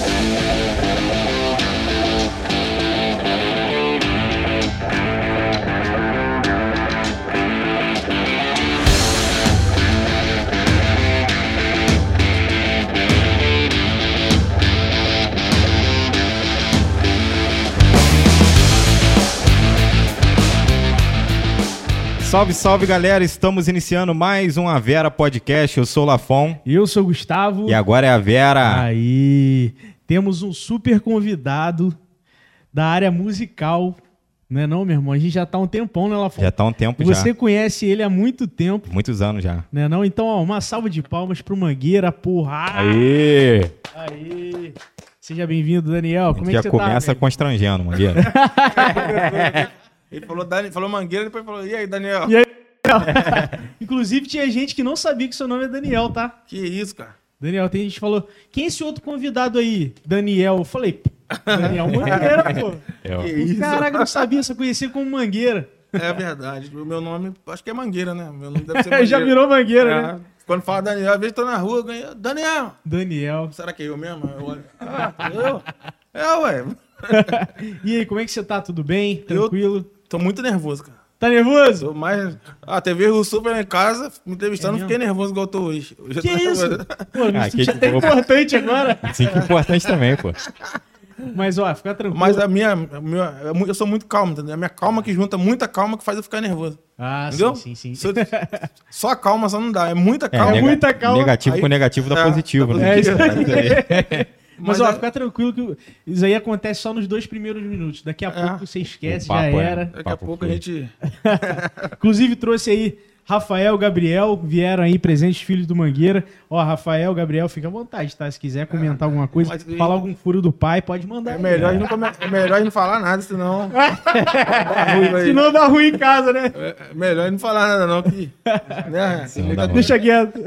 Thank you. Salve, salve galera! Estamos iniciando mais um A Vera Podcast. Eu sou o Lafon. E eu sou o Gustavo. E agora é a Vera. Aí, temos um super convidado da área musical. Não é não, meu irmão? A gente já tá um tempão, né, Lafon? Já tá um tempo Você já. Você conhece ele há muito tempo. Muitos anos já. Não é não? Então, ó, uma salva de palmas pro Mangueira, porra! Aê! Aí! Seja bem-vindo, Daniel. Como é já que você começa tá? constrangendo, Mangueira. Ele falou, Dani, falou Mangueira, depois falou, e aí, Daniel? E aí, Inclusive, tinha gente que não sabia que seu nome é Daniel, tá? Que isso, cara? Daniel, tem gente que falou, quem é esse outro convidado aí? Daniel. Eu falei, Daniel Mangueira, pô. Eu. Que isso? Caraca, não sabia, só conhecia como Mangueira. É verdade. O meu nome, acho que é Mangueira, né? Meu nome deve ser Já Mangueira. virou Mangueira, É. né? Quando fala Daniel, às vezes tô na rua, eu ganho, Daniel! Daniel. Será que é eu mesmo? Eu olho, ah, eu? É, ué. E aí, como é que você tá? Tudo bem? Eu- Tranquilo? Tô muito nervoso, cara. Tá nervoso? Tô mais... Ah, a TV Rio Super lá em casa, me entrevistando, É não fiquei nervoso igual eu tô hoje. Eu Que tô isso? nervoso. Pô, me Ah, senti até importante agora. Sim, que importante também, pô. Mas, ó, fica tranquilo. Mas a minha, a minha- eu sou muito calmo, entendeu? A minha calma que junta muita calma que faz eu ficar nervoso. Ah, Entendeu? sim, sim, sim. Se eu- Só a calma só não dá, é muita É, calma. nega- muita calma. Negativo Aí- com negativo dá É, positivo, dá né? É isso aí. Mas, Mas ó, é- fica tranquilo que isso aí acontece só nos dois primeiros minutos. Daqui a É. pouco você esquece, já é- era. Daqui a pouco a foi. gente. Inclusive, trouxe aí Rafael, Gabriel, vieram aí presentes, filhos do Mangueira. Ó, Rafael, Gabriel, fica à vontade, tá? Se quiser comentar alguma coisa, mas- falar algum furo do pai, pode mandar. É aí. melhor, a gente não come- é melhor a gente não falar nada, senão. Dá Senão dá ruim em casa, né? É é melhor a não falar nada, não. Que, né? Deixa quieto.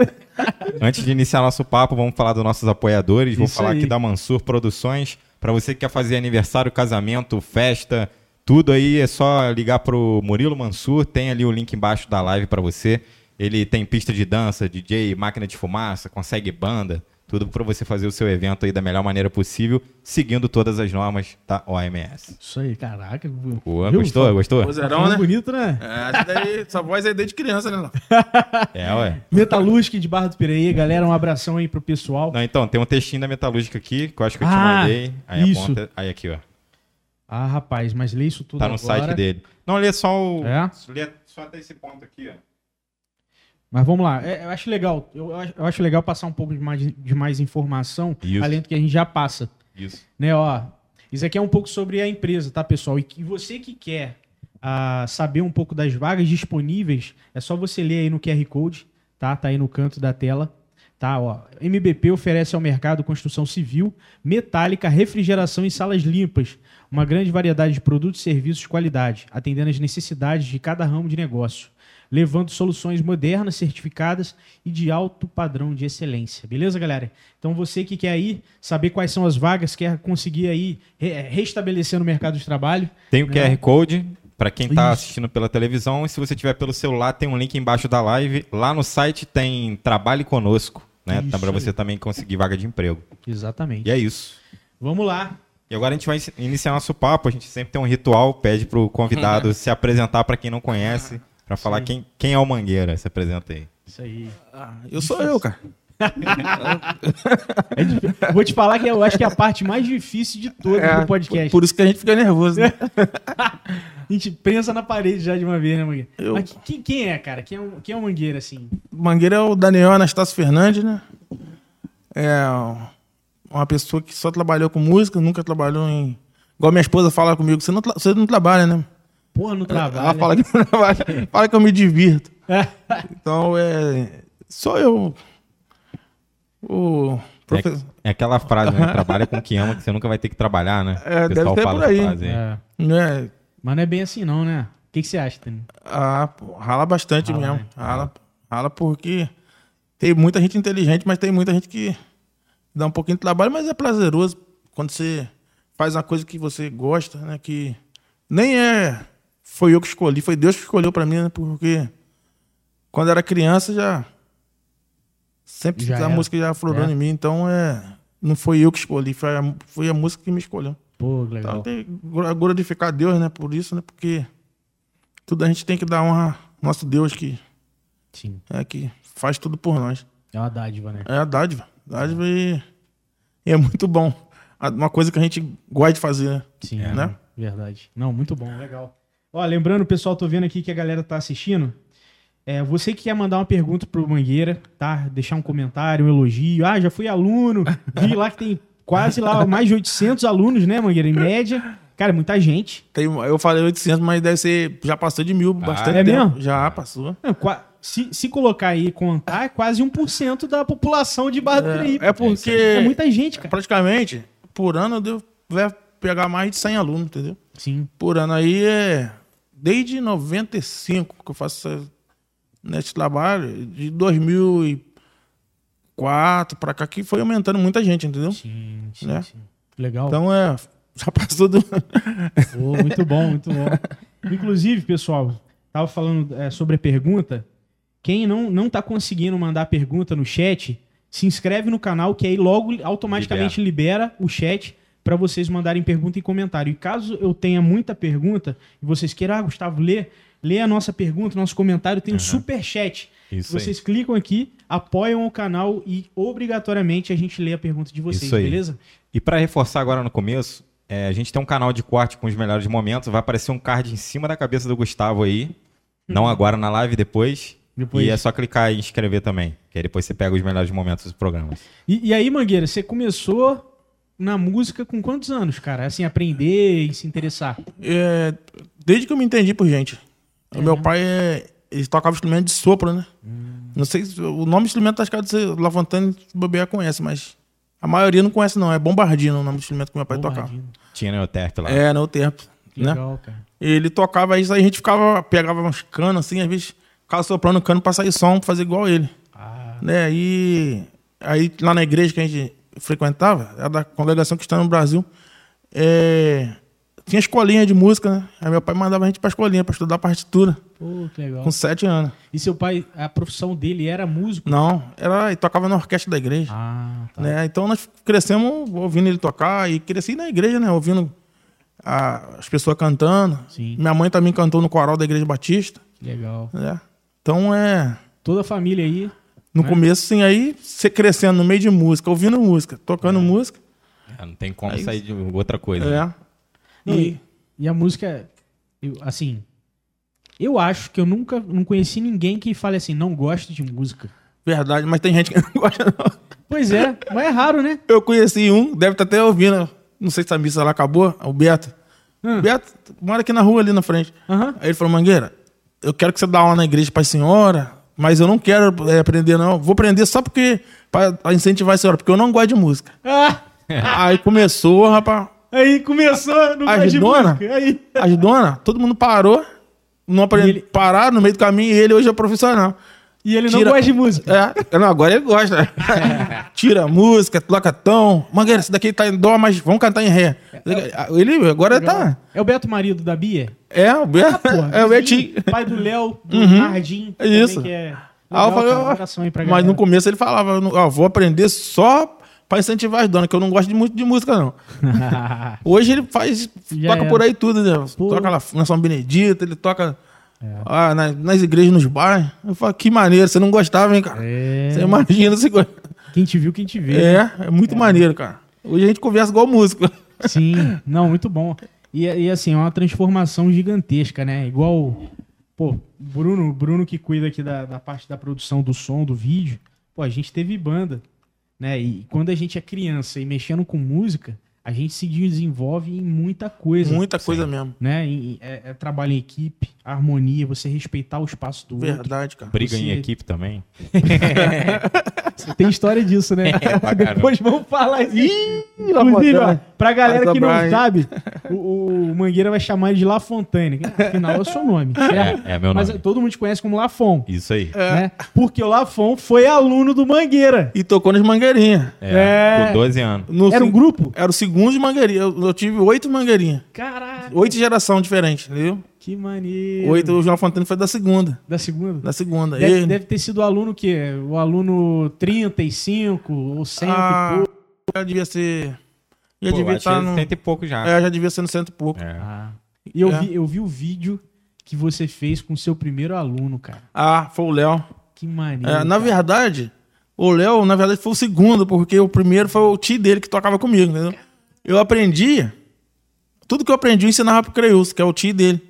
Antes de iniciar nosso papo, vamos falar dos nossos apoiadores. Vou Isso falar aí. aqui da Mansur Produções. Para você que quer fazer aniversário, casamento, festa, tudo aí é só ligar pro Murilo Mansur. Tem ali o link embaixo da live para você. Ele tem pista de dança, DJ, máquina de fumaça, consegue banda, tudo para você fazer o seu evento aí da melhor maneira possível, seguindo todas as normas da OMS. Isso aí, caraca. Pô, Viu? gostou? Gostou? Vozeirão, né? bonito, né? É, essa, daí, essa voz aí desde criança, né? É, ué. Metalúrgica de Barra do Piraí, galera, um abração aí pro pessoal. Não, então, tem um textinho da Metalúrgica aqui, que eu acho que eu te Ah, mandei. Aí isso. aponta. Aí aqui, ó. Ah, rapaz, mas lê isso tudo Tá no agora. site dele. Não, lê só o. É? Lê só até esse ponto aqui, ó. Mas vamos lá, É, eu acho legal, eu acho, eu acho legal passar um pouco de mais, de mais informação, Isso. além do que a gente já passa, Isso. né, ó. Isso aqui é um pouco sobre a empresa, tá, pessoal? E que você que quer ah, saber um pouco das vagas disponíveis, é só você ler aí no QR Code, tá? Tá aí no canto da tela. Tá, ó. MBP oferece ao mercado construção civil, metálica, refrigeração e salas limpas. Uma grande variedade de produtos e serviços de qualidade, atendendo às necessidades de cada ramo de negócio, levando soluções modernas, certificadas e de alto padrão de excelência. Beleza, galera? Então você que quer aí saber quais são as vagas, quer conseguir aí re- restabelecer no mercado de trabalho, Tem o É. QR Code para quem tá Isso. assistindo pela televisão. E se você tiver pelo celular, tem um link embaixo da live. Lá no site tem Trabalhe Conosco, né? Tá para você também conseguir vaga de emprego. exatamente. E é isso. Vamos lá. E agora a gente vai in- iniciar nosso papo. A gente sempre tem um ritual, pede pro convidado se apresentar para quem não conhece, para falar quem, quem é o Mangueira. Se apresenta aí. Isso aí. Ah, eu sou eu, cara. É Vou te falar que eu acho que é a parte mais difícil de todas É, do podcast. Por isso que a gente fica nervoso, né? A gente pensa na parede já de uma vez, né, Mangueira? Eu- Mas quem, quem é, cara? Quem é, o- quem é o Mangueira, assim? Mangueira é o Daniel Anastácio Fernandes, né? É uma pessoa que só trabalhou com música, nunca trabalhou em. Igual minha esposa fala comigo, você não, tra- você não trabalha, né? Porra, no trabalho. Ela fala que não trabalha, fala que eu me divirto. Então, é. Sou eu. O. Professor. É, é aquela frase, né? Trabalha com quem ama, que você nunca vai ter que trabalhar, né? É, O deve pessoal ser fala por aí. frase. É. Né? Mas não é bem assim, não, né? O que, que você acha, Tânia? Ah, pô, rala bastante Rala, mesmo. né? Rala, rala porque tem muita gente inteligente, mas tem muita gente que dá um pouquinho de trabalho, mas é prazeroso quando você faz uma coisa que você gosta, né? Que nem é foi eu que escolhi, foi Deus que escolheu pra mim, né? Porque quando era criança já sempre Já a era. música já aflorou É. em mim, então é não foi eu que escolhi, foi a, foi a música que me escolheu. Pô, Então legal. tem que glor- glorificar a Deus, né? Por isso, né? Porque tudo a gente tem que dar honra ao nosso Deus que, Sim. é, que faz tudo por nós. É uma dádiva, né? É a dádiva. Dádiva e, e é muito bom. Uma coisa que a gente gosta de fazer, né? Sim, né? verdade. Não, muito bom, legal. Ó, lembrando, pessoal, tô vendo aqui que a galera tá assistindo. É, você que quer mandar uma pergunta pro Mangueira, tá? Deixar um comentário, um elogio. Ah, já fui aluno. Vi lá que tem quase lá mais de 800 alunos, né, Mangueira, em média. Cara, muita gente. Tem, eu falei 800, mas deve ser. Já passou de mil bastante é tempo. mesmo? Já passou. Não, qua- se, se colocar aí e contar, é quase 1% da população de Barra do. É, é porque. É muita gente, cara. praticamente, por ano eu devo vai pegar mais de 100 alunos, entendeu? Sim. Por ano aí é. Desde 95 que eu faço nesse trabalho, de 2004 pra cá, que foi aumentando muita gente, entendeu? Sim, sim, Né? sim. Legal. Então é. Já passou do. Pô, muito bom, muito bom. Inclusive, pessoal, tava falando é, sobre a pergunta. Quem não, não tá conseguindo mandar pergunta no chat, se inscreve no canal, que aí logo automaticamente libera, o chat para vocês mandarem pergunta e comentário. E caso eu tenha muita pergunta e vocês queiram, ah, Gustavo, lê, lê a nossa pergunta, nosso comentário, tem um super chat. Isso aí. vocês clicam aqui, apoiam o canal e obrigatoriamente a gente lê a pergunta de vocês, aí. beleza? E para reforçar agora no começo, é, a gente tem um canal de corte com os melhores momentos. Vai aparecer um card em cima da cabeça do Gustavo aí. Não agora na live, depois. Depois. E é só clicar e inscrever também. Que aí depois você pega os melhores momentos dos programas. E, e aí, Mangueira, você começou na música com quantos anos, cara? Assim, aprender e se interessar. É, desde que eu me entendi por gente. O meu pai é, ele tocava instrumento de sopro, né? Não sei se o nome do instrumento acho que você Lavantane se bobear conhece, mas a maioria não conhece não. É bombardino o nome do instrumento que meu pai tocava. Tinha Neoterp lá. É, no tempo, Que né? Legal, cara. Ele tocava isso, aí a gente ficava, pegava uns canos assim, às vezes ficava soprando o cano pra sair som, pra fazer igual ele. Ah, Né? E aí lá na igreja que a gente frequentava, era da congregação cristã no Brasil, é, tinha escolinha de música, né? Aí meu pai mandava a gente pra escolinha pra estudar partitura, pô, que legal. com sete anos. E seu pai, a profissão dele era músico? Não, era, ele tocava na orquestra da igreja. Ah, tá. Né? Então nós crescemos ouvindo ele tocar e cresci na igreja, né? Ouvindo a- as pessoas cantando. Sim. Minha mãe também cantou no coral da igreja batista. Que legal. Né? Então é. Toda a família aí. No Né? começo, sim, aí você crescendo no meio de música, ouvindo música, tocando música. É, Não tem como Aí- sair de outra coisa. É. né? E, e, e a música, eu, assim, eu acho que eu nunca não conheci ninguém que fale assim, não gosto de música. verdade, mas tem gente que não gosta, não. Pois é, mas é raro, né? Eu conheci um, deve estar até ouvindo. Não sei se a missa lá acabou, o Beto. Hum. O Beto mora aqui na rua ali na frente. Aham. Aí ele falou, Mangueira, eu quero que você dá aula na igreja pra senhora, mas eu não quero é, aprender, não. Vou aprender só porque. Pra, pra incentivar a senhora, porque eu não gosto de música. Ah, Aí começou, rapaz. aí começou, não As dona? música. Aí. As donas, todo mundo parou. Não aprendeu. E ele- Pararam no meio do caminho e ele hoje é profissional. E ele não Tira- gosta de música. É, não, agora ele gosta. Tira música, toca tom. Mangueira, esse daqui tá em dó, mas vamos cantar em ré. Ele agora tá. É o Beto marido da Bia? É, o Beto. Porra, é o Betinho. Pai do Léo, do Nardim. É isso. Que é Aí eu legal, falei, cara, mas galera. no começo ele falava, não- ó, vou aprender só pra incentivar as donas, que eu não gosto de muito de música, não. Hoje ele faz, Já toca era. por aí tudo, né? Toca lá na São Benedito, ele toca É. ah, na- nas igrejas, nos bairros. Eu falo, que maneiro, você não gostava, hein, cara? É. Você imagina, você. Quem te viu, quem te vê. É, é muito maneiro, cara. Hoje a gente conversa igual músico. Sim, não, muito bom. E, e assim, é uma transformação gigantesca, né? Igual, pô, Bruno, Bruno que cuida aqui da, da parte da produção do som, do vídeo. Pô, a gente teve banda, né? E quando a gente é criança e mexendo com música, a gente se desenvolve em muita coisa. Muita coisa mesmo. Né? E- é, é trabalho em equipe, harmonia, você respeitar o espaço do outro. Verdade, cara. Briga em Você- equipe também. Tem história disso, né? caramba. Depois vamos falar isso. Ih, Inclusive, ó, pra galera que não sabe, o, o Mangueira vai chamar ele de La Fontaine. Afinal, é o seu nome. certo? É, é meu Mas nome. todo mundo te conhece como Lafon. Isso aí. Né? Porque o Lafon foi aluno do Mangueira. E tocou nas mangueirinhas. É, É. Com 12 anos. No Era um grupo? Era o segundo de mangueirinha. Eu, eu tive oito mangueirinhas. Caraca, Oito gerações diferentes, entendeu? que maneiro. Oito, o João Fontana foi da segunda. Da segunda? Da segunda. Deve, Ele- deve ter sido o aluno que? O aluno 35 ou 100 Ah, e pouco. já devia ser. Já Pô, devia estar no. cento e pouco já. É, já devia ser no cento e pouco. É. Ah. E eu, É. vi, eu vi o vídeo que você fez com o seu primeiro aluno, cara. Ah, foi o Léo. Que maneiro. É, na cara. verdade, o Léo, na verdade, foi o segundo, porque o primeiro foi o tio dele que tocava comigo, entendeu? Eu aprendi. Tudo que eu aprendi eu ensinava pro Creilson, que é o tio dele.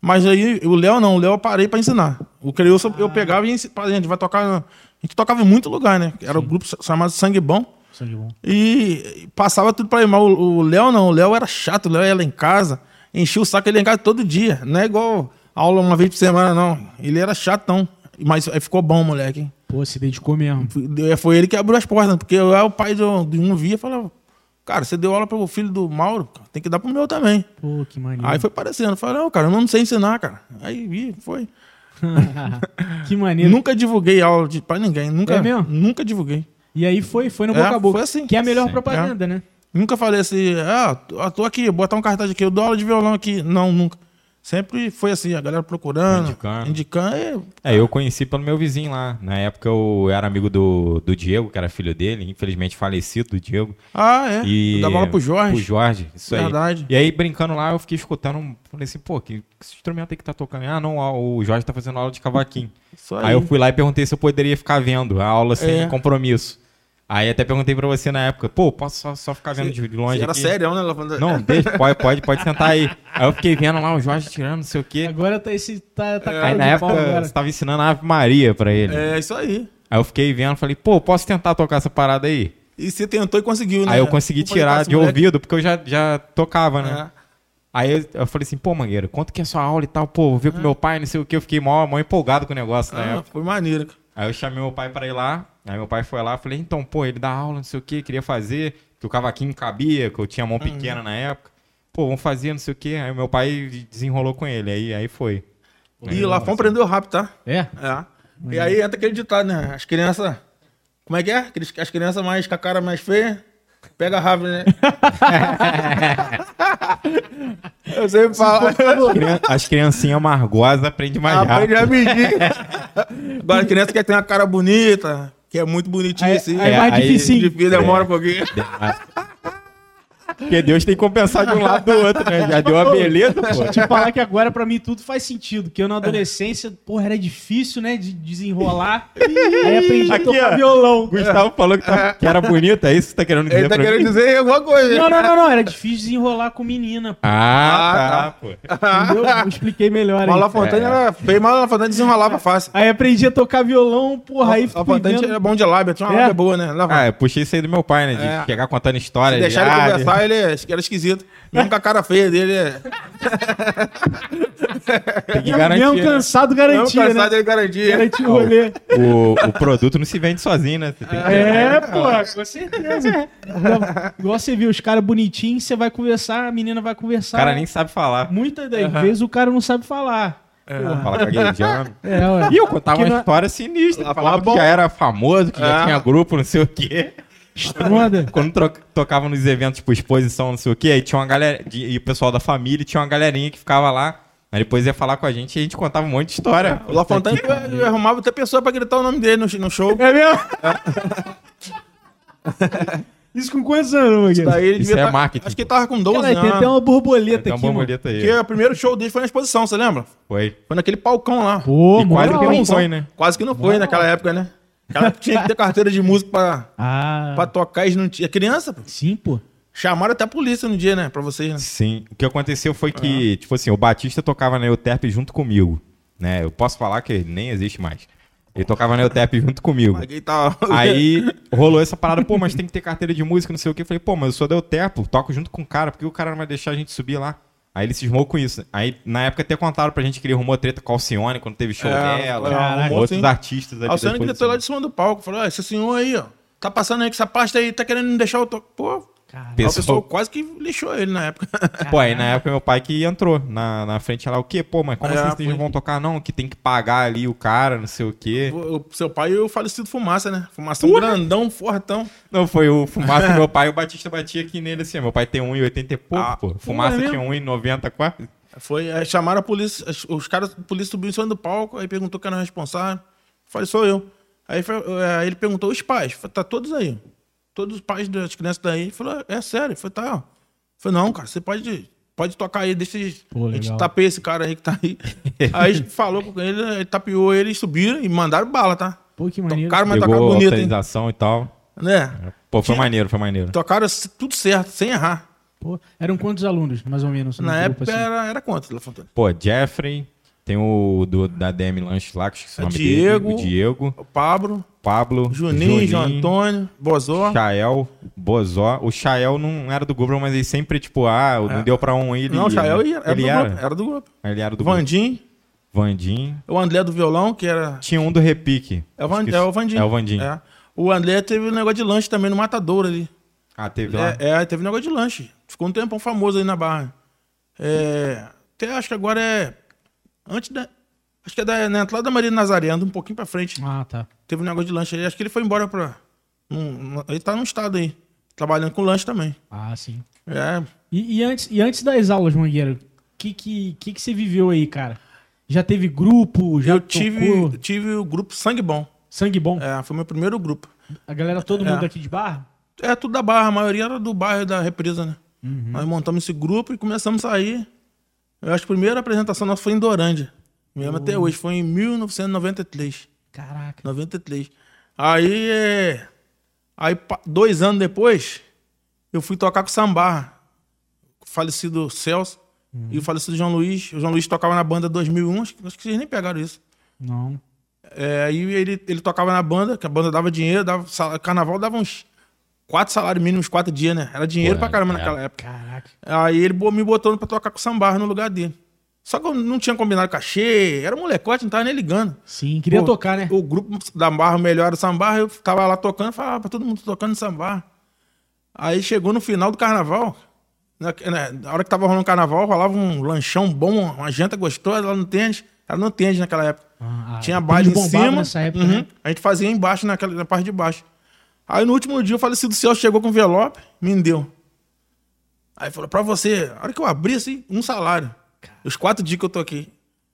Mas aí, o Léo não, o Léo eu parei pra ensinar. O Creilson eu pegava e. A gente vai tocar. A gente tocava em muito lugar, né? Era o grupo chamado Sangue Bom. Sangue bom. E passava tudo pra ele. Mas o Léo não, o Léo era chato, o Léo ia lá em casa, enchia o saco ele ia em casa todo dia. Não é igual aula uma vez por semana, não. Ele era chatão. Mas aí ficou bom, moleque. hein? Pô, se dedicou mesmo. Foi- ele que abriu as portas, porque eu era o pai de um, de um via e falava, cara, você deu aula pro filho do Mauro, tem que dar pro meu também. Pô, que maneiro. Aí foi parecendo, falei, não, cara, eu não sei ensinar, cara. Aí vi, foi. que maneiro. Nunca divulguei aula de, pra ninguém, nunca, É mesmo? nunca divulguei. E aí foi, foi no É, boca a boca. foi assim. Que é a melhor Sim. propaganda, né? Nunca falei assim, ah, tô- ah, tô aqui, botar um cartaz aqui, eu dou aula de violão aqui. Não, nunca. Sempre foi assim, a galera procurando, Indicando. indicando. e- É, eu conheci pelo meu vizinho lá. Na época eu era amigo do, do Diego, que era filho dele, infelizmente falecido do Diego. Ah, é. E... Dava aula pro Jorge. Pro Jorge, isso Verdade. aí. E aí, brincando lá, eu fiquei escutando, falei assim, pô, que, que instrumento aí que tá tocando? Ah, não, o Jorge tá fazendo aula de cavaquinho. Isso aí. eu fui lá e perguntei se eu poderia ficar vendo a aula sem É. compromisso. Aí até perguntei pra você na época, pô, posso só, só ficar vendo de longe Você era aqui? sério, né? Não, deixa, pode, pode, pode sentar aí. Aí eu fiquei vendo lá o Jorge tirando, não sei o quê. Agora tá esse. Tá, tá Aí cara na época agora. você tava ensinando a Ave Maria pra ele. É, isso aí. Aí eu fiquei vendo, falei, pô, posso tentar tocar essa parada aí? E você tentou e conseguiu, né? Aí eu consegui tirar "Cara, esse de moleque-" ouvido, porque eu já, já tocava, né? É. Aí eu, eu falei assim, pô, Mangueira, quanto que é sua aula e tal? Pô, vou ver com meu pai, não sei o que. Eu fiquei mó, mó empolgado com o negócio na Ah, foi maneiro. cara. Aí eu chamei meu pai pra ir lá. Aí meu pai foi lá, falei, então, pô, ele dá aula, não sei o que, queria fazer, que o cavaquinho cabia, que eu tinha mão pequena na época. Pô, vamos fazer, não sei o que. Aí meu pai desenrolou com ele, aí, aí foi. E o Lafon aprendeu rápido, tá? É? É. E aí entra aquele ditado, né? As crianças. Como é que é? As crianças mais com a cara mais feia. Pega rápido, né? eu sempre falo. As criancinhas amargosas aprendem mais Aprende rápido. rapidinho. Agora, a criança que tem uma cara bonita, que é muito bonitinha Aí- assim. aí é mais aí- dificinho. Difícil, demora um pouquinho. Porque Deus tem que compensar de um lado do outro, né? Já deu a beleza, Deixa eu pô. te falar que agora pra mim tudo faz sentido. Que eu na adolescência, porra, era difícil, né? De desenrolar. Aí aprendi a Aqui, tocar ó. violão. Gustavo falou que, tá- que era bonita, é isso que você tá querendo dizer Ele tá pra querendo mim? dizer alguma coisa. Não, não, não, não. Era difícil desenrolar com menina. pô. Ah, Ah, tá, pô. Entendeu? Eu expliquei melhor aí. La Fontaine era feio, mas La Fontaine desenrolava fácil. Aí aprendi a tocar violão, porra, aí A vendo- era bom de lábia, tinha uma É? lábia boa, né? La Ah, eu puxei isso aí do meu pai, né? De É. chegar contando história. Se de, deixar ele é- era esquisito. Mesmo com a cara feia dele, é. Tem que Mesmo garantir. cansado, garantia, cansado, né? ele garantia. Garantia o rolê. O, o produto não se vende sozinho, né? Você tem que... É, porra, com certeza. Igual- você viu, os caras bonitinhos, você vai conversar, a menina vai O conversar. cara nem sabe falar. Muitas das vezes o cara não sabe falar. Porra. Fala gaguejando. É, ué. E eu contava Porque uma não- história sinistra. Falava bom. que já era famoso, que já É. tinha grupo, não sei o quê. Quando tocava nos eventos, tipo, exposição, não sei o quê, aí tinha uma galera, de- e o pessoal da família, tinha uma galerinha que ficava lá. Aí depois ia falar com a gente e a gente contava um monte de história. O La Fontaine eu- eu arrumava até pessoa pra gritar o nome dele no, no show. É mesmo? Isso com quantos anos? Daí ele Isso é tá- marketing. Acho que ele tava com 12 Caralho, tem anos. até uma borboleta Tem uma aqui, mano. borboleta aí. Porque o primeiro show dele foi na exposição, você lembra? Foi. Foi naquele palcão lá. Pô, E quase que não foi, né? Quase que não foi naquela época, né? Época tinha que ter carteira de música pra, Ah, pra tocar e não tinha. Criança, pô. sim, pô. Chamaram até a polícia no dia, né? Pra vocês, né? Sim. O que aconteceu foi que, tipo assim, o Batista tocava na Euterpe junto comigo. Né? Eu posso falar que ele nem existe mais. Ele tocava na Euterpe junto comigo. Tal. Aí rolou essa parada, pô, mas tem que ter carteira de música, não sei o que. Eu falei, pô, mas eu sou da Euterpo, toco junto com o cara, porque o cara não vai deixar a gente subir lá. Aí ele cismou com isso. Aí, na época, até contaram pra gente que ele arrumou treta com a Alcione quando teve show É, dela. caraca. outros Sim. artistas. ali A Alcione gritou lá de cima do palco. Falou, ó, esse senhor aí, ó. Tá passando aí com essa pasta aí, tá querendo me deixar eu tocar. Pô, Caralho. aí o Pessoal- pessoal quase que lixou ele na época. Pô, aí na época meu pai que entrou na, na frente lá, o quê? Pô, mas como É, vocês não vão tocar não? Que tem que pagar ali o cara, não sei o quê. o, o seu pai e o falecido Fumaça, né? Fumaça um grandão, fortão. Não, foi o Fumaça meu pai, o Batista batia aqui nele assim. Meu pai tem 1,80 e pouco, Ah, pô. Fumaça é tinha 1,90 quase. Foi, aí chamaram a polícia, os caras, a polícia subiu em cima do palco, aí perguntou quem era o responsável. Falei, sou eu. Aí foi- aí ele perguntou, os pais? Falei, tá todos aí. Todos os pais das crianças daí. Falou, é sério? Eu falei, tá. Eu falei, não, cara, você pode, pode tocar aí, deixa eu- Pô, a gente tapeia esse cara aí que tá aí. aí a gente falou com ele, ele tapeou ele, subiram e mandaram bala, tá? Pô, que maneiro. Tocaram, mas tocaram bonito, hein? e tal. Né? Pô, foi Tinha- maneiro, foi maneiro. Tocaram tudo certo, sem errar. Pô, eram quantos alunos, mais ou menos? no Na grupo, época assim? era, era quanto, La Fontana? Pô, Jeffrey, tem o do, da DM Lanche lá, que esqueci o É nome Diego. dele. O Diego, O Pablo, Pablo, Juninho, João Antônio, Bozó. Chael, Bozó. O Chael não era do grupo, mas ele sempre, tipo, ah, não deu pra um ele. É. Não, o Chael né? ia- era ele do era. grupo. Era do grupo. Ele era do grupo. Vandim, Vandim. o André do violão, que era. Tinha um do Repique. É o, Van, é o Vandim. É o Vandim. É. O André teve um negócio de lanche também no Matador ali. Ah, teve lá. É, é, teve um negócio de lanche. Ficou um tempão famoso aí na Barra. É, até acho que agora é. Antes da. Acho que é da, na entrada da Maria Nazaré, anda um pouquinho pra frente. Ah, tá. Teve um negócio de lanche aí. Acho que ele foi embora pra. num- ele tá num estado aí. Trabalhando com lanche também. Ah, sim. É. E, e antes, e antes das aulas, Mangueira, o que, que, que, que você viveu aí, cara? Já teve grupo? Já eu tive, tocou? tive o grupo Sangue Bom. Sangue bom? É, foi meu primeiro grupo. A galera, todo É. mundo aqui de barra? É tudo da Barra, a maioria era do bairro da Represa, né? Uhum. Nós montamos esse grupo e começamos a sair. Eu acho que a primeira apresentação nossa foi em Dorândia. Mesmo até Uhum. hoje, foi em 1993. Caraca. 93. Aí, é... Aí, dois anos depois, eu fui tocar com o Sambarra. O falecido Celso Uhum. e o falecido João Luiz. O João Luiz tocava na banda 2001, acho que, acho que vocês nem pegaram isso. Não. É, aí ele, ele tocava na banda, que a banda dava dinheiro, dava sal- carnaval dava uns quatro salários mínimos, quatro dias, né? Era dinheiro Pô, pra caramba é. naquela época. Caraca. Aí ele me botou pra tocar com o Sambar no lugar dele. Só que eu não tinha combinado cachê, era um molecote, não tava nem ligando. Sim, queria Pô, tocar, né? O grupo da Barra Melhor do Sambar, eu tava lá tocando, falava pra todo mundo tocando Sambar. Aí chegou no final do carnaval, na, na- hora que tava rolando o carnaval, rolava um lanchão bom, uma janta gostosa lá no tênis. Era no tênis naquela época. Ah, ah, Tinha baile em cima. nessa época, uhum, né? A gente fazia embaixo, naquela, na parte de baixo. Aí no último dia o falecido Celso chegou com um envelope, me deu. Aí falou, pra você, a hora que eu abri assim, um salário. Os quatro dias que eu tô aqui.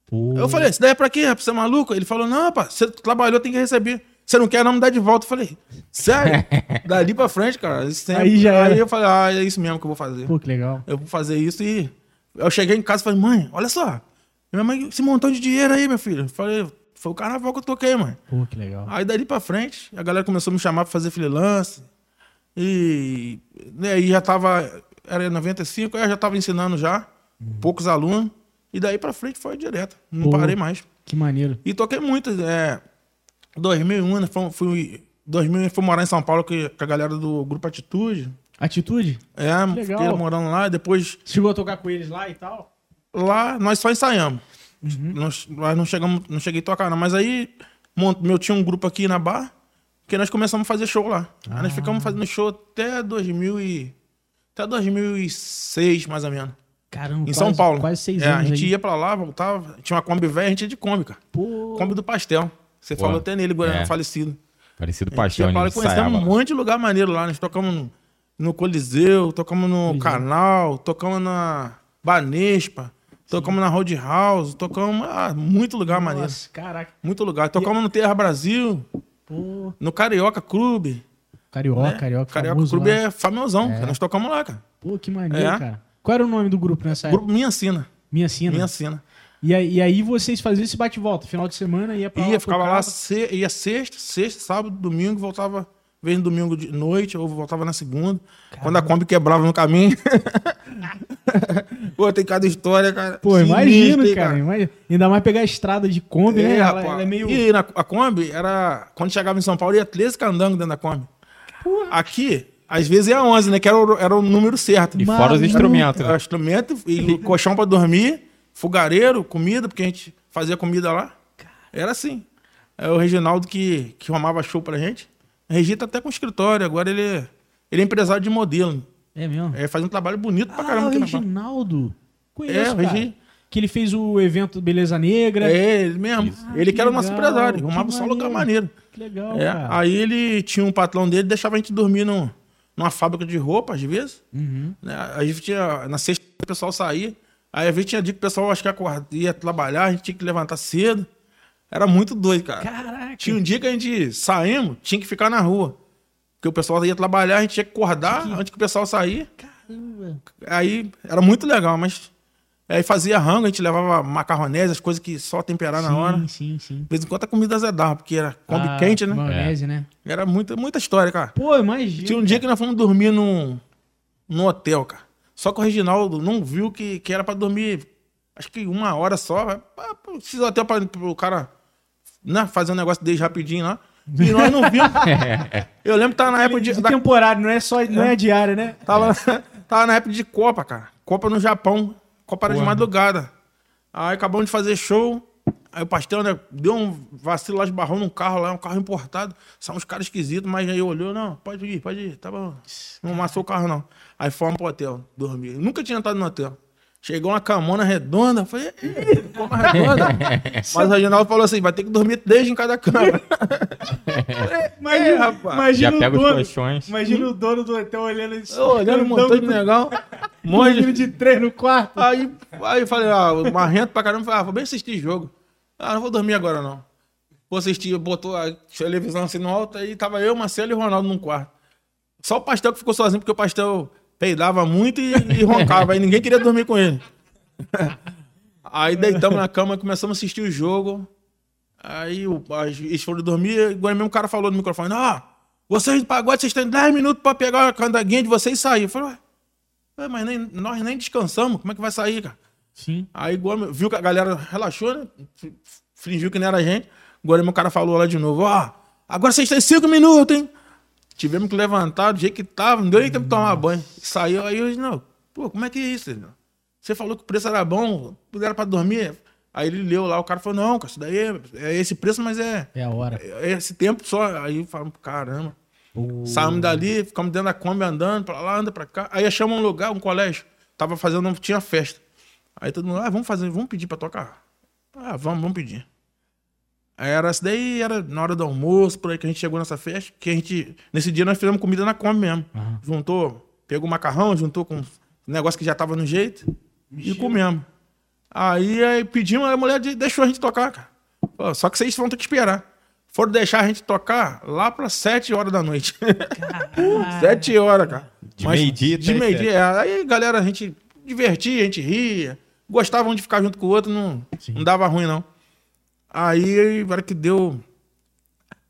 Pô. Eu falei, isso daí é pra quê? rapaz? Você é maluco? Ele falou, não, rapaz, você trabalhou, tem que receber. Você não quer, não me dá de volta. Eu falei, sério? Dali pra frente, cara. tempo- Aí já era. Aí eu falei, ah, é isso mesmo que eu vou fazer. Pô, que legal. Eu vou fazer isso e. Eu cheguei em casa e falei, mãe, olha só. Minha mãe, esse montão de dinheiro aí, meu filho. Eu falei, foi o carnaval que eu toquei, mãe. Pô, que legal. Aí dali pra frente, a galera começou a me chamar pra fazer freelance. E né, aí já tava. Era em 95, aí eu já tava ensinando já. Poucos alunos. E daí pra frente foi direto. Não Pô. parei mais. Que maneiro. E toquei muito. É, 2001, né, fui, fui, 2000 fui morar em São Paulo com a galera do Grupo Atitude. Atitude? É, legal. fiquei morando lá. Depois chegou a tocar com eles lá e tal? lá nós só ensaiamos. Uhum. Nós, nós não chegamos, não cheguei a tocar, não. Mas aí meu tinha um grupo aqui na bar que nós começamos a fazer show lá. Aí nós Ah. ficamos fazendo show até 2000 e, até 2006, mais ou menos. Caramba, Em quase, São Paulo. Quase seis é, anos A gente aí. ia pra lá, voltava. Tinha uma Kombi velha, a gente ia de Kombi, cara. Pô, Kombi do pastel. Você Pô, falou até nele, agora é. falecido. Parecido A gente pastel, né? e conhecemos um monte de lugar maneiro lá. Nós tocamos no, no Coliseu, tocamos no Coliseu. Canal, tocamos na Banespa, tocamos na Roadhouse, tocamos ah, muito lugar maneiro. nossa, caraca. Muito lugar. Tocamos no Terra Brasil, Pô, no Carioca Clube. Carioca, né? Carioca, Carioca Clube lá. é famosão. É. Nós tocamos lá, cara. Pô, que maneiro, É. cara. Qual era o nome do grupo nessa época? Grupo Minha Sina. Minha Sina. Minha Sina. E, aí, e aí vocês faziam esse bate-volta, final de semana, ia pra Ia, ficava tocava. lá, se- ia sexta, sexta, sábado, domingo, voltava, vez no domingo de noite, ou voltava na segunda. Quando a Kombi quebrava no caminho. Pô, tem cada história, cara. Pô, imagino, hein, cara. imagina. Ainda mais pegar a estrada de Kombi, né? É, Ela, rapaz. ela é meio... E na, a Kombi era. Quando chegava em São Paulo, ia 13 candangos dentro da Kombi. Aqui, às vezes ia 11, né? Que era o, era o número certo. E Maluco. fora os instrumentos, Era né? instrumento e colchão pra dormir, fogareiro, comida, porque a gente fazia comida lá. Era assim. É o Reginaldo que, que arrumava show pra gente. A Regi tá até com escritório, agora ele, ele é empresário de modelo. É mesmo? É, faz um trabalho bonito pra ah, caramba o aqui na Barra. Reginaldo. Conheço, É, o. Regi. Que ele fez o evento Beleza Negra. É, ele mesmo. Ah, ele que que era o nosso empresário, arrumava só lugar maneiro. Que legal, É, cara. aí ele tinha um patrão dele, deixava a gente dormir num, numa fábrica de roupa, às vezes. Uhum. Né? A gente tinha, na sexta o pessoal saía. Aí às vezes tinha dia que o pessoal acho que acorda, ia trabalhar, a gente tinha que levantar cedo. Era muito doido, cara. Caraca. Tinha um dia que a gente saímos, tinha que ficar na rua. Porque o pessoal ia trabalhar, a gente tinha que acordar antes que o pessoal sair. Aí era muito legal, mas. Aí fazia rango, a gente levava macarronese, as coisas que só temperar na hora. Sim, sim, sim. De vez em quando a comida azedava, porque era combi Ah, quente, né? Maionese, né? Era muita, muita história, cara. Pô, imagina. Tinha um dia que nós fomos dormir num, num hotel, cara. Só que o Reginaldo não viu que, que era pra dormir, acho que uma hora só. Esses hotel pra, pro cara né, fazer um negócio dele rapidinho lá. E nós não vimos. Eu lembro que tava na época de. de da- temporário, não é só não é diária, né? tava, tava na época de Copa, cara. Copa no Japão. Copa era de madrugada. Aí acabamos de fazer show. Aí o pastel, né, deu um vacilo lá, esbarrou num carro lá, um carro importado. São uns caras esquisitos, mas aí olhou, não, pode ir, pode ir, tá bom. Não amassou o carro, não. Aí fomos pro hotel, dormir. Nunca tinha entrado no hotel. Chegou uma camona redonda, eu falei, "Ih, cama redonda. Mas o Reginaldo falou assim, vai ter que dormir três em cada cama. Imagina, É, rapaz. imagina Já o pega os dono, colchões. Imagina o dono do hotel olhando isso. Eu olhando um montão de negão. Um monte de de três no quarto. Aí, aí eu falei, ah, marrento pra caramba, falei, ah, vou bem assistir jogo. Ah, não vou dormir agora não. Vou assistir, botou a televisão assim no alto, aí tava eu, Marcelo e o Ronaldo num quarto. Só o pastel que ficou sozinho, porque o pastel peidava muito e, e roncava, aí ninguém queria dormir com ele. aí deitamos na cama, começamos a assistir o jogo. Aí o, eles foram dormir, igual mesmo o cara falou no microfone, ah, vocês do pagode, vocês têm 10 minutos pra pegar a candaguinha de vocês e sair. Eu falei, ué, mas nem- nós nem descansamos, como é que vai sair, cara? Sim. Aí igual, viu que a galera relaxou, né? Fingiu que não era a gente. Agora meu cara falou lá de novo, ó, agora vocês têm cinco minutos, hein? Tivemos que levantar do jeito que tava, não deu nem tempo de tomar banho. Saiu aí hoje, não. Pô, como é que é isso? irmão? Você falou que o preço era bom, era pra dormir. Aí ele leu lá, o cara falou, não, cara, isso daí é, é esse preço, mas é, É a hora. é esse tempo só. Aí falamos, caramba. Saímos dali, ficamos dentro da Kombi andando pra lá, anda pra cá. Aí achamos um lugar, um colégio. Tava fazendo, tinha festa. Aí todo mundo, ah, vamos fazer, vamos pedir pra tocar. Ah, vamos, vamos pedir. Aí era isso daí, era na hora do almoço, por aí que a gente chegou nessa festa, que a gente, nesse dia nós fizemos comida na Kombi mesmo. Juntou, pegou o macarrão, juntou com um negócio que já tava no jeito e comemos. Aí, aí pedimos, a mulher de- deixou a gente tocar, cara. Pô, só que vocês vão ter que esperar. Foram deixar a gente tocar lá para sete horas da noite. sete horas, cara. De meio-dia De meio-dia. é. Aí, galera, a gente divertia, a gente ria. Gostavam de ficar junto com o outro, não, não dava ruim, não. Aí, na hora que deu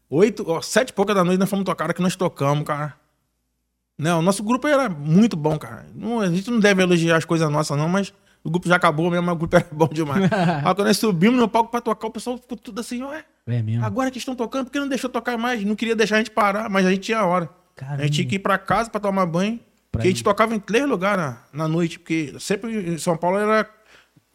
oito, ó, sete e pouca da noite, nós fomos tocar, que nós tocamos, cara. Não, o nosso grupo era muito bom, cara. Não, a gente não deve elogiar as coisas nossas, não, mas o grupo já acabou mesmo, mas o grupo era bom demais. Aí quando nós subimos no palco pra tocar, o pessoal ficou tudo assim, ué, É mesmo. agora que estão tocando, por que não deixou tocar mais? Não queria deixar a gente parar, mas a gente tinha hora. Caramba. A gente tinha que ir pra casa pra tomar banho. Porque a gente tocava em três lugares na, na noite, porque sempre em São Paulo era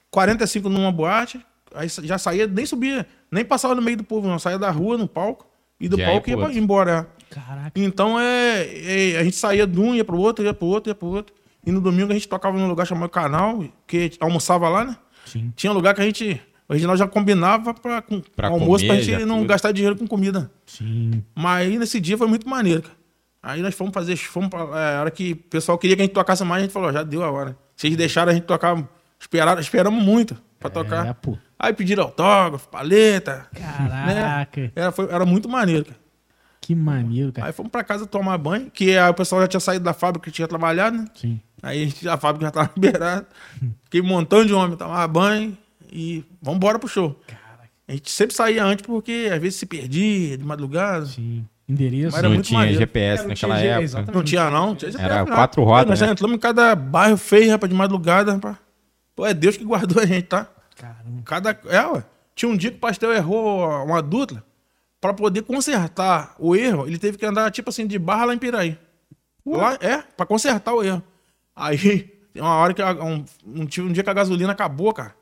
45 numa boate, aí já saía, nem subia, nem passava no meio do povo, não. Saía da rua, no palco, e do Já palco ia embora. Caraca. Então é, é, A gente saía de um, ia pro outro, ia pro outro, ia pro outro. E no domingo a gente tocava num lugar chamado Canal, que almoçava lá, né? Sim. Tinha lugar que a gente. O Reginaldo já combinava pra, com Pra almoço comer, pra gente não tudo. gastar dinheiro com comida. Sim. Mas aí nesse dia foi muito maneiro, cara. Aí nós fomos fazer, fomos pra, é, a hora que o pessoal queria que a gente tocasse mais, a gente falou, já deu a hora. Vocês deixaram a gente tocar, esperaram, esperamos muito pra tocar. É, pô. Aí pediram autógrafo, paleta. Caraca. Era, foi- era muito maneiro, cara. Que maneiro, cara. Aí fomos pra casa tomar banho, que aí o pessoal já tinha saído da fábrica que tinha trabalhado, né? Sim. Aí a, fábrica já tava liberada. Fiquei um montão de homem, tomava banho e vamos embora pro show. A gente sempre saía antes porque às vezes se perdia de madrugada. Sim. Endereço. Mas era não muito tinha maneiro. GPS É, não naquela tinha época. exatamente. Não tinha, não. Tinha Era não. quatro rodas, Pô, Nós já né? entramos em cada bairro feio, rapaz, de madrugada, rapaz. Pô, é Deus que guardou a gente, tá? Caramba. Cada. É, ué. Tinha um dia que o pastel errou uma dupla. Pra poder consertar o erro, ele teve que andar, tipo assim, de barra lá em Piraí. Lá, é, pra consertar o erro. Aí, tem uma hora que a- um, um, um dia que a gasolina acabou, cara.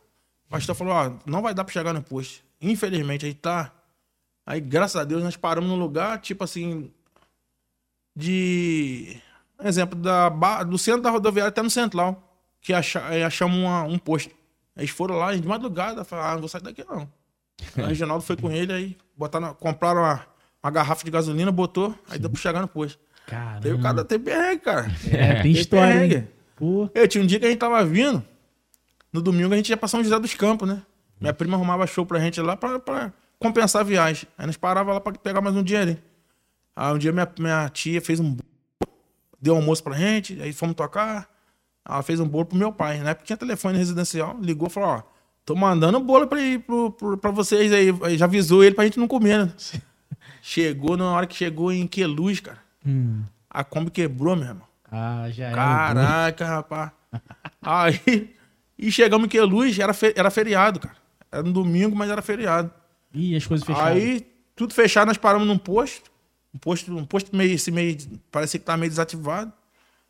O pastor falou, ó, não vai dar pra chegar no posto. Infelizmente, aí tá. Aí, graças a Deus, nós paramos num lugar, tipo assim, de. Exemplo, da, do centro da rodoviária até no central. Que acha, achamos uma- um posto. Eles foram lá de madrugada, falaram, ah, não vou sair daqui não. Aí o Reginaldo foi com ele, aí botaram, compraram uma, uma garrafa de gasolina, botou, aí deu pra chegar no posto. Caramba. Teve cada tem perrengue, cara. É, tem história. Eu tinha um dia que a gente tava vindo, no domingo a gente ia pra São José dos Campos, né? Minha prima arrumava show pra gente lá pra, pra compensar a viagem. Aí nós parava lá pra pegar mais um dinheiro. Aí um dia minha, minha tia fez um deu almoço pra gente, aí fomos tocar. Ela fez um bolo pro meu pai, né? Porque tinha telefone residencial, ligou e falou, ó, tô mandando um bolo pra, ir pro, pro, pra vocês aí. Já avisou ele pra gente não comer, né? Chegou, na hora que chegou em Queluz, cara, Hum. a Kombi quebrou, meu irmão. Ah, já era. Caraca, rapaz. Aí, e chegamos em Queluz, era, fe- era feriado, cara. Era no domingo, mas era feriado. Ih, as coisas fechadas. Aí, tudo fechado, nós paramos num posto. Um posto, um posto meio, esse meio, parecia que tá meio desativado.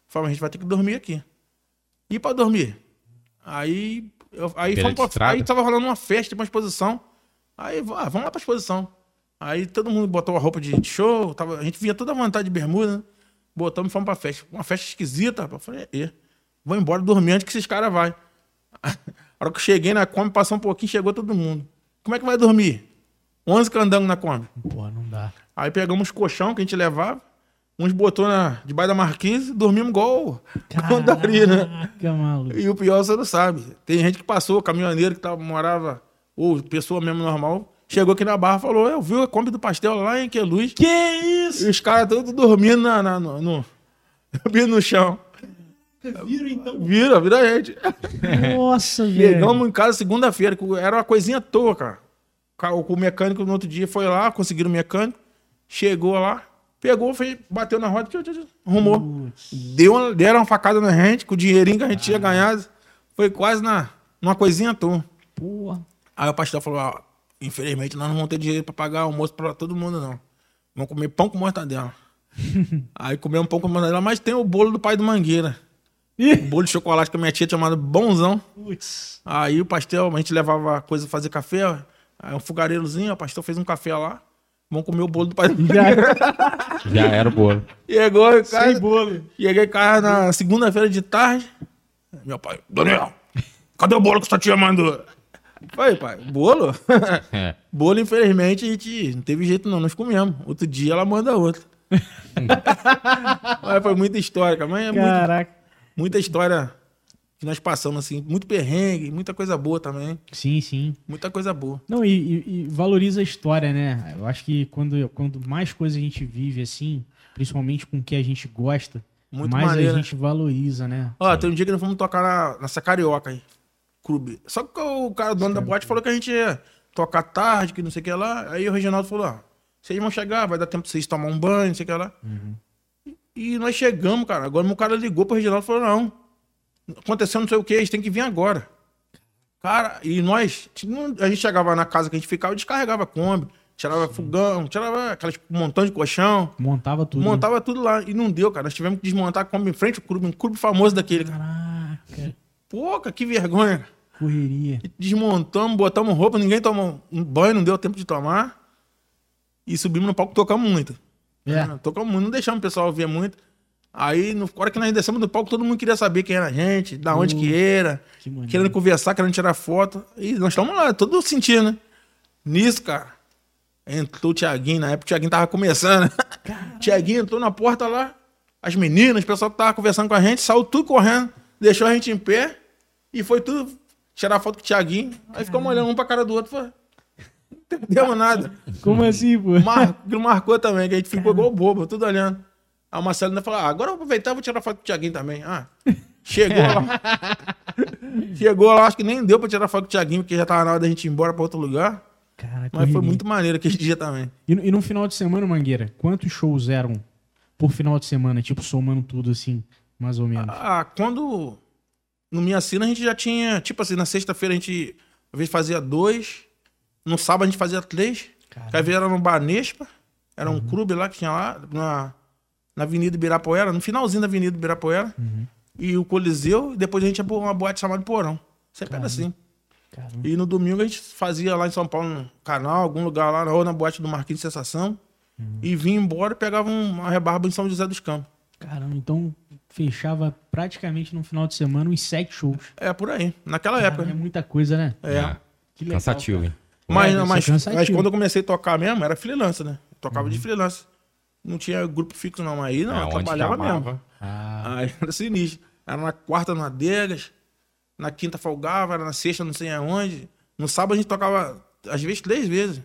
Falamos, a gente vai ter que dormir aqui. E pra dormir? Aí, eu, aí, Beira fomos pra, aí tava rolando uma festa, uma exposição. Aí, ah, vamos lá pra exposição. Aí todo mundo botou a roupa de show, tava, a gente vinha toda à vontade de bermuda, né? Botamos e fomos pra festa. Uma festa esquisita, rapaz. Eu falei, é, vou embora dormir antes que esses caras vai. A hora que eu cheguei na Kombi, passou um pouquinho, chegou todo mundo. Como é que vai dormir? 11 candangos na Kombi. Porra, não dá. Aí pegamos os colchão que a gente levava, uns botou na, debaixo da marquise, dormimos igual né? Caraca, maluco. E o pior você não sabe. Tem gente que passou, caminhoneiro que tava, morava, ou pessoa mesmo normal, chegou aqui na barra e falou: Eu vi a Kombi do pastel lá em Queluz. Que isso? E os caras todos dormindo na, na- no, no, no chão. Viram então? Vira, vira a gente. Nossa, velho. Chegamos em casa segunda-feira, que era uma coisinha à toa, cara. Ca- O o mecânico no outro dia foi lá, conseguiram o mecânico, chegou lá, pegou, fez, bateu na roda, arrumou. Putz. Deu uma, deram uma facada na gente, com o dinheirinho que a gente tinha ganhado. Foi quase na, numa coisinha. Porra. Aí o pastor falou: ó, infelizmente nós não vamos ter dinheiro pra pagar almoço pra todo mundo, não. Vamos comer pão com mortadela. Aí comemos pão com mortadela, mas tem o bolo do pai do Mangueira. O Ih, bolo de chocolate que a minha tia chamado Bonzão. Putz. Aí o pastel, a gente levava coisa pra fazer café, ó. aí um fogareirozinho, o pastor fez um café lá. Vamos comer o bolo do pai. Já Já era o bolo. Chegou em sem casa, bolo. cheguei em casa na segunda-feira de tarde. Meu pai, Daniel, cadê o bolo que sua tia mandou? Falei, pai, bolo? É. bolo, infelizmente, a gente não teve jeito não, nós comemos. Outro dia ela manda outro. mas foi muita história, cara. Mas é muito, Caraca. muita história que nós passamos, assim. Muito perrengue, muita coisa boa também. Sim, sim. Muita coisa boa. Não, e, e- e valoriza a história, né? Eu acho que quando, quando mais coisas a gente vive assim, principalmente com o que a gente gosta, Muito mais maneiro, a né? gente valoriza, né? Ó, tem um dia que nós fomos tocar na, nessa carioca aí. Clube. Só que o cara, o dono da boate, falou que a gente ia tocar tarde, que não sei o que lá. Aí o Reginaldo falou: ó, vocês vão chegar, vai dar tempo pra vocês tomar um banho, não sei o que lá. E nós chegamos, cara. Agora o cara ligou pro Reginaldo e falou: não, aconteceu não sei o que, eles têm que vir agora. Cara, e nós, a gente chegava na casa que a gente ficava, descarregava a Kombi, tirava fogão, tirava aquelas um montão de colchão. Montava tudo. né? Montava tudo lá e não deu, cara. Nós tivemos que desmontar a Kombi em frente ao clube, um clube famoso daquele, cara. Caraca, cara, que vergonha. correria. Desmontamos, botamos roupa, ninguém tomou um banho, não deu tempo de tomar. E subimos no palco, tocamos muito. É. Tocamos muito, não deixamos o pessoal ouvir muito. Aí, na hora que nós descemos do palco, todo mundo queria saber quem era a gente, da onde que era, que querendo conversar, querendo tirar foto. E nós estamos lá, todo sentindo, né? Nisso, cara, entrou o Tiaguinho, na época o Tiaguinho tava começando. Tiaguinho entrou na porta lá, as meninas, o pessoal que tava conversando com a gente, saiu tudo correndo, deixou a gente em pé e foi tudo tirar foto com o Tiaguinho. Aí ficamos olhando um pra cara do outro, foi. Não entendemos nada. Como assim, pô? Mar... marcou também, que a gente ficou igual bobo, tudo olhando. Marcelo ainda falou: ah, agora eu vou aproveitar e vou tirar foto com o Thiaguinho também. Ah, chegou lá. chegou lá, acho que nem deu pra tirar foto com o Thiaguinho, porque já tava na hora da gente ir embora pra outro lugar. Cara, Mas foi muito maneiro aquele dia também. E, e no final de semana, Mangueira, quantos shows eram por final de semana? Tipo, somando tudo assim, mais ou menos. Ah, quando no Minha Sina a gente já tinha, tipo assim, na sexta-feira a gente às vezes fazia dois, no sábado a gente fazia três, Caramba. às vezes era no Banespa, era um clube lá que tinha lá, na, na Avenida Ibirapuera, no finalzinho da Avenida Ibirapuera, e o Coliseu, e depois a gente ia pra uma boate chamada Porão. Sempre era assim. Caramba. E no domingo a gente fazia lá em São Paulo, no canal, algum lugar lá, ou na boate do Marquinhos de Sensação, e vinha embora e pegava um, uma rebarba em São José dos Campos. Caramba, então fechava praticamente no final de semana uns sete shows. É por aí, naquela Cara, época. é né? muita coisa, né? É. Que legal, Cansativo, hein? Mas, É, mas, cansativo. mas quando eu comecei a tocar mesmo, era freelancer, né? Eu tocava Uhum. de freelancer. Não tinha grupo fixo, não. Aí não, É, eu trabalhava chamava. mesmo. Ah, Aí era sinistro. Era na quarta no Adegas, na quinta folgava, era na sexta não sei aonde. No sábado a gente tocava, às vezes, três vezes.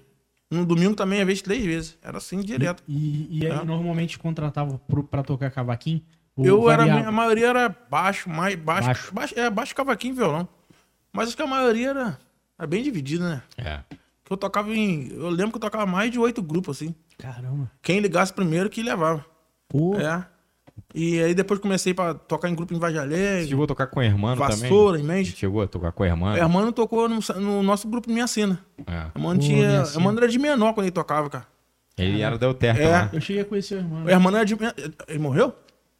No domingo também, às vezes, três vezes. Era assim, direto. E, e aí, É. normalmente, contratava pro, pra tocar cavaquinho? Eu era, a maioria era baixo, mais baixo. Baixo. baixo. é, baixo cavaquinho e violão. Mas acho que a maioria era, era bem dividida, né? É. Que eu tocava em. Eu lembro que eu tocava mais de oito grupos, assim. Caramba. Quem ligasse primeiro que levava. Pô, É. E aí depois comecei pra tocar em grupo em Você Vajalé, chegou a tocar com o Hermano Vassoura, em também? Mendes. Chegou a tocar com o Hermano? O Hermano tocou no, no nosso grupo Minha Cena. É. O Hermano, Pô, tinha, Cena. Hermano era de menor quando ele tocava, cara. Ele era da Euterpe É. lá. eu cheguei a conhecer o irmão. O Hermano era de menor. Ele morreu?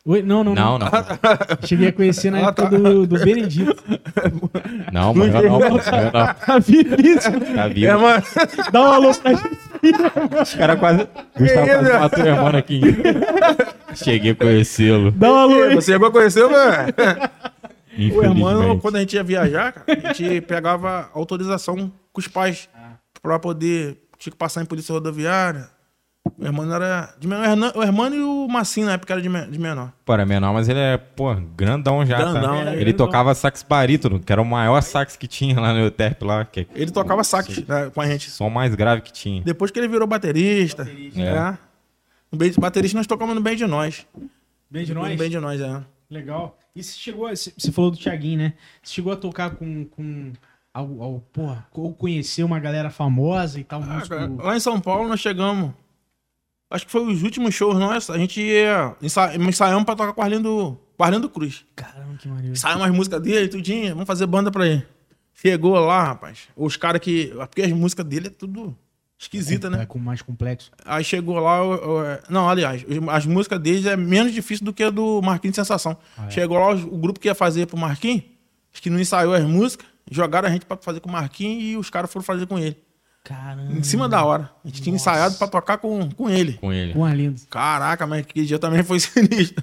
Oi, não, não, não. Não, não. Cheguei a conhecer na Ah, época tá. do, do Benedito. Não, morreu não, não. Tá vivíssimo. Tá vivo. Hermano. Dá um alô pra gente. Os caras quase. Gustavo isso? quase matou o Hermano aqui. Cheguei a conhecê-lo. Dá um alô aí. Você chegou a conhecer, velho? O Infelizmente. quando a gente ia viajar, cara, a gente pegava autorização com os pais pra poder. Tinha que passar em polícia rodoviária. O Hermano era. De menor, o Hermano e o Massinho na época era de, de menor. Pô, era menor, mas ele é, pô, grandão já, Grandão, tá? né? Ele Grandão. tocava sax barítono, que era o maior sax que tinha lá no Euterpe lá, que é Ele tocava sax né, com a gente. o som mais grave que tinha. Depois que ele virou baterista. É. É. No bem, baterista nós tocamos no Bem de Nós. Bem de No nós. Bem de Nós, é. Legal. E você chegou, a- você falou do Thiaguinho, né? Você chegou a tocar com, com ao, ao, porra, ou conhecer uma galera famosa e tal, Ah, músico. lá em São Paulo nós chegamos. Acho que foi os últimos shows nossos. A gente ia. ensa- ensaiamos pra tocar com o Arlindo, com o Arlindo Cruz. Caramba, que maneiro. Ensaiamos as músicas dele, tudinho. Vamos fazer banda pra ele. Chegou lá, rapaz. Os caras que. Porque as músicas dele é tudo esquisita, É né? com mais complexo. Aí chegou lá. o- o- Não, aliás, as músicas deles é menos difícil do que a do Marquinhos de Sensação. Ah, é? Chegou lá o grupo que ia fazer pro Marquinhos, que não ensaiou as músicas, jogaram a gente pra fazer com o Marquinhos e os caras foram fazer com ele. Caramba. Em cima da hora. A gente tinha Nossa. ensaiado pra tocar com, com ele. Com ele. Com Arlindo. Caraca, mas que dia também foi sinistro.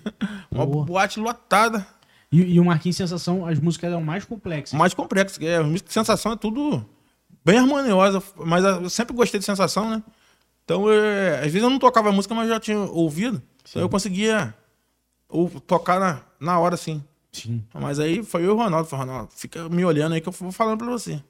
Uma Boa. boate lotada. E, e o Marquinhos Sensação, as músicas eram mais complexas. Mais complexo. que É, a música de sensação é tudo bem harmoniosa. Mas eu sempre gostei de sensação, né? Então, é, às vezes eu não tocava a música, mas eu já tinha ouvido. Então eu conseguia ou, tocar na, na hora, assim. Sim. Mas aí foi eu e o Ronaldo. Falei, Ronaldo, fica me olhando aí que eu vou falando pra você.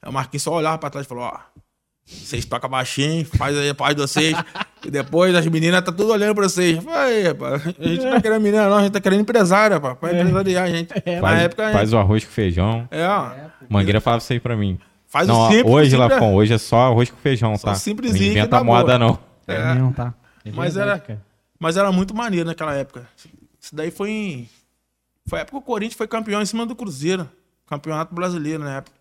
Aí o Marquinhos só olhava pra trás e falou, ó... Vocês tocam baixinho, faz aí a parte de vocês. e depois as meninas tá tudo olhando pra vocês. Rapaz, a gente não tá querendo menina, não, a gente tá querendo empresário, rapaz. Pra empresariar a gente. Na Faz, época, faz o arroz com feijão. é, ó, Mangueira falava isso aí pra mim. faz não, o simples. hoje, Lafon, hoje é só arroz com feijão, Só tá? simplesinho Não inventa dá moda, boa. não. É, É. mesmo, tá? É Mas verdade, era- cara. Mas era muito maneiro naquela época. Isso daí foi em. Foi a época que o Corinthians foi campeão em cima do Cruzeiro. Campeonato brasileiro na época.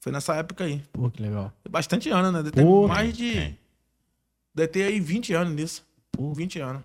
Foi nessa época aí. Pô, que legal. Bastante anos, né? Deve ter Pô, mais de. tem. Deve ter aí 20 anos nisso. Pô. 20 anos.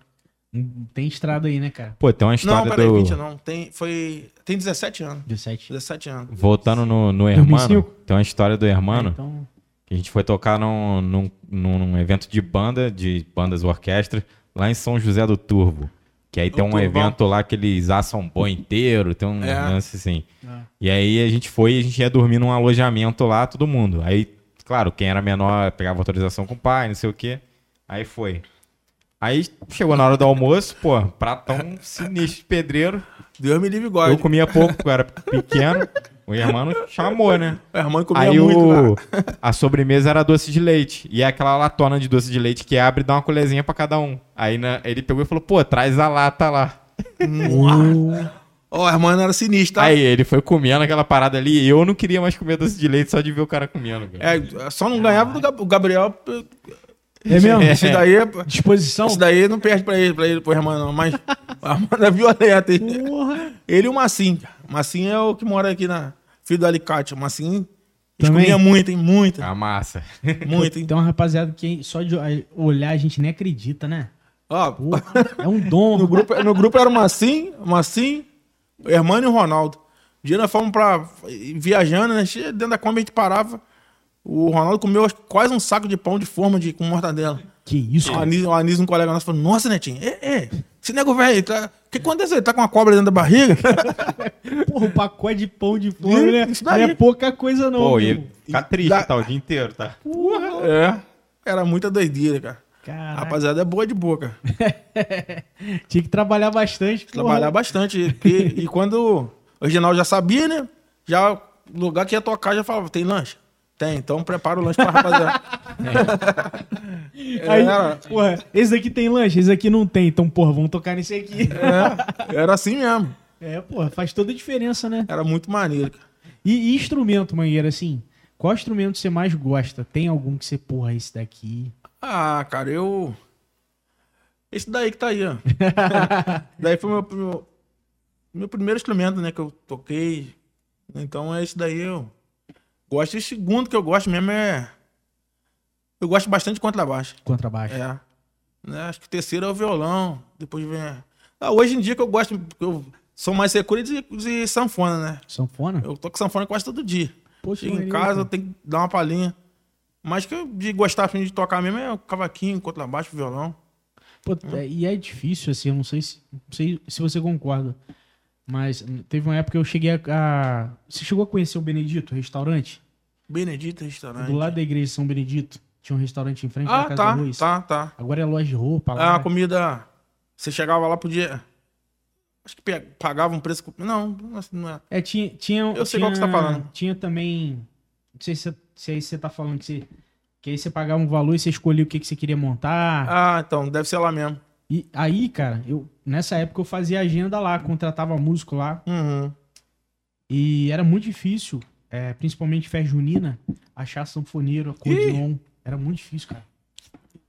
Tem estrada aí, né, cara? Pô, tem uma Não, história peraí, do... 20 não. Tem, foi, tem 17 anos. 17. 17 anos. Voltando no, no Hermano, 2005? tem uma história do Hermano, É, então, que a gente foi tocar num, num, num evento de banda, de bandas orquestras, lá em São José do Turbo. Que aí O tem um Turbão. evento lá que eles assam boi inteiro, tem um É. lance assim. Ah. E aí a gente foi e a gente ia dormir num alojamento lá, todo mundo. Aí, claro, quem era menor pegava autorização com o pai, não sei o quê. Aí foi. Aí chegou na hora do almoço, pô, pratão sinistro de pedreiro. Deus me livre Eu guarde. comia pouco, porque eu era pequeno. O irmão chamou, né? A irmã comia Aí muito o... a sobremesa era doce de leite. E é aquela latona de doce de leite que abre e dá uma colherzinha pra cada um. Aí na- ele pegou e falou, pô, traz a lata lá. Ó, a irmã era sinistra. tá? Aí ele foi comendo aquela parada ali e eu não queria mais comer doce de leite só de ver o cara comendo. Cara. É, só não ganhava do Gab- o Gabriel. É mesmo? Esse daí, é- Disposição? esse daí não perde pra ele, pra ele, pro irmão, não. Mas a irmã é violenta. hein? Porra. Ele e o Massim. cara. O Massim é o que mora aqui na Filho do Alicate. O Massim, a gente Também? comia muito, hein? Muito, A massa. muito, hein? Uma rapaziada que só de olhar a gente nem acredita, né? Ó, Porra, é um dom. no, grupo, no grupo era o Massim, o Massim, o Hermano e o Ronaldo. Um dia nós fomos pra, viajando, né? Dentro da Kombi a gente parava. O Ronaldo comeu quase um saco de pão de forma de, com mortadela. Que isso, O cara? Anísio, o Anísio, um colega nosso, falou: Nossa, Netinho, é, é, esse nego velho, tá, o que aconteceu? Ele tá com uma cobra dentro da barriga? Porra, um pacote de pão de forno, né? Não é pouca coisa, não. Pô, meu. e ficar triste, Da- tá? O dia inteiro, tá? é. Era muita doideira, cara. Caraca. rapaziada é boa de boca. Tinha que trabalhar bastante. porra. Trabalhar bastante. E, e quando o Reginaldo já sabia, né? Já o lugar que ia tocar já falava: tem lanche? Tem, então prepara o lanche pra rapaziada. Aí, Era, porra, esse daqui tem lanche, esse aqui não tem. Então, porra, vamos tocar nesse aqui. é, era assim mesmo. É, porra, faz toda a diferença, né? Era muito maneiro. E, e instrumento, Mangueira, assim, qual instrumento você mais gosta? Tem algum que você, porra, esse daqui? Ah, cara, eu. Esse daí que tá aí, ó. daí foi meu, meu, meu primeiro instrumento, né, que eu toquei. Então é esse daí eu gosto. E o segundo que eu gosto mesmo é. Eu gosto bastante de contrabaixo. Contrabaixo. É. Né, Acho que o terceiro é o violão. Depois vem. Ah, hoje em dia que eu gosto. Eu sou mais secura de, de sanfona, né? Sanfona? Eu toco sanfona quase todo dia. Poxa, Chego em casa, eu tenho que dar uma palhinha. Mas que eu de gostar de tocar mesmo é o cavaquinho, contrabaixo, violão. Pô, é, e é difícil, assim, eu não sei se, não sei se você concorda. Mas teve uma época que eu cheguei a, a- Você chegou a conhecer o Benedito, o restaurante? Benedito Restaurante. Do lado da igreja de São Benedito. Tinha um restaurante em frente Ah, da Casa tá, Luz. tá, tá. Agora é loja de roupa É lá. uma comida. Você chegava lá, podia. Acho que pagava um preço. Não, não é. É, tinha, tinha. Eu sei tinha, qual que você tá falando. Tinha também. Não sei se, se aí você tá falando que você. Que aí você pagava um valor e você escolhia o que, que você queria montar. Ah, então, deve ser lá mesmo. E aí, cara, eu nessa época eu fazia agenda lá, contratava músico lá. Uhum. E era muito difícil, é, principalmente festa junina, achar sanfoneiro, acordeon. Era muito difícil, cara.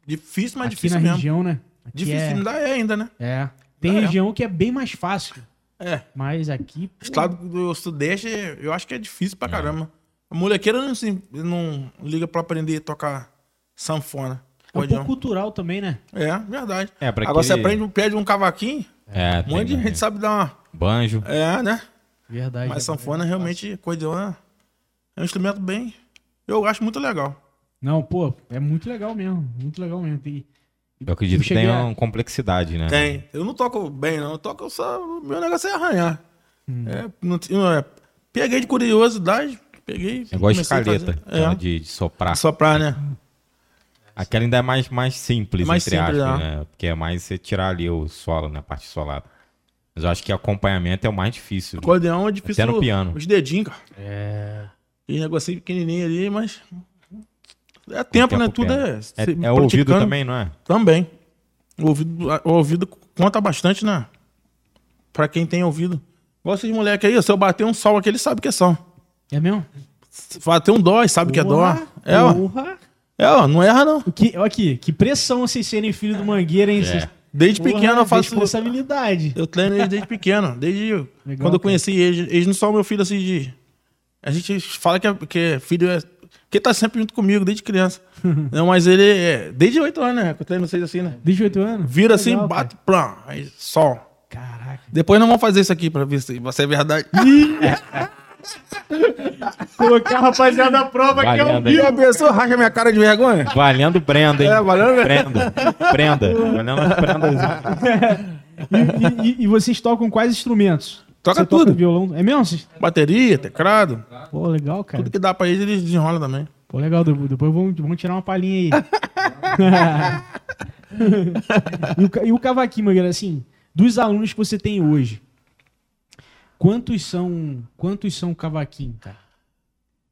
Difícil, mas Aqui difícil na mesmo. região, né? Aqui Difícil é, ainda é ainda, né? é. Tem É. região que é bem mais fácil. É. Mas aqui. pô, Estado do Sudeste, eu acho que é difícil pra caramba. A molequeira não, se, não liga pra aprender a tocar sanfona. é um pouco cultural também, né? É, verdade. É, pra Agora você aquele- aprende, pede um cavaquinho, É, um monte de gente sabe dar uma. Banjo. É, né? Verdade. Mas é sanfona realmente, acordeão é é um instrumento bem. Eu acho muito legal. Não, pô, é muito legal mesmo. Muito legal mesmo. E- Eu acredito Eu que tem a- uma complexidade, né? Tem. Eu não toco bem, não. Eu toco só. Meu negócio é arranhar. Hum. É, não, não é. Peguei de curiosidade, peguei. Eu gosto de caleta, É. de, de soprar. Soprar, né? Aquela ainda é mais, mais simples, Mais entre simples, aspas, é. né? Porque é mais você tirar ali o solo, né? A parte solada. Mas eu acho que acompanhamento é o mais difícil. Acordeão é difícil. Até no piano. Os dedinhos, cara. É. E negocinho pequenininho ali, mas. É tempo, né? tempo Tudo pega. é. É, é o ouvido também, não é? Também. O ouvido, o ouvido conta bastante, né? Pra quem tem ouvido. Igual esses moleques aí, ó, se eu bater um sol aqui, ele sabe que é som. É mesmo? Se bater um dó, ele sabe que é dó. É, ó. porra. É, ó, não erra, não. O que, ó aqui, que pressão vocês serem filho do Mangueira, hein? Vocês- Desde Porra, pequeno eu faço. Responsabilidade. Eu treino eles desde pequeno. Desde Legal, quando eu conheci eles. Eles não são meu filho assim de. A gente fala que, é, que é filho é. Que tá sempre junto comigo desde criança. não, mas ele é. Desde 8 anos, né? Que eu treino vocês assim, né? 18 anos? Vira assim, Legal, bate, plá. Aí, sol. cara. Caraca. Depois nós vamos fazer isso aqui pra ver se vai ser verdade. Colocar a rapaziada à prova Valendo, E vivo. a pessoa racha minha cara de vergonha? Valendo prenda, hein? É, valendo prenda. Prenda. Valendo as prendas. E, e- e vocês tocam quais instrumentos? Toca Você tudo. Toca violão. É mesmo? Bateria, teclado. Pô, legal, cara. Tudo que dá pra eles, eles desenrolam também. Pô, legal. Depois vamos, vamos tirar uma palhinha aí. e, o, e o cavaquinho, Mangueira, assim, dos alunos que você tem hoje, quantos são quantos são cavaquinho, cara?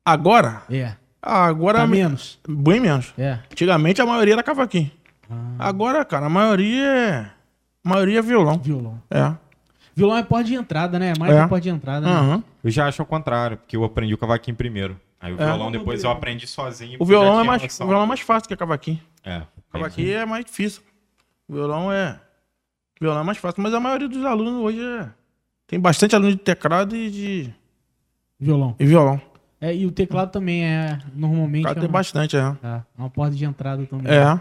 Agora? É. Ah, agora. Tá menos. Bem menos. É. Antigamente a maioria era cavaquinho. Ah, Agora, cara, a maioria é. A maioria é violão. violão. É. Violão é porta de entrada, né? É mais É. a porta de entrada. né? Aham. Eu já acho ao contrário, porque eu aprendi o cavaquinho primeiro. Aí o É. violão depois eu aprendi sozinho. O violão, é mais, o violão é mais fácil que a cavaquinho. É. Cavaquinho é mais difícil. O violão é. O violão é mais fácil. Mas a maioria dos alunos hoje é. Tem bastante aluno de teclado e de Violão. e violão. É, e o teclado também é, normalmente, Cara, é tem uma, bastante, é. é uma porta de entrada também. É.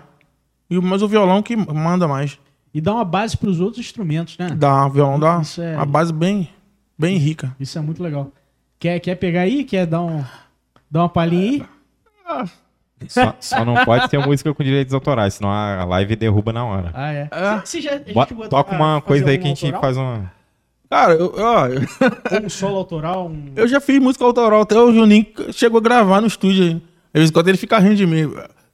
E, o- mas o violão que manda mais. E dá uma base para os outros instrumentos, né? Dá, o violão dá Isso é- uma base bem, bem rica. Isso é muito legal. Quer, quer pegar aí? Quer dar, um, dar uma palhinha aí? Só, só não pode ter música com direitos autorais, senão a live derruba na hora. Ah, é. É. Você já, a gente Bota- botou toca uma coisa aí que a gente autoral? faz uma. Cara, eu, ó, um solo autoral? Um... eu já fiz música autoral, até o Juninho chegou a gravar no estúdio aí. De vez em quando ele fica rindo de mim.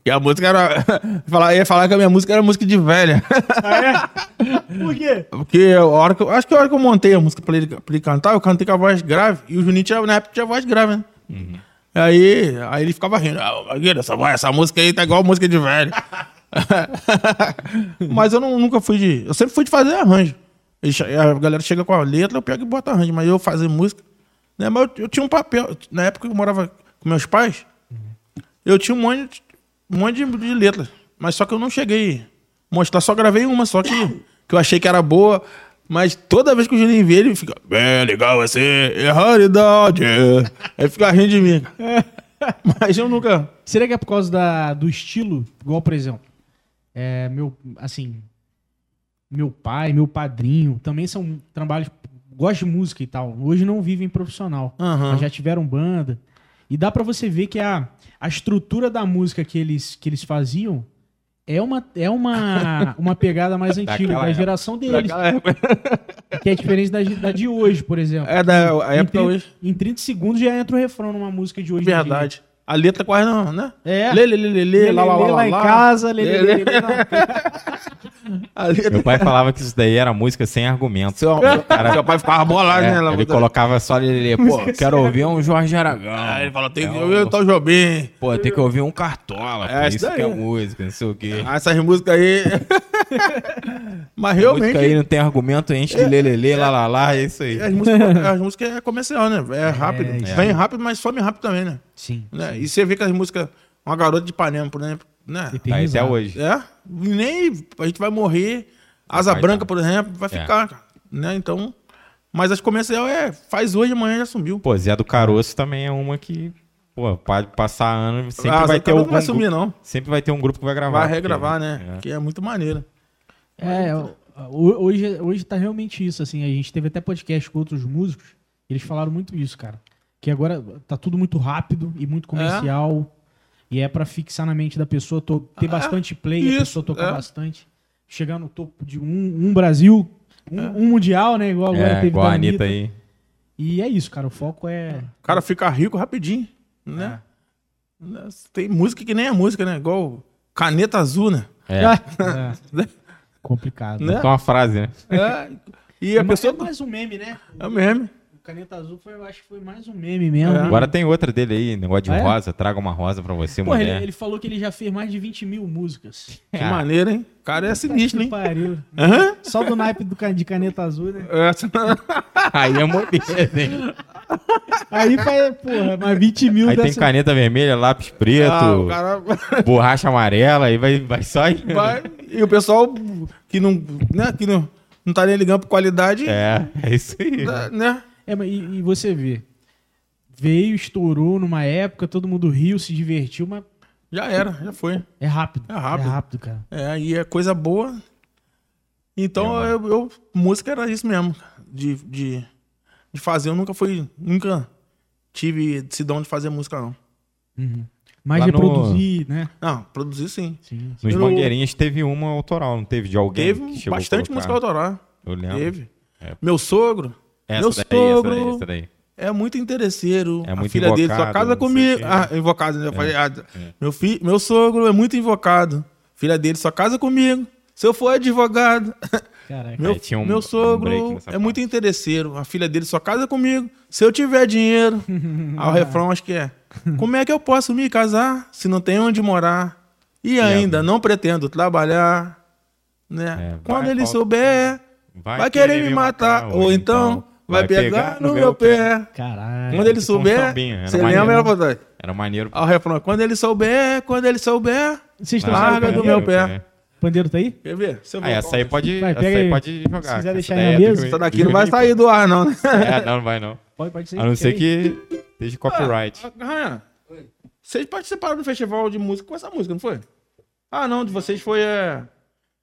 Que a música era. falar, ia falar que a minha música era música de velha. Ah, é? Por quê? Porque a hora que, eu- acho que a hora que eu montei a música pra ele, pra ele cantar, eu cantei com a voz grave. E o Juninho tinha, na época tinha voz grave, né? Uhum. Aí, aí ele ficava rindo. Ah, essa, essa música aí tá igual música de velho. mas eu não- nunca fui de. Eu sempre fui de fazer arranjo. A galera chega com a letra, eu pego e boto arranjo. Mas eu fazer música. Né? Mas eu, eu tinha um papel. Na época que eu morava com meus pais, eu tinha um monte, um monte de, de letras. Mas só que eu não cheguei a mostrar, só gravei uma, só que, que eu achei que era boa. Mas toda vez que o Juninho vê, ele fica, bem legal você, é raridade. Aí fica rindo de mim. Mas eu nunca. Será que é por causa da, do estilo? Igual, por exemplo, é, meu, assim, meu pai, meu padrinho, também são trabalhos, gostam de música e tal. Hoje não vivem profissional, Aham. mas já tiveram banda. E dá pra você ver que a, a estrutura da música que eles, que eles faziam é uma, é uma, uma pegada mais antiga, da época. geração deles, época. que é diferente da, da de hoje, por exemplo. É da a Em época 30 hoje. Em 30 segundos já entra o refrão numa música de hoje. em dia. Verdade. A letra quase não, né? É. Lê, lê, lê, lê, lê, Lê, lá, lá, lê, lá, lá em lá. casa, lê, lê, Lê, lê, lê, lá. A letra- Meu pai falava que isso daí era música sem argumento. Seu, seu pai ficava bolado, É, né? ele botando- colocava só ele, pô, quero ouvir um Jorge Aragão. Aí ele falou, tem que É ouvir um- o Tom Jobim. Pô, tem que ouvir um Cartola, É, pô, isso isso que é música, não sei o quê. Ah, essas músicas aí... Mas realmente... música aí não tem argumento, enche de lelele, lá, lá, lá, é isso aí. As músicas, as músicas é comercial, né? É rápido. É, Vem rápido, mas some rápido também, né? Sim. né? E você vê que as músicas... Uma garota de Ipanema, por exemplo, né? Tá aí até hoje. É, nem a gente vai morrer. Asa Vai Branca, tá. por exemplo, vai É. ficar, né? Então, mas as comercial é faz hoje, amanhã já sumiu. Pô, Zé do Caroço também é uma que, pô, pode passar ano, sempre Ah, vai ter algum não vai sumir não. Sempre vai ter um grupo que vai gravar. Vai porque- regravar, né? É. Que é muito maneiro. É, o- hoje, hoje tá realmente isso, assim, a gente teve até podcast com outros músicos, eles falaram muito isso, cara. Que agora tá tudo muito rápido e muito comercial, e é pra fixar na mente da pessoa, to- ter É, bastante play, a isso, pessoa tocar é. bastante, chegar no topo de um, um Brasil, um, um Mundial, né, igual agora É, teve igual da a Anitta aí. E é isso, cara, o foco é... O cara fica rico rapidinho, né? Tem música que nem é música, né? Igual Caneta Azul, né? É. É. Complicado. Né? Só uma frase, né? É, e a É pessoa... mais um meme, né? É mesmo. O Caneta Azul foi, eu acho que foi mais um meme mesmo. É. Agora tem outra dele aí, negócio de Ah, é? rosa. Traga uma rosa pra você, Porra, ele, mulher. ele falou que ele já fez mais de 20 mil músicas. Que Ah. maneiro, hein? O cara é sinistro, Que hein? pariu. Aham. Só do naipe do, de caneta azul, né? Essa- Aí é modelo, hein? Aí faz, porra, mais 20 mil Aí tem dessa. caneta vermelha, lápis preto, Ah, cara borracha amarela, aí vai, vai só... indo. vai. E o pessoal que não, né, que não, não tá nem ligando por qualidade, É, é isso aí. né? É, mas e, e você vê. Veio, estourou numa época, todo mundo riu, se divertiu, mas Já era, já foi. é rápido. É rápido. É rápido, cara. É, e é coisa boa. Então, É, eu, eu- música era isso mesmo. De, de, de fazer, eu nunca fui. Nunca tive decidão de fazer música, não. Uhum. Mais Lá de no- produzir, né? Não, produzir sim. Sim. Nos Eu- Mangueirinhas teve uma autoral, não teve? De alguém Teve que chegou a bastante música autoral. Eu lembro. Teve. É. Meu sogro. Essa meu daí, sogro essa daí, essa daí. é muito interesseiro. É a muito filha dele só invocado, casa comigo. Ah, invocado, né? Eu falei, ah, é. meu, fi, meu sogro é muito invocado. Filha dele só casa comigo. Se eu for advogado. Caraca. Meu, tinha um- meu um sogro nessa é parte. muito interesseiro. A filha dele só casa comigo. Se eu tiver dinheiro. Aí o refrão acho que é. Como é que eu posso me casar se não tem onde morar? E ainda não pretendo trabalhar. Né? É, Quando vai, ele falta- souber, vai, querer me matar. Ou então vai pegar no meu pé. Caralho. Quando ele souber, era você lembra, ela falou, Era maneiro. Aí o refrão, quando ele souber, quando ele souber, Vocês estão Larga do meu pé. O pandeiro tá aí? quer ver? Se eu Ah, essa aí pode, Vai, essa aí aí. pode jogar. Se quiser deixar aí na é mesa. Essa daqui não vai sair do ar, não. né? É, não, não vai não. Pode, pode ser. A não ser que esteja copyright. Ah, vocês participaram do festival de música com essa música, não foi? Ah, não, de vocês foi. É...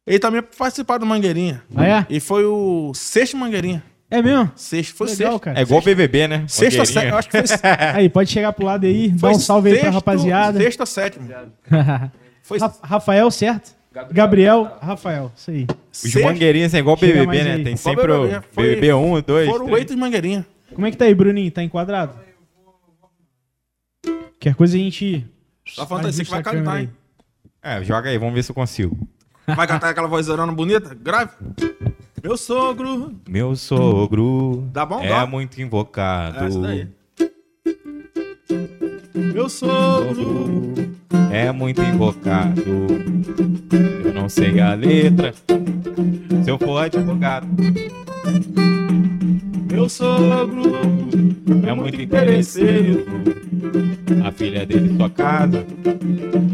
Ele também participaram do Mangueirinha. Ah, é? E foi o sexto Mangueirinha. É mesmo? Sexto, foi Legal, sexto. cara. É igual BBB, né? Sexta, eu acho que foi. Aí, pode chegar pro lado aí, dá foi um salve aí pra sexto- rapaziada. Sexta, sétimo. Foi Ra- Rafael, certo? Gabriel, Rafael, isso aí. Os sexto- mangueirinhos é igual Chega BBB, né? aí. Tem sempre o BBB, foi- BBB 1, 2, Foram oito de Mangueirinha. Como é que tá aí, Bruninho? Tá enquadrado? Qualquer coisa a gente. Tá falando assim que vai cantar, aí. hein? É, joga aí, vamos ver se eu consigo. Vai cantar aquela vozorona bonita? Grave. Meu sogro. Meu sogro Dá bom, é dá. muito invocado. Essa daí. Meu sogro, é muito invocado. Eu não sei a letra. Se eu for advogado, meu sogro, é muito interesseiro. A filha dele só casa.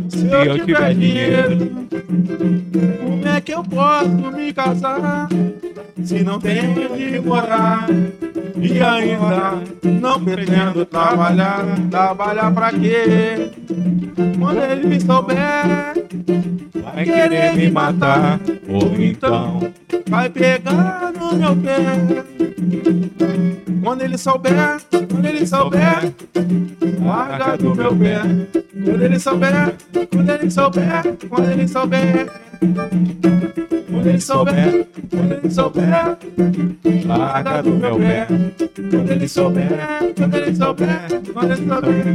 se eu tiver dinheiro. como é que eu posso me casar se não tenho onde morar? E ainda não pretendo trabalhar, trabalhar pra quê? Quando ele me souber, Vai querer me matar. Ou então, vai pegar no meu pé. Quando ele souber, quando ele souber, larga do meu pé. Quando ele souber, quando ele souber, quando ele souber. Quando ele souber, quando ele souber, larga do meu pé. quando ele souber, quando ele souber, quando ele souber.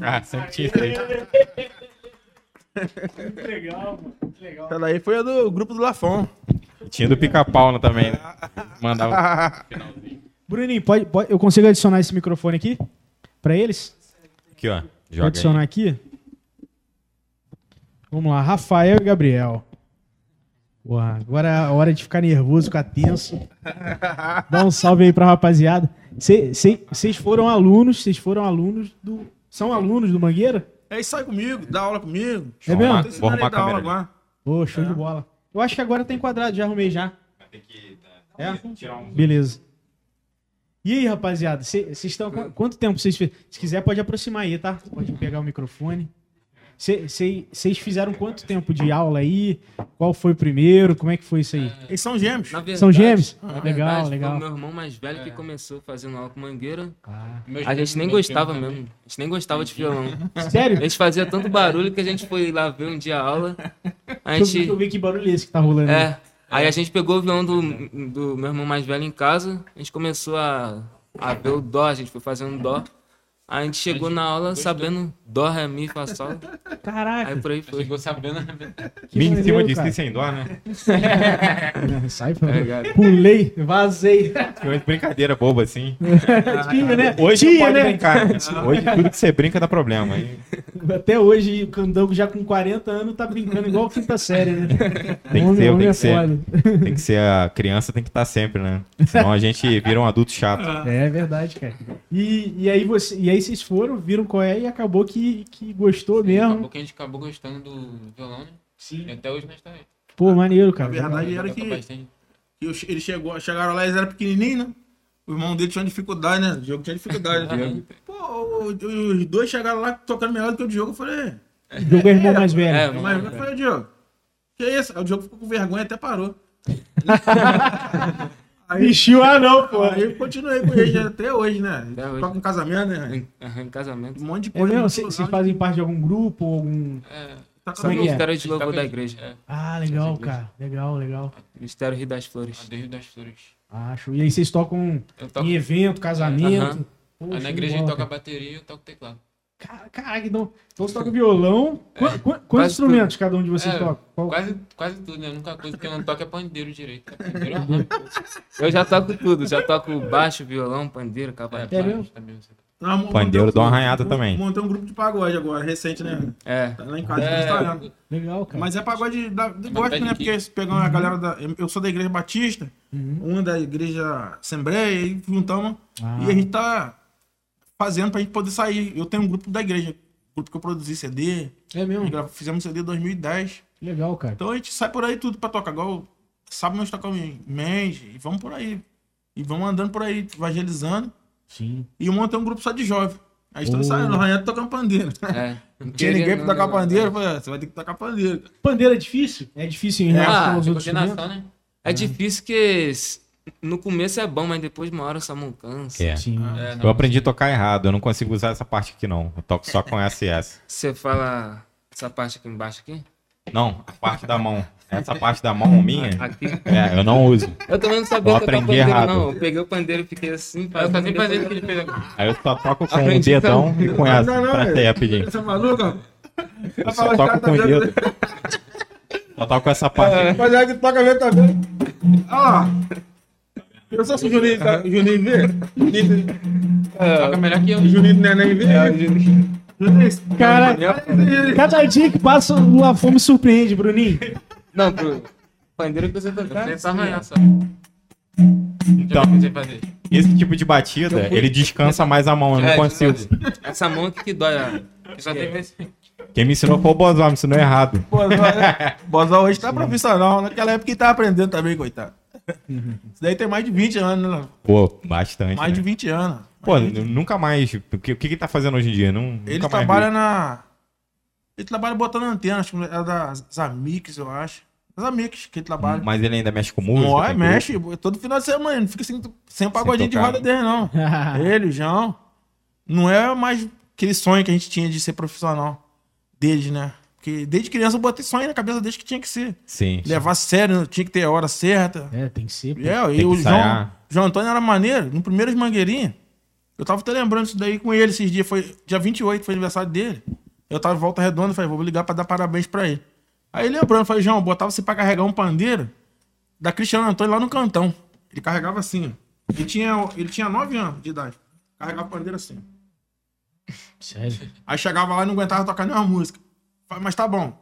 Ah, sempre tinha isso aí. Muito legal, mano. Muito legal. Essa daí foi a do grupo do Lafon. Tinha do pica-pau também. né? Mandava. Bruninho, pode, pode- eu consigo adicionar esse microfone aqui pra eles? Aqui, ó. Vou Joga adicionar aí. aqui. Vamos lá, Rafael e Gabriel. Porra, agora é a hora de ficar nervoso, ficar tenso. Dá um salve aí pra rapaziada. Vocês foram alunos, vocês foram alunos do. São alunos do Mangueira? É isso aí comigo, dá aula comigo. É mesmo? Vou arrumar a dar a aula câmera agora. Ô, show de bola. Eu acho que agora tá enquadrado, já arrumei já. É? Tirar um- Beleza. E aí, rapaziada, vocês estão. qu- Quanto tempo vocês fizeram? Se quiser, pode aproximar aí, tá? Pode pegar o microfone. Vocês fizeram quanto tempo de aula aí? Qual foi o primeiro? Como é que foi isso aí? Eles são gêmeos. Na verdade, São gêmeos? Na Legal, verdade, legal. Foi o meu irmão mais velho que começou fazendo aula com mangueira. Ah. A gente nem gostava mesmo. A gente nem gostava de violão. Sério? A gente fazia tanto barulho que a gente foi lá ver um dia a aula. A Deixa eu, gente. deixa eu ver que barulho é esse que tá rolando. aí. É. Aí a gente pegou o violão do, do meu irmão mais velho em casa. A gente começou a, a ver o dó. A gente foi fazendo dó. A gente chegou na aula sabendo dó, ré, mi, fá, sol. Caraca. Aí por aí foi. Chegou sabendo. que Vim em cima maneiro, disso cara. e sem dó, né? Sai, por É, favor. cara. Pulei, vazei. Foi uma brincadeira boba assim. Tinha, né? Hoje Tinha, pode né? brincar. né? Hoje tudo que você brinca dá problema. Até hoje, o Candango já com 40 anos tá brincando igual quinta série, né? Tem que ser, homem tem é que ser. Tem que ser a criança, tem que estar sempre, né? Senão a gente vira um adulto chato. É verdade, cara. E, e, aí você, e aí vocês foram, viram qual é e acabou que, que gostou mesmo. Acabou que a gente acabou gostando do violão, né? Sim. E até hoje nós tá aí. Pô, maneiro, cara. Na verdade, era que que eles chegou, chegaram lá, eles eram pequenininhos, né? O irmão dele tinha dificuldade, né? O Diogo tinha dificuldade. Pô, o- os dois chegaram lá tocando melhor do que o Diogo. Eu falei, O Diogo é irmão mais velho. É, mas eu falei, Diogo, que isso? Aí o Diogo ficou com vergonha e até parou. aí, Bicho, ah não, pô. aí eu continuei com ele até hoje, né? Até hoje. Toca um casamento, né? Em, aham, em casamento. Um monte de É coisa. mesmo? muito Vocês fazem parte de algum grupo? Algum... É, Só Como é que é? Ministério de Louvor da igreja. É, Ah, legal, cara. Legal, legal. Ministério Rio das Flores. a do Rio das Flores. Acho. E aí vocês tocam toco. em evento, casamento. Aham. Pô, Aí show na igreja a gente toca bateria e eu toco teclado. Cara- Caraca, então, então você toca violão. Qu- qu- quantos instrumentos cada um de vocês É, toca? Qual- Quase, quase tudo, né? A única coisa que eu não toco é pandeiro direito. Pandeiro é. Eu já toco tudo. Já toco baixo, violão, pandeiro, cavaquinho. É mesmo? Nós mon- Pandeiro dá uma arranhada também. Montei um grupo de pagode agora, recente, né? É. Tá lá em casa, É, tá instalando. Legal, cara. Mas é pagode da, de né? Porque se pegar uma galera da. Eu sou da igreja Batista, Uhum. uma da igreja Assembleia, e juntamos. Ah. E a gente tá fazendo pra gente poder sair. Eu tenho um grupo da igreja, grupo que eu produzi CD. É mesmo? gra- Fizemos CD em 2010. Legal, cara. Então a gente sai por aí tudo pra tocar. Igual sábado nós tocamos em Mendes e vamos por aí. E vamos andando por aí, evangelizando. Sim. E eu montei um grupo só de jovem. Aí estamos Oh. saindo, arranhando tocando pandeiro. É. Não tinha ninguém pra tocar não. pandeiro. falei, "Ah, você vai ter que tocar pandeiro. Pandeiro é difícil? É difícil em relação Ah, aos É outros né? É difícil que no começo é bom, mas depois uma hora sua mão cansa. É. Sim. É, não, Eu aprendi a tocar errado, eu não consigo usar essa parte aqui não. Eu toco só com SS. Você fala essa parte aqui embaixo aqui? Não, a parte da mão. Essa parte da mão minha, Aqui. é, eu não uso. Eu também não sabia Eu tocar aprendi pandeiro, errado. não. Eu peguei o pandeiro e fiquei assim. Eu fazendo, tô sempre depois- fazendo o que ele fez agora. Aí eu só toco com o Aprendi dedão e com essa, Não, não, pra ter rapidinho. Você é maluco? Eu só toco com o dedo. Só toco essa parte. Mas é que toca ver também. Olha lá. Eu só se o Juninho, tá- Juninho vê. Juninho- Toca melhor que eu. Juninho Neném veio. É, o Juninho. Cara, cada dia que passa, o Lafon me surpreende, Bruninho. Não, pro pandeiro que você toca. Tenta arranhar só. Então, você esse tipo de batida, ele descansa mais a mão, eu não É, consigo. Essa mão aqui que dói. ó. Só tem. Quem me ensinou foi o Bozó, me ensinou errado. Bozó hoje tá profissional. Naquela época ele tava aprendendo também, coitado. Isso daí tem mais de 20 anos, né? Pô, bastante. Mais né? de 20 anos. Pô, n- nunca mais. O que, o que ele tá fazendo hoje em dia? Não, Ele trabalha na. Ele trabalha botando antena, acho que é da Zamix, eu acho. Das Zamix que ele trabalha. Mas ele ainda mexe com música? Não, é, tem mexe. Todo final de semana, não fica sem, sem um pagodinho de roda né? dele, não. ele, o João. Não é mais aquele sonho que a gente tinha de ser profissional deles, né? Porque desde criança eu botei sonho na cabeça deles que tinha que ser. Sim. sim. Levar a sério, tinha que ter a hora certa. É, tem que ser. pô. É, Tem e o João. João Antônio era maneiro. No primeiro de Mangueirinha, eu tava até lembrando isso daí com ele esses dias. Foi dia 28, foi aniversário dele. Eu tava em volta redonda, falei, vou ligar pra dar parabéns pra ele. Aí lembrando, falei, João, botava você pra carregar um pandeiro da Cristiano Antônio lá no cantão. Ele carregava assim, ó. Ele tinha, ele tinha 9 anos de idade. Carregava pandeiro assim. Sério. Aí chegava lá e não aguentava tocar nenhuma música. Mas tá bom.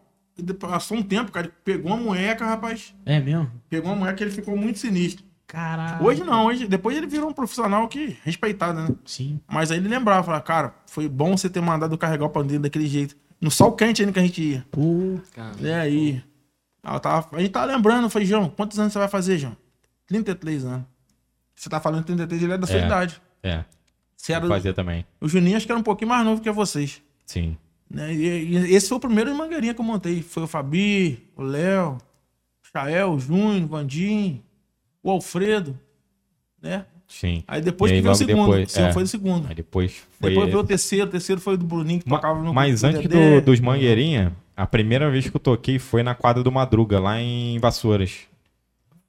Passou um tempo, cara, ele pegou uma moeca, rapaz. É mesmo? Pegou uma moeca e ele ficou muito sinistro. Caralho. Hoje não, hoje, depois ele virou um profissional que respeitado, né? Sim. Mas aí ele lembrava, falava, cara, foi bom você ter mandado carregar o pandeiro daquele jeito. No sol quente ainda que a gente ia. Pô, Cara, E aí? Ela tava, a gente tava lembrando, eu falei, João, quantos anos você vai fazer, João? 33 anos. Você tá falando 33, ele é da sua É. idade. É, Você era, fazer também. o Juninho acho que era um pouquinho mais novo que vocês. Sim. Né? E, e esse foi o primeiro de Mangueirinha que eu montei. Foi o Fabi, o Léo, o Chael, o Júnior, o Vandim, o Alfredo, né? Sim. Aí depois E que aí, veio o segundo. depois, seu é. foi o segundo. Aí depois foi. Depois veio o terceiro, o terceiro foi o do Bruninho, que Ma- tocava no. Mas antes do, dos Mangueirinha, a primeira vez que eu toquei foi na quadra do Madruga, lá em Vassouras.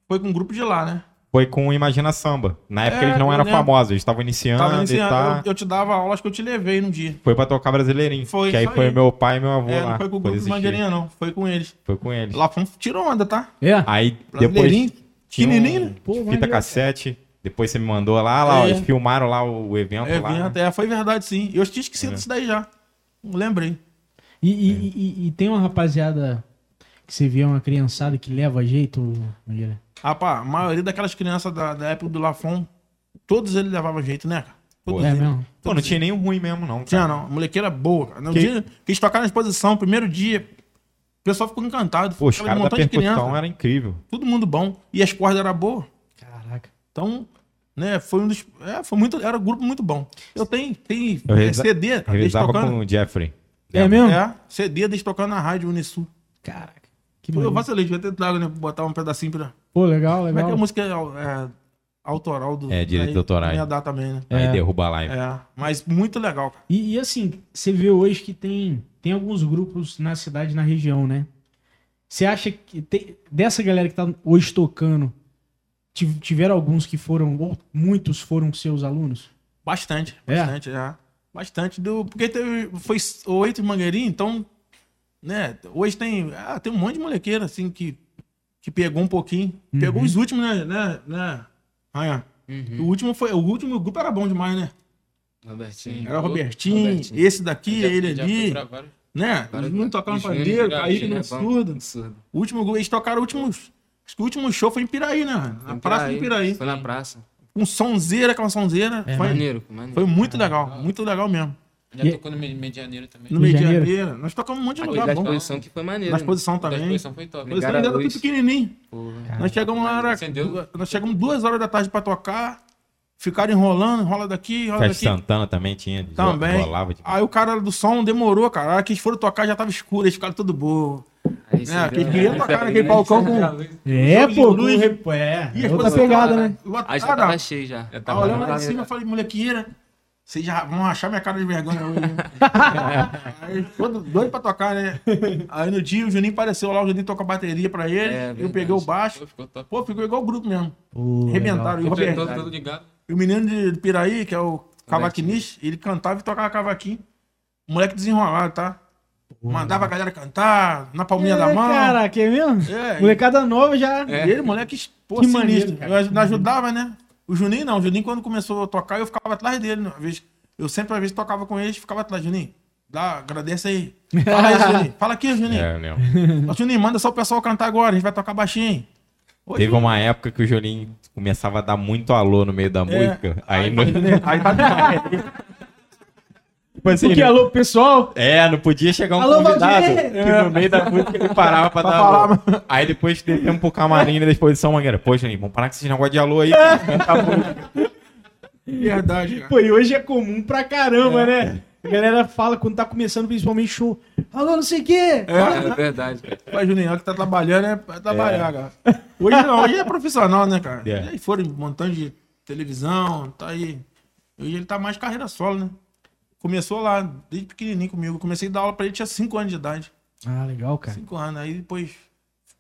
Foi com um grupo de lá, né? Foi com Imagina Samba. Na época É, eles não eram lembro. famosos, eles estavam iniciando, Tava e iniciando, tá... eu, eu te dava aulas que eu te levei no dia. Foi pra tocar Brasileirinho. Foi, que aí foi aí. meu pai e meu avô É, lá. não foi com o grupo de. Mangueirinha, não. Foi com eles. Foi com eles. Lá fomos, tirou onda, tá? é. Aí depois tinha um né? Pô, fita cassete. Depois você me mandou lá, lá ó, É. eles filmaram lá o, o evento É, lá. evento, é, foi verdade, sim. Eu tinha esquecido disso daí já. Não lembrei. E, e- e- e tem uma rapaziada que você vê uma criançada que leva jeito, Mangueira? Rapaz, a maioria daquelas crianças da, da época do Lafon, todos eles levavam jeito, né, cara? Todos É eles. mesmo? Pô, não tinha nenhum ruim mesmo, não. Tinha cara. não, a molequeira boa, cara. No Que- dia que eles tocaram na exposição, primeiro dia, o pessoal ficou encantado. Pô, os caras da montão de percussão criança, era incrível. Todo mundo bom. E as cordas eram boas. Caraca. Então, né, foi um dos. É, foi muito. Era um grupo muito bom. Eu tenho, tenho Eu é, reza- CD, deles Revisava tocando. com o Jeffrey. É Lembra? mesmo? É, CD deles tocando na rádio Unisul. Caraca. Que Eu maneiro. vacilei, devia ter trago, né? Botar um pedacinho pra. Pô, legal, Como é que legal. a música é, é autoral do. É, direitos aí, autorais. Ia dar também, né? Aí É. derruba a live. É, mas muito legal, cara. E, e assim, você vê hoje que tem, tem alguns grupos na cidade, na região, né? Você acha que tem- dessa galera que tá hoje tocando, tiv- tiveram alguns que foram, ou muitos foram seus alunos? Bastante, É? bastante, é. Bastante do. Porque teve. Foi oito mangueirinhos, então. Né? Hoje tem. Ah, tem um monte de molequeira, assim, que, que pegou um pouquinho. Pegou os últimos, né? né, né? Raia? O último foi. O último grupo era bom demais, né? Robertinho. Era o Robertinho, Robertinho. esse daqui, Já- ele já ali. vários- Né? Os meninos tocaram pandeiro, já no é surdo. Surdo. O último, eles tocaram o último. Acho que o último show foi em Piraí, né? Na Em Praça de Piraí. Foi na praça. Um sonzeira, aquela sonzeira. É, foi, Maneiro, maneiro. foi muito legal, muito legal mesmo. Já E- tocou no Meio Meio de Janeiro também. No Rio meio de de Janeiro? janeiro. Nós tocamos um monte de Aquele lugar bom. exposição que foi maneiro. Na né? exposição também. exposição foi top. A exposição ainda pequenininho. Porra. Nós chegamos lá, era, Acendeu? nós chegamos duas horas da tarde pra tocar. Ficaram enrolando, enrola daqui, enrola Festa daqui. Santana também tinha. Também. Rolava de... Aí o cara do som demorou, cara. A hora que eles foram tocar já tava escuro, eles ficaram tudo bobo. Aí você É, viu, que queria né? tocar naquele balcão com. É, Jogo de pô, com luz. é, é outra pegada, cara. né? Aí já Ah, tava cheio já. Tá tava olhando lá de cima, eu falei, molequeira, vocês já vão achar minha cara de vergonha hoje. Aí, todo doido pra tocar, né? Aí no dia o Juninho apareceu lá, o Juninho tocou a bateria pra ele, É, eu verdade. peguei o baixo. Pô, Ficou top. Pô, ficou igual o grupo mesmo. Pô, Arrebentaram. E o, Ficou Roberto, todo, todo ligado. e o menino de, Piraí, que é o cavaquinista, ele cantava e tocava cavaquinho. O moleque desenrolado, tá? Mandava a galera cantar, na palminha da É, mão. Caraca, é mesmo? É, e- Molecada nova já. E ele, moleque, pô, Que maneiro, sinistro. cara. Eu aj- ajudava, né? O Juninho não, o Juninho quando começou a tocar, eu ficava atrás dele. Uma vez, eu sempre, às vezes, tocava com ele, ficava atrás. Juninho, dá, agradece aí. Fala aí, Juninho. Fala aqui, Juninho. É, Juninho, manda só o pessoal cantar agora, a gente vai tocar baixinho. Ô, Teve uma época que o Julinho começava a dar muito alô no meio da música. Aí, no, Aí tá tipo assim, Porque não- alô, pessoal. É, não podia chegar um Alô, convidado Valdir! que no meio da música ele parava pra, dar alô. Aí depois descemos pro camarim na exposição, Mangueira. Pô, Juninho, vamos parar com esse negócio de alô aí. a música. Verdade, cara. Pô, e hoje é comum pra caramba, né? A galera fala quando tá começando, principalmente show. Alô, não sei o quê. É verdade, cara. Mas Juninho, que tá trabalhando é pra trabalhar, cara. Hoje não, hoje é profissional, né, cara? É. Aí foram montando de televisão, tá aí. Hoje ele tá mais carreira solo, né? Começou lá, desde pequenininho comigo. Comecei a dar aula pra ele, tinha 5 anos de idade. Ah, legal, cara. 5 anos. Aí depois,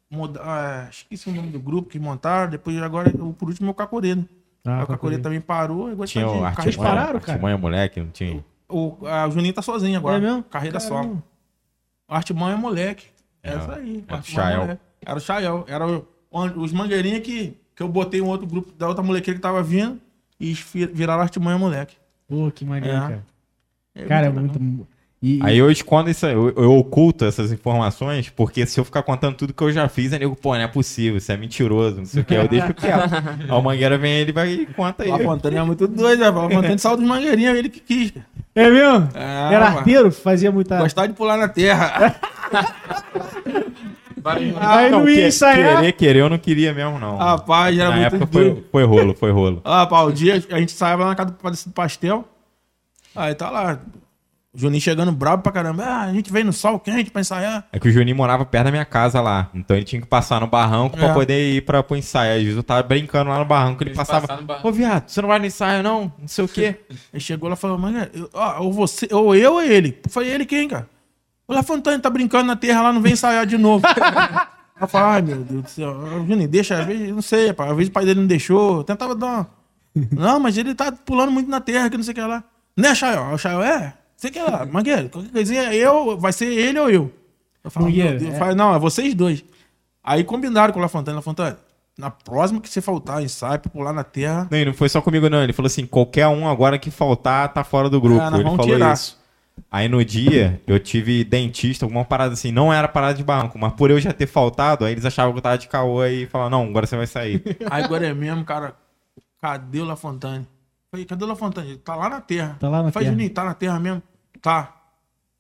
muda, ah, esqueci o nome do grupo que montaram. Depois, agora, o- por último, é o Cacorê, né? Ah, o Cacorê também parou. Tinha o Artimanha, pararam, cara? Artimanha moleque, não tinha? O, a, o Juninho tá sozinho agora. É mesmo? Carreira Caramba. solo. O Artimão é moleque. É, Essa aí. era o é Chael. Era o Chael. Era o- o- os mangueirinhos que, que eu botei um outro grupo da outra molequeira que tava vindo e vi- viraram Artimanha moleque. Pô, que maneiro, É. cara. Cara, é muito. E, Aí eu escondo isso, aí, eu, eu oculto essas informações, porque se eu ficar contando tudo que eu já fiz, aí nego, pô, não é possível, isso é mentiroso, não sei o que, eu deixo quieto. Aí o Mangueira vem ele vai e conta aí. O Fontana é muito doido, né? O Fontana saiu dos mangueirinhos, ele que quis. É mesmo? É, Era arteiro? Fazia muita. Gostar de pular na terra. Aí não ia que- ensaiar. Querer, querer, eu não queria mesmo, não. Rapaz, era Na muito época doido. foi, foi rolo, foi rolo. Ah, pá, o dia a gente saiu lá na casa do Padre do Pastel. Aí tá lá. O Juninho chegando bravo pra caramba. Ah, a gente veio no sol quente pra ensaiar. É que o Juninho morava perto da minha casa lá. Então ele tinha que passar no barranco pra É. poder ir pra, pro ensaio. Às vezes eu tava brincando lá no barranco, ele Eles passava. Ô, viado, você não vai no ensaio, não? Não sei o quê. Ele chegou lá e falou, mano, ou você, ou eu ou ele. Eu falei, ele quem, cara? O La Fontana tá brincando na terra lá, não vem ensaiar de novo. Eu falei, ai meu Deus do céu. Juninho, deixa, às vezes, não sei, pá, às vezes o pai dele não deixou. Eu tentava dar uma... Não, mas ele tá pulando muito na terra, que não sei o que lá. Né, Chael? O Chael é? Sei que lá, Mangueira, qualquer coisinha, eu, vai ser ele ou eu. Eu falo, Deus, é. eu falei, não, é vocês dois. Aí combinaram com o La Fontana, La Fontana, na próxima que você faltar ensaio pra pular na terra, Não, e não foi só comigo, não. Ele falou assim: qualquer um agora que faltar tá fora do grupo. Nós ele falou tirar. isso. Aí no dia, eu tive dentista, alguma parada assim. Não era parada de barranco, mas por eu já ter faltado, aí eles achavam que eu tava de caô e falaram: não, agora você vai sair. Aí agora é mesmo, cara. Cadê o La Fontane? Falei, cadê o La Fontane? Ele tá lá na terra. Tá lá na falei, terra. Juninho, tá na terra mesmo? Tá.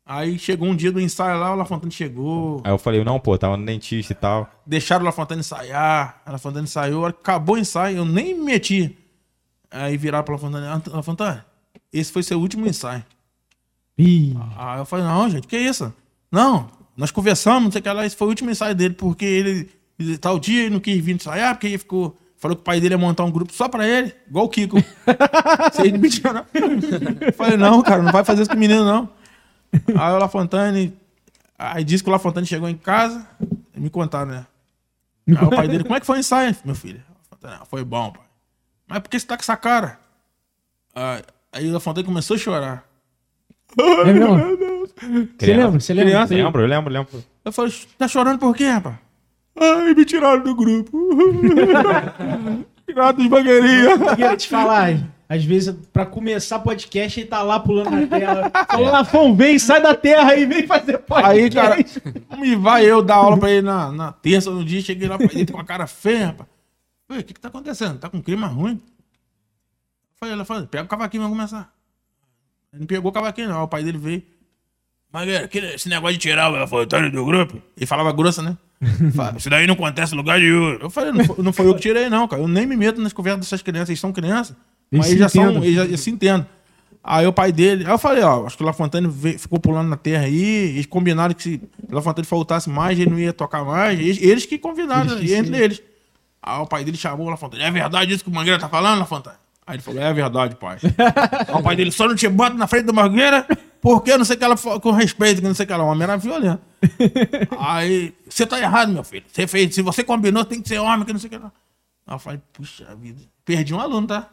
Aí chegou um dia do ensaio lá, o La Fontane chegou. Aí eu falei: não, pô, tava no dentista e tal. Deixaram o La Fontane ensaiar. A La Fontane ensaiou. Acabou o ensaio, eu nem me meti. Aí viraram pro La Fontane. "Ah, La Fontane, esse foi seu último ensaio. Ih, Aí eu falei, não, gente, que isso? Não, nós conversamos, não sei o que lá, esse foi o último ensaio dele, porque ele, ele tal dia ele não quis vir ensaiar, porque ele ficou. Falou que o pai dele ia montar um grupo só pra ele, igual o Kiko. Vocês não mentiram, não? Eu falei, não, cara, não vai fazer isso com o menino, não. Aí o La Fontane. Aí disse que o La Fontane chegou em casa, me contaram, né? Aí o pai dele, como é que foi o ensaio, meu filho? Fontane, "Ah, foi bom, pai. Mas por que você tá com essa cara? Aí- o La Fontane começou a chorar. é mesmo? Você lembra? Você lembra? Criança, Você- Lembro, eu lembro, lembro. Eu falei, tá chorando por quê, rapaz? Ai, me tiraram do grupo. tiraram dos mangueirinhos. Queria te falar, às vezes, pra começar podcast, ele tá lá pulando na tela. Falou, Lafon, vem, sai da terra e vem fazer podcast. Aí, cara, me vai eu dar aula pra ele na, na terça, no dia, cheguei lá pra ele com a cara feia, rapaz. O que que tá acontecendo? Tá com um clima ruim? Falei, ela falou, pega o cavaquinho, vamos começar. Ele não pegou o cavaquinho, não. O pai dele veio. Aquele- esse negócio de tirar o Elefantônio do grupo. Ele falava grossa, né? Fala, Isso daí não acontece em lugar nenhum. Eu falei, não foi, não foi eu que tirei, não, cara. Eu nem me meto nas conversas dessas crianças. Eles são crianças. Eles mas eles já são. Eles, já, eles se entendem. Aí o pai dele. Aí eu falei, ó, acho que o Lafontaine veio- ficou pulando na terra aí. Eles combinaram que se o Lafontaine faltasse mais, ele não ia tocar mais. Eles, eles que combinaram, Eles que entre eles. Aí o pai dele chamou o Lafontaine. É verdade isso que o Mangueira tá falando, Lafontaine? Aí ele falou, é verdade, pai. O pai dele só não te bota na frente do Mangueira, porque não sei o que ela com respeito, não sei que ela. O homem era violento. Aí, você tá errado, meu filho. Você fez, se você combinou, tem que ser homem, que não sei o que lá. Aí eu falei, puxa vida, perdi um aluno, tá?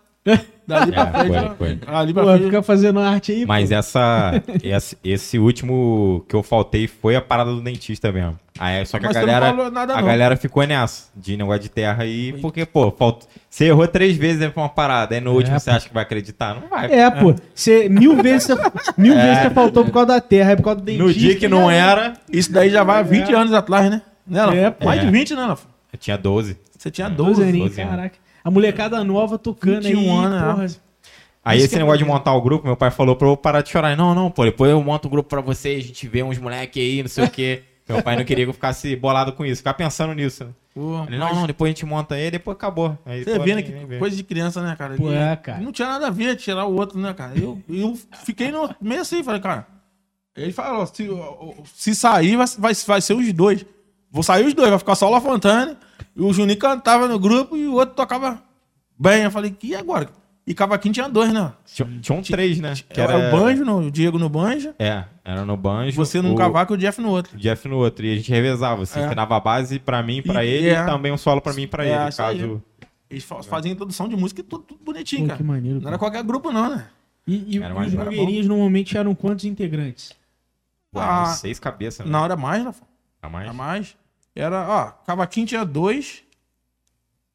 Dali pra É, frente. foi, foi. Ali pra Pô, frente. fica fazendo arte aí, Mas pô. essa, esse, esse último que eu faltei foi a parada do dentista mesmo. Aí, só que Mas a galera, falou nada, a galera ficou nessa, de negócio de terra aí, porque, pô, falta, você errou três vezes né, pra uma parada, aí no último pô. você acha que vai acreditar? Não vai. É, pô. Você, mil vezes você, mil vezes você faltou por causa da terra, é por causa do dentista. no dia que não né? era, Isso daí já vai há 20 anos atrás, né? né? É, pô. Mais É. de 20, né, Lafa? eu tinha 12. Você tinha 12 12. aninhos, 12 anos. caraca. A molecada nova tocando 21 aí, anos, porra. Aí Isso esse é negócio de montar o grupo, meu pai falou pra eu parar de chorar. Não, não, pô, depois eu monto um grupo pra vocês, a gente vê uns moleque aí, não sei o quê. Meu pai não queria que eu ficasse bolado com isso, ficar pensando nisso. né? Pô, Ele, mas não, não, depois a gente monta aí, depois acabou. Aí, Você pô, vê, né? Que vê. coisa de criança, né, cara? Pô, é, cara. Não tinha nada a ver tirar o outro, né, cara? Eu, eu fiquei no, meio assim, falei, cara. Ele falou: se, se sair, vai, vai, vai ser os dois. Vou sair os dois, vai ficar só o La Fontane. E o Juninho cantava no grupo e o outro tocava bem. Eu falei, e agora? E cavaquinho tinha dois, né? Tinha, tinha um três, né? Que Era o banjo, no, o Diego no banjo, É, era no banjo. você num o cavaco e o Jeff no outro. Jeff no outro. E a gente revezava. Você É. ensinava a base pra mim, pra E- ele, é. e também um solo pra mim e pra É, ele. isso aí. Caso. Eles fa- faziam introdução de música e tudo, tudo bonitinho, Pô, cara. que maneiro. Não era qualquer grupo, não, né? E, e, Era os era blogueirinhos normalmente eram quantos integrantes? Pô, Ah, seis cabeças, né? Na hora mais, Rafa. A mais? A mais. Era, ó, cavaquinho tinha dois.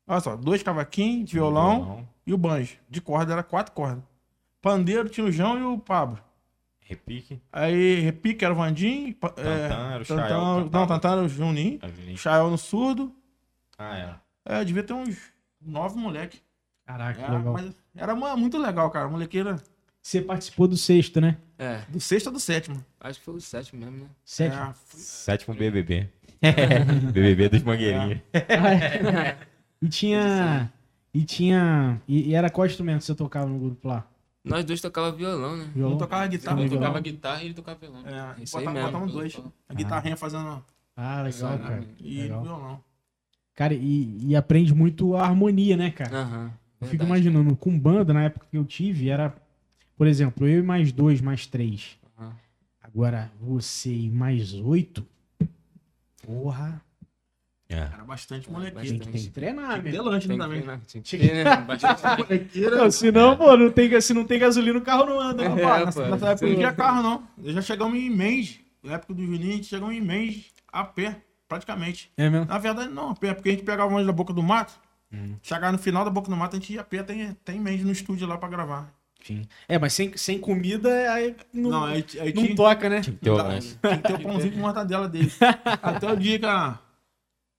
Olha só, dois cavaquinhos, de violão, e o banjo. De corda era quatro cordas. Pandeiro tinha o João e o Pablo. Repique. Aí repique era o Vandinho. pa- é, era o Chael, Tantã- cantava. Não, Tantã era o Juninho. Chael no surdo. Ah, era. É, devia ter uns nove moleque. Caraca, É, que legal. mas era uma- muito legal, cara. Molequeira Você participou do sexto, né? É, do sexto ou do sétimo. acho que foi o sétimo mesmo, né? Sétimo. É, Sétimo BBB. BBB dos mangueirinhos. Ah, e tinha. E tinha. E, e era qual instrumento que você tocava no grupo lá? Nós dois tocava violão, né? Violão? um tocava guitarra. Eu violão. tocava guitarra e ele tocava violão. É, Isso aí botava, mesmo. botava um dois. A guitarrinha fazendo. Ah, legal, cara. E Legal. violão. Cara, e, e aprende muito a harmonia, né, cara? Aham. Eu fico imaginando, com banda, na época que eu tive, era, por exemplo, eu e mais dois, mais três. Aham. Agora, você e mais oito? Porra. É. Era bastante Tem molequeira. que, tem que treinar, ter meu. lanche Tem que também. treinar, tinha que ter, né? Bastante- Molequeira. Não, senão, pô, não tem, se não tem gasolina, o carro não anda. É, rapaz. Rapaz, nessa, pô, nessa época sim. não tinha carro, não. Eu já chegamos em mês. Na época do Juninho, a gente chegou em mês a pé, praticamente. É mesmo? Na verdade, não, a pé, porque a gente pegava o ônibus da boca do mato. Chegar no final da boca do mato, a gente ia a pé, tem, tem mês no estúdio lá pra gravar. É, mas sem, sem comida, aí não, Não, aí, aí não tinha, toca, né? Teu Tá. lance. tinha que ter o pãozinho com mortadela dele. Até o dia que a-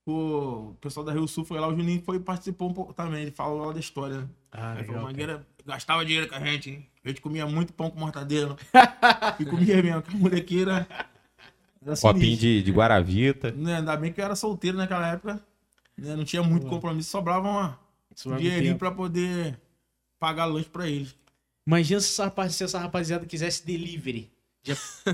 o pessoal da Rio Sul foi lá, o Juninho foi e participou um pouco também. Ele falou lá da história, né? Ah, Aí falou, legal. Mangueira gastava dinheiro com a gente, hein? A gente comia muito pão com mortadela. e comia mesmo, que a molequeira. Era Copinho de, de Guaravita. Né, Ainda bem que eu era solteiro naquela época. né, Não tinha muito compromisso, sobrava uma, um dinheirinho pra poder pagar lanche pra eles. Imagina se essa, rapaz- se essa rapaziada quisesse delivery. Meu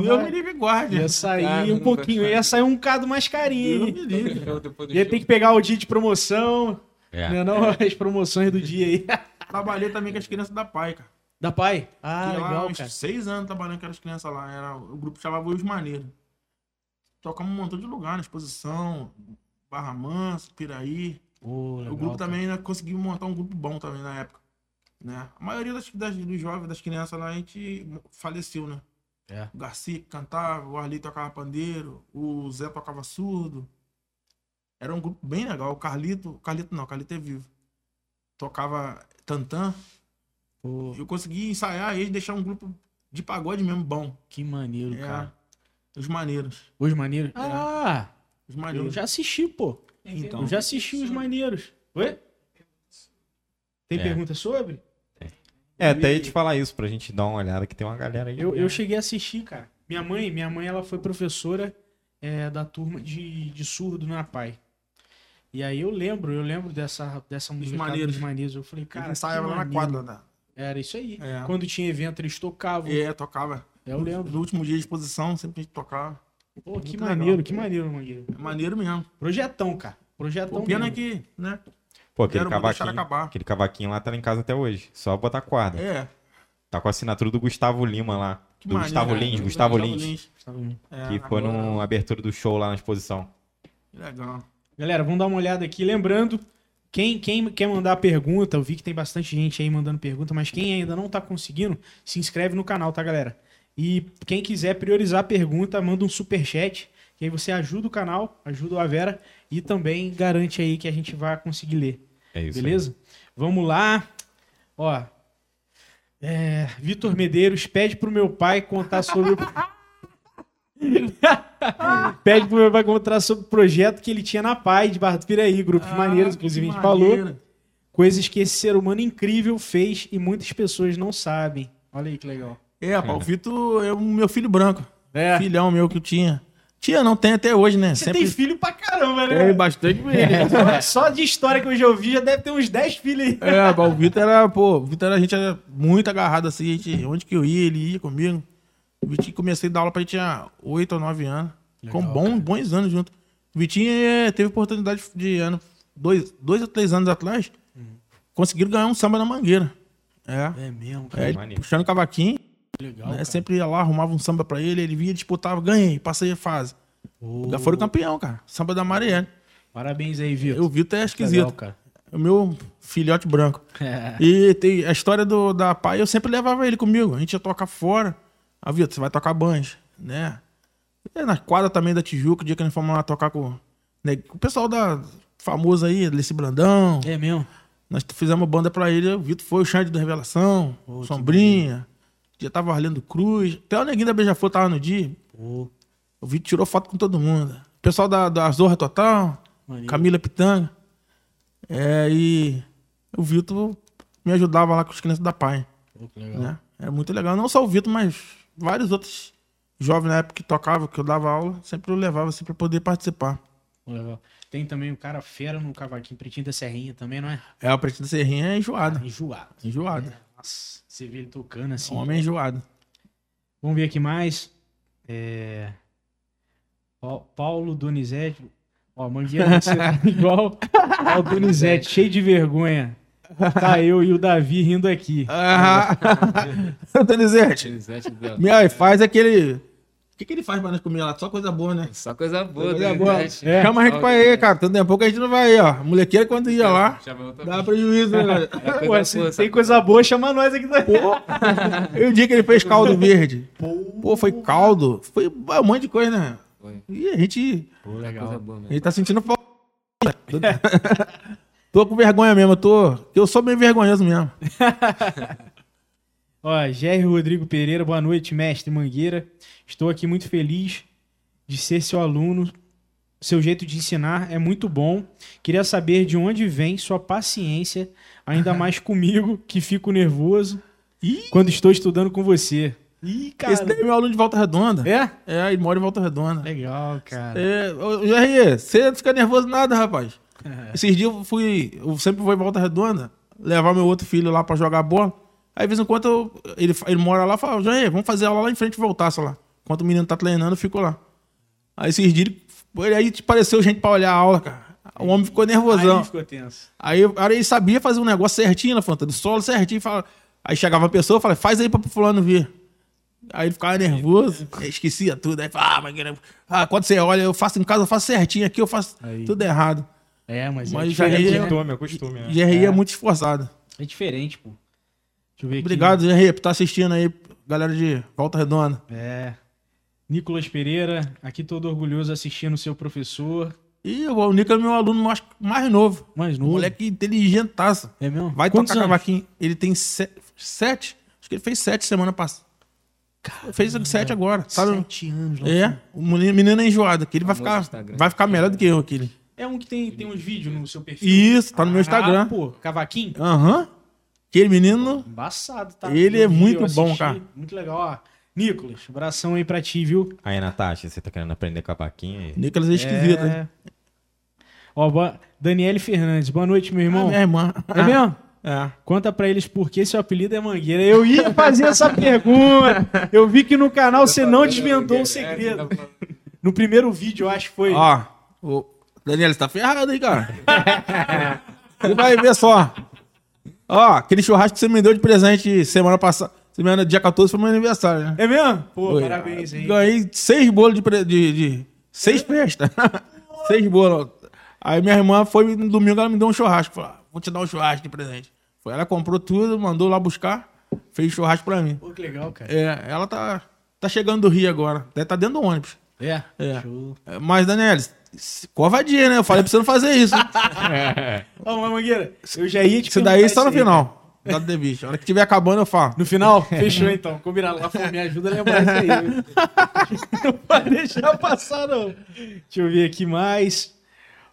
me Porra, livre guarde. ia sair Cara, um pouquinho, ia sair um bocado mais carinho. me. Eu, Ia ter que pegar o dia de promoção, É. né, não as promoções do dia aí. Trabalhei também com as crianças da PAI, cara. Da pai? Ah, Fiquei lá legal, uns cara. seis anos trabalhando com as crianças lá. Era, o grupo chamava Os Maneiros. Tocamos um montão de lugar, na exposição, Barra Mansa, Piraí. Pô, legal, o grupo cara. também né, conseguiu montar um grupo bom também na época. Né? A maioria das, das- dos jovens, das crianças lá, a gente faleceu, né? É. O Garcia cantava, o Arli tocava pandeiro, o Zé tocava surdo. Era um grupo bem legal. O Carlito, o Carlito não, o Carlito é vivo. Tocava tantã. Pô, Eu consegui ensaiar eles, deixar um grupo de pagode mesmo bom. que maneiro, É, cara. os maneiros. Os maneiros. Ah, Os eu maneiros. já assisti, pô. Então, Eu já assisti os maneiros. Oi? Tem É. pergunta sobre? É, até ia te falar isso pra gente dar uma olhada que tem uma galera aí. Eu, eu cheguei a assistir, cara. Minha mãe, minha mãe, ela foi professora é, da turma de, de surdo na PAI. E aí eu lembro, eu lembro dessa, dessa música maneiros. dos maneiros. Eu falei, cara, ensaiava lá na quadra. Da... Era isso aí. É. Quando tinha evento, eles tocavam. É, tocava. Eu lembro. No último dia de exposição, sempre a gente tocava. Pô, que maneiro, legal. que maneiro, Mangueiro. É maneiro mesmo. Projetão, cara. Projetão O pena é mesmo. que, né? Pô, aquele cavaquinho, acabar. aquele cavaquinho lá tá lá em casa até hoje. Só botar corda. É. Tá com a assinatura do Gustavo Lima lá. Que do maneiro, Gustavo né? Lins, Gustavo Lins. É, Que foi agora- numa abertura do show lá na exposição. Legal. Galera, vamos dar uma olhada aqui. Lembrando, Quem, quem quer mandar pergunta, eu vi que tem bastante gente aí mandando pergunta, mas quem ainda não tá conseguindo, se inscreve no canal, tá, galera? E quem quiser priorizar a pergunta, manda um super chat, que aí você ajuda o canal, ajuda a Vera e também garante aí que a gente vai conseguir ler. É isso. Beleza? Vamos lá. Ó. É, Vitor Medeiros pede pro meu pai contar sobre. o- pede pro meu pai contar sobre o projeto que ele tinha na PAI de Barra do Piraí, grupos maneiros, inclusive a gente falou. Coisas que esse ser humano incrível fez e muitas pessoas não sabem. Olha aí que legal. É, rapaz, o Vitor é o meu filho branco. É. Filhão meu que eu tinha. Tinha, não tem até hoje, né? Você tem filho pra caramba, Tem né? bastante filho. Só- Só de história que eu já ouvi, já deve ter uns 10 filhos aí. É, o Vitor era, pô, o Vitor era, a gente era muito agarrado assim, a gente, onde que eu ia, ele ia comigo. O Vitinho comecei a dar aula pra gente tinha 8 ou 9 anos. Com bom, bons anos junto. O Vitinho eh, teve oportunidade de ano, dois, dois ou três anos atrás, conseguiram ganhar um samba na mangueira. É. É mesmo, É, ele maneiro. puxando cavaquinho, Legal. né, sempre ia lá, arrumava um samba pra ele, ele vinha, disputava, ganhei, passei a fase. Já foram campeão, cara. Samba da Marielle. Parabéns aí, Vitor. O Vitor é esquisito. Legal, cara. É o meu filhote branco. E tem a história do, da pai, eu sempre levava ele comigo. A gente ia tocar fora. Ah, Vitor, você vai tocar banjo, né? E na quadra também da Tijuca, o dia que nós fomos lá tocar com, né, com o pessoal da famoso aí, Alice Brandão. É mesmo? Nós fizemos banda pra ele. O Vitor foi o Xande da Revelação, Sombrinha. Dia tava Arlindo Cruz. Até o Neguinho da Beija-Flor tava no dia. O Vitor tirou foto com todo mundo. O pessoal da, da Zorra Total. Camila Pitanga. É, e o Vitor me ajudava lá com as crianças da pai. Né? Era muito legal. Não só o Vitor, mas vários outros jovens na época que tocavam, que eu dava aula, sempre eu levava assim pra poder participar. Legal. Tem também o cara fera no cavaquinho pretinho da Serrinha também, não é? É, o Pretinho da Serrinha é enjoado. Enjoado. Enjoado. Nossa, você vê ele tocando assim. Homem enjoado. Vamos ver aqui mais. É... Pa- Paulo Donizete. Ó, Mangueira você tá igual ao Donizete, cheio de vergonha. Tá eu e o Davi rindo aqui. Ah, Donizete, Donizete meu, faz aquele. O que, que ele faz pra nós comer lá? Só coisa boa, né? Só coisa boa, Coisa boa. Donizete. É. Chama a gente pra ir, cara. Tanto tempo que a gente não vai ir, ó. Molequeira quando ia lá, dá prejuízo, né, galera? É Pô, coisa se boa, tem coisa boa, chama nós aqui também. E o dia que ele fez caldo verde. Pô, foi caldo. Foi um monte de coisa, né? Foi. E a gente. Coisa boa A mesmo. gente tá sentindo falta. tô com vergonha mesmo, eu tô. Eu sou meio vergonhoso mesmo. Ó, Jerry Rodrigo Pereira, boa noite, mestre Mangueira. Estou aqui muito feliz de ser seu aluno. Seu jeito de ensinar é muito bom. Queria saber de onde vem sua paciência, ainda mais comigo, que fico nervoso quando estou estudando com você. Ih, cara. Esse daí é meu aluno de Volta Redonda. É? É, ele mora em Volta Redonda. Legal, cara. É, Jair, você não fica nervoso nada, rapaz. Esses dias eu fui, eu sempre vou em Volta Redonda, levar meu outro filho lá pra jogar bola. Aí, de vez em quando, eu- ele, ele mora lá e fala, Jair, vamos fazer aula lá em frente e voltar, sei lá. Enquanto o menino tá treinando, eu fico lá. Aí, esses dias, ele- ele aí pareceu gente pra olhar a aula, cara. O homem ficou nervosão. Aí ficou tenso. Aí, aí ele sabia fazer um negócio certinho na fonte, do solo certinho. Fala... Aí chegava a pessoa e falava, faz aí pra fulano ver. Aí ele ficava nervoso, aí esquecia tudo. Aí falava, ah, mas ah, quando você olha, eu faço em casa, eu faço certinho aqui, eu faço Aí. tudo errado. É, mas, Mas é já é- né? Costume, é costume, né? GRI é. muito esforçado. É diferente, pô. Deixa eu ver aqui. Obrigado, GRI, por estar assistindo aí, galera de Volta Redonda. É. Nicolas Pereira, aqui todo orgulhoso assistindo o seu professor. E o Nico é meu aluno mais, mais novo. Mais Um novo. moleque inteligentaço. É mesmo? Vai Quantos tocar anos? cavaquinho. Ele tem se- sete. Acho que ele fez sete semana passada. Fez sete agora. Sabe? Sete anos. lá. É, o menino menino é enjoado, que ele vai ficar, Instagram. vai ficar melhor do que eu, aquele. É um que tem, tem uns vídeos no seu perfil. Isso, tá no meu Instagram. Ah, pô, cavaquinho? Aham. Aquele menino, Embaçado, tá? Ele Eu é vi, muito assisti. bom, cara. Muito legal, ó. Nicolas, abração aí pra ti, viu? Aí, Natasha, você tá querendo aprender cavaquinho aí? Nicolas é esquisito. né? Ó, boa... Daniele Fernandes, boa noite, meu Ah, irmão. minha irmã. É mesmo? É. Conta pra eles por que seu apelido é Mangueira. Eu ia fazer essa pergunta. Eu vi que no canal você não desventou o segredo. No primeiro vídeo, eu acho que foi. Ó, o Daniel, você tá ferrado aí, cara. Você vai ver só. Ó, aquele churrasco que você me deu de presente semana passada. Semana, dia 14 foi meu aniversário, né? É mesmo? Pô, Foi. parabéns aí. Ganhei seis bolos de. pre- de, de seis festas. seis bolos. Aí minha irmã foi no domingo, ela me deu um churrasco. Falou, ah, vou te dar um churrasco de presente. Foi, ela comprou tudo, mandou lá buscar, fez churrasco pra mim. Pô, que legal, cara. É, ela tá, tá chegando do Rio agora. Deve tá dentro do ônibus. É. É. Show. É, Mas, Daniel, covardia, né? Eu falei pra você não fazer isso. Ô, mas Mangueira, eu já ia te Isso daí só no final. Dado de vista. A hora que tiver acabando, eu falo. No final? Fechou então. Combinado. Lá, me ajuda a lembrar isso aí. não pode deixar passar, não. Deixa eu ver aqui mais.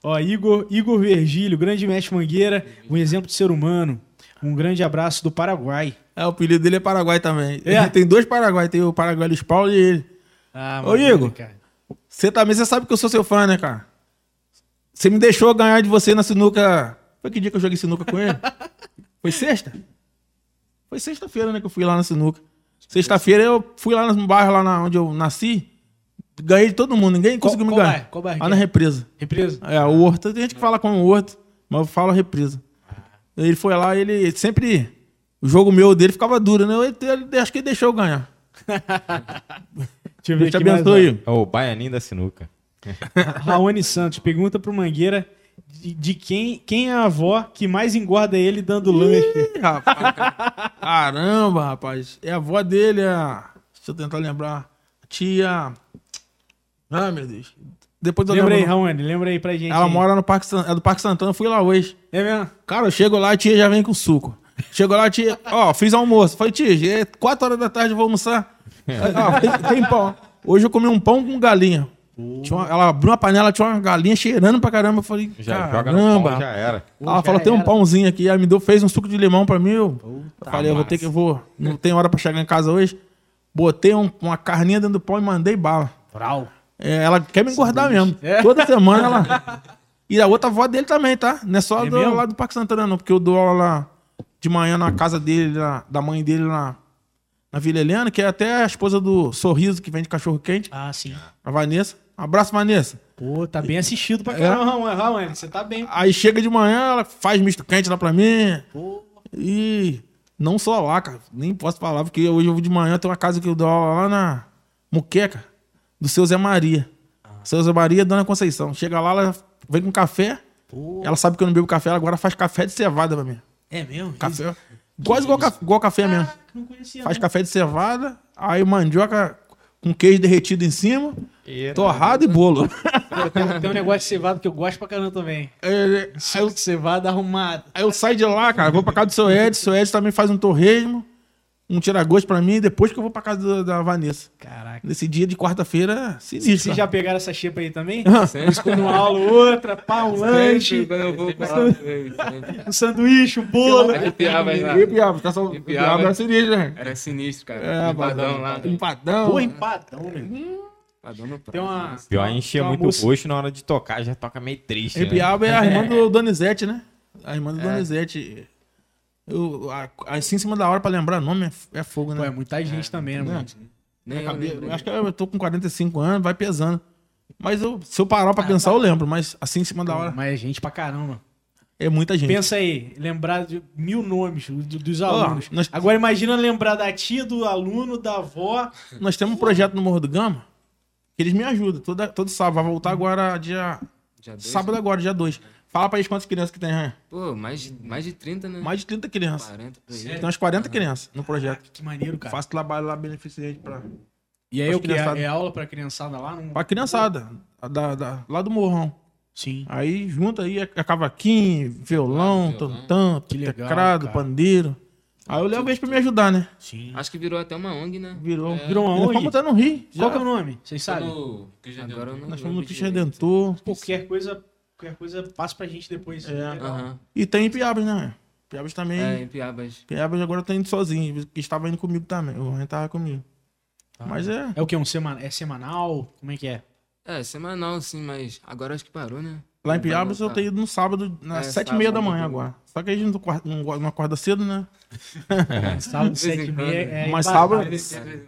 Ó, Igor, Igor Virgílio, grande mestre Mangueira, um exemplo de ser humano. Um grande abraço do Paraguai. É, o apelido dele é Paraguai também. É? Tem dois Paraguai. Tem o Paraguai Luiz Paulo e ele. Ah, Ô, Igor. cara. Você também, você sabe que eu sou seu fã, né, cara? Você me deixou ganhar de você na sinuca. Foi que dia que eu joguei sinuca com ele? Foi sexta? Foi sexta-feira, né, que eu fui lá na sinuca. Sexta-feira eu fui lá no bairro lá na, onde eu nasci. Ganhei de todo mundo, ninguém Qual- conseguiu me ganhar. bairro? Qual bairro Lá na é? represa. Represa? É, o Horto, tem gente que fala como Horto, mas eu falo represa. Ele foi lá, ele sempre. O jogo meu dele ficava duro, né? Eu, ele- acho que ele deixou eu ganhar. Deixa eu Deus te abençoe. É o Baianinho da Sinuca. Raoni Santos pergunta pro Mangueira de, de quem, quem é a avó que mais engorda ele dando lanche. Rapaz. Caramba, rapaz. É a avó dele, a. Deixa eu tentar lembrar. A tia. Ah, meu Deus. Depois eu Lembra aí, lembro. Raoni, lembra aí pra gente. Ela aí. mora no Parque, San- é do Parque Santana, eu fui lá hoje. É mesmo? Cara, eu chego lá, a tia já vem com suco. Chegou lá, a tia, ó, fiz almoço. Falei, tia, é 4 horas da tarde, eu vou almoçar. Ó, tem, pão. Hoje eu comi um pão com galinha. Tinha uma- ela abriu uma panela, tinha uma galinha cheirando pra caramba. Eu falei, Já joga no pau, caramba. já era. Ela já falou, tem um pãozinho aqui. Aí me deu, fez um suco de limão pra mim. Eu, eu falei, eu vou massa. ter que, eu vou, não tem hora pra chegar em casa hoje. Botei um- uma carninha dentro do pão e mandei bala. Vral. É, ela quer me engordar mesmo. É. Toda semana ela. E a outra avó dele também, tá? Não é só É do, lá do Parque Santana, não. Porque eu dou aula lá de manhã na casa dele, lá, da mãe dele lá na Vila Helena, que é até a esposa do Sorriso, que vende cachorro quente, Ah, sim. a Vanessa. Abraço, Vanessa. Pô, tá bem assistido pra É. caramba, Raoni. Raoni, você tá bem. Aí chega de manhã, ela faz misto quente lá pra mim. Pô, E não só lá, cara. Nem posso falar, porque hoje eu vou de manhã, tem uma casa que eu dou aula lá na Muqueca, do seu Zé Maria. Seu Zé Maria, Dona Conceição. Chega lá, ela vem com café. pô. Ela sabe que eu não bebo café, ela agora faz café de cevada pra mim. É mesmo? Café. Quase igual, ca- igual café mesmo. Não conhecia. Faz não. café de cevada, aí mandioca com queijo derretido em cima, torrado e bolo. Tem, tem um negócio de cevada que eu gosto pra caramba também. É, Suco de cevada arrumado. aí eu saio de lá, cara, vou pra casa do seu Ed, seu Ed também faz um torresmo, um tira-gosto pra mim, depois que eu vou pra casa da, da Vanessa. Caraca. Nesse dia de quarta-feira, sinistro. Vocês já pegaram essa xepa aí também? Sempre, Escolhe uma aula ou outra, pá, um lanche, quando eu vou um sanduíche, um bolo. Arrepiava já. E piaba, tá só. E é sinistro, né? Era sinistro, cara. É, Empadão lá. Empadão. Pô, empadão, meu. Empadão no prato. Tem uma... Pior é encher muito moça- o na hora de tocar, já toca meio triste. E né? piaba é a irmã do Donizete, né? A irmã do Donizete. Eu, assim, em cima da hora pra lembrar nome é, é fogo, Pô, é né? muita gente também, né, mano? Nem eu acho que eu tô com 45 anos, vai pesando. Mas eu- se eu parar pra pensar, eu lembro. Mas assim, em cima da hora, Mas é gente pra caramba. é muita gente. Pensa aí, lembrar de mil nomes do- dos alunos. nós- Agora imagina lembrar da tia, do aluno, da avó. Nós temos um projeto no Morro do Gama que eles me ajudam. Todo, todo sábado. Vai voltar agora dia... Dia dois, Sábado agora, dia 2. Fala pra eles quantas crianças que tem, Ryan. Pô, mais de, mais de 30, né? Mais de 30 crianças. 40 por aí. Tem umas 40 crianças no projeto. Que maneiro, cara. Faço trabalho lá beneficente pra, E aí o que? É, é aula pra criançada lá? Não... pra criançada. Da, da- lá do Morrão. Sim. Aí junta aí é cavaquinho, violão, Violão. tantã, Que legal, teclado, pandeiro. Aí eu levo eles pra me ajudar, né? Sim. Acho que virou até uma ONG, né? Virou. Virou uma ONG? fomos até no Rio. Qual já. que é o nome? Vocês sabem? No... Que já deu- Agora eu não Nós fomos no Cristo. Redentor. Qualquer coisa, qualquer coisa passa pra gente depois. É. Aham. E tem em Piabas, né? Piabas também. É, em Piabas. Piabas agora tá indo sozinho. Que estava indo comigo também. O Ryan tava comigo. Ah. Mas é. É o que? Um semana... É semanal? Como é que é? É, semanal sim, mas agora acho que parou, né? Lá em Piabas eu tenho ido no sábado, É, nas sete e meia da sábado, manhã agora. Só que a gente não acorda, não não cedo, né? Sábado, De vez sete e meia. É Mas sábado-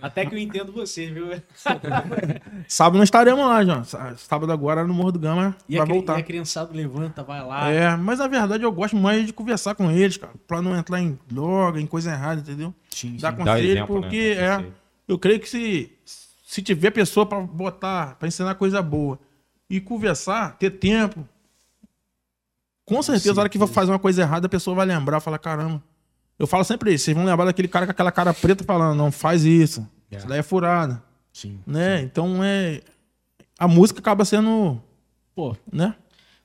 Até que eu entendo você, viu? Sábado nós estaremos lá, já. Sá- Sábado agora no Morro do Gama E a, vai voltar. e a criançada levanta, vai lá. É, mas na verdade eu gosto mais de conversar com eles, cara. Pra não entrar em droga, em coisa errada, entendeu? Sim, Dar. Dá conselho, exemplo, né? porque é. Eu creio que se, se tiver pessoa pra botar, pra ensinar coisa boa e conversar, ter tempo, Com certeza, na hora que vai fazer uma coisa errada, a pessoa vai lembrar, fala, caramba. Eu falo sempre isso, vocês vão lembrar daquele cara com aquela cara preta falando, não faz isso. Isso daí é furada. Sim. Né? Então é. A música acaba sendo. Pô, Né?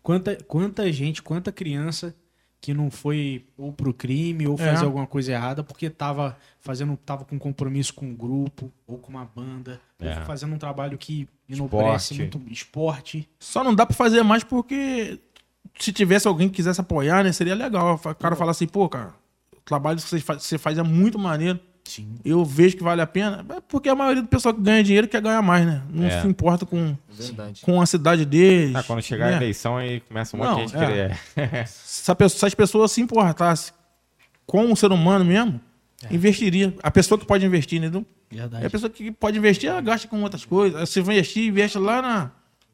quanta, quanta gente, quanta criança que não foi ou pro crime ou É. fazer alguma coisa errada porque tava fazendo, tava com compromisso com um grupo ou com uma banda, É. ou fazendo um trabalho que enobrece Esporte. muito esporte. Só não dá pra fazer mais porque se tivesse alguém que quisesse apoiar, né, seria legal. O cara falar assim, pô, cara, o trabalho que você faz, você faz é muito maneiro. Sim. Eu vejo que vale a pena. É porque a maioria do pessoal que ganha dinheiro quer ganhar mais, né? Não É. se importa com, Verdade. com a cidade deles. Ah, quando chegar a né? eleição, aí começa um monte Não, de gente é. querer. Se, a pessoa- se as pessoas se importassem com o ser humano mesmo, investiria. A pessoa que pode investir, né? Não- Verdade. É a pessoa que pode investir, ela gasta com outras coisas. Se vai investir, investe lá, na,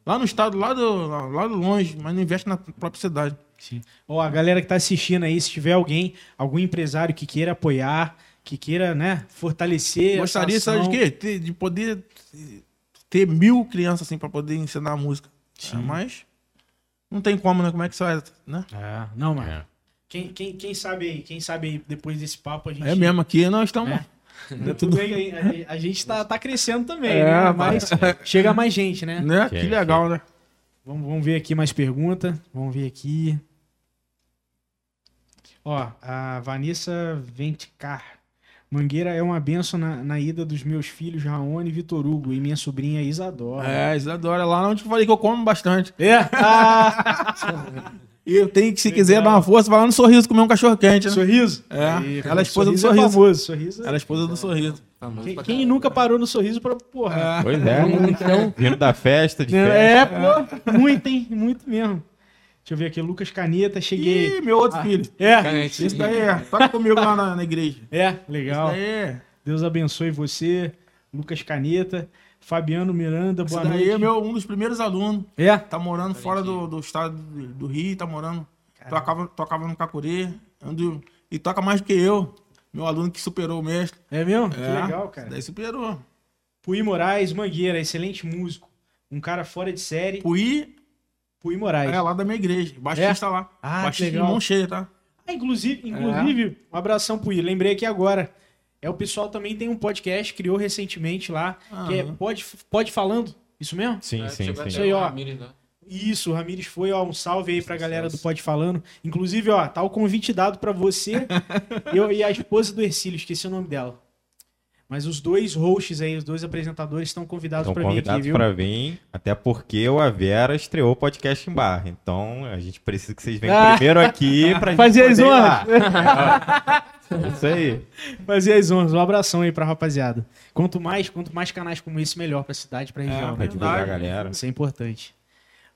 lá no estado, lá do, lá, do longe, mas não investe na própria cidade. Sim. Ó, a galera que tá assistindo aí, se tiver alguém, algum empresário que queira apoiar, que queira, né, fortalecer Gostaria, sabe de quê? De poder ter mil crianças assim para poder ensinar música. É, mas não tem como, né? Como é que você vai, né? É, não, mano. É. Quem, quem, quem sabe aí, quem sabe aí, depois desse papo a gente... É mesmo, aqui nós estamos... É. Né, Tudo bem, a, a gente tá, tá crescendo também, É, né? mas- Mas chega mais gente, né? Né? Que Que legal, né? Vamos, vamos ver aqui mais pergunta. Vamos ver aqui. Ó, a Vanessa Ventcar. Mangueira é uma benção na, na ida dos meus filhos Raoni e Vitor Hugo e minha sobrinha Isadora. É, Isadora, lá onde eu falei que eu como bastante. É? Ah, E eu tenho que, se quiser dar uma força, vai lá no sorriso comer um cachorro quente, né? sorriso? É, Aí, ela é esposa do É Sorriso. famoso, sorriso. Ela é esposa do sorriso. Quem, quem nunca parou no sorriso pra, porra? Pois é. Então, Vindo da festa, de é, festa. pô, muito, hein? Muito mesmo. Deixa eu ver aqui, Lucas Caneta, cheguei. Ih, meu outro filho. É, Canetinha. Esse daí é. Toca comigo lá na, na igreja. é, Esse legal. daí é. Deus abençoe você, Lucas Caneta, Fabiano Miranda, Esse boa daí noite. é meu, um dos primeiros alunos. É? Tá morando fora do, do estado do, do Rio, tá morando. Tocava, tocava no Cacurê. ando- e toca mais do que eu. Meu aluno que superou o mestre. É mesmo? Que É, legal, esse cara. Daí superou. Pui Moraes, Mangueira, excelente músico. Um cara fora de série. Puí Pui Moraes. é lá da minha igreja. Baixista lá. Ah, Baixista de legal. mão cheia, tá? Ah, inclusive, inclusive um abração, Pui. Lembrei aqui agora. É o pessoal também tem um podcast, criou recentemente lá, que é. Pode, Pode Falando. Isso mesmo? Sim, É, sim, sim. Isso aí, ó. Ramires lá. Isso, o Ramires foi, ó, um salve aí pra galera do Pode Falando. Inclusive, ó, tá o convite dado pra você eu, e a esposa do Ercílio, esqueci o nome dela. Mas os dois hosts aí, os dois apresentadores estão convidados pra vir aqui, convidados para vir, até porque o Avera estreou o podcast em barra. Então a gente precisa que vocês venham Ah. primeiro aqui gente Fazer as honras. É Isso aí. Fazer as honras. Um abração aí pra rapaziada. Quanto mais, quanto mais canais como esse, melhor pra cidade, pra região. Pra né? divulgar a galera. Isso é importante.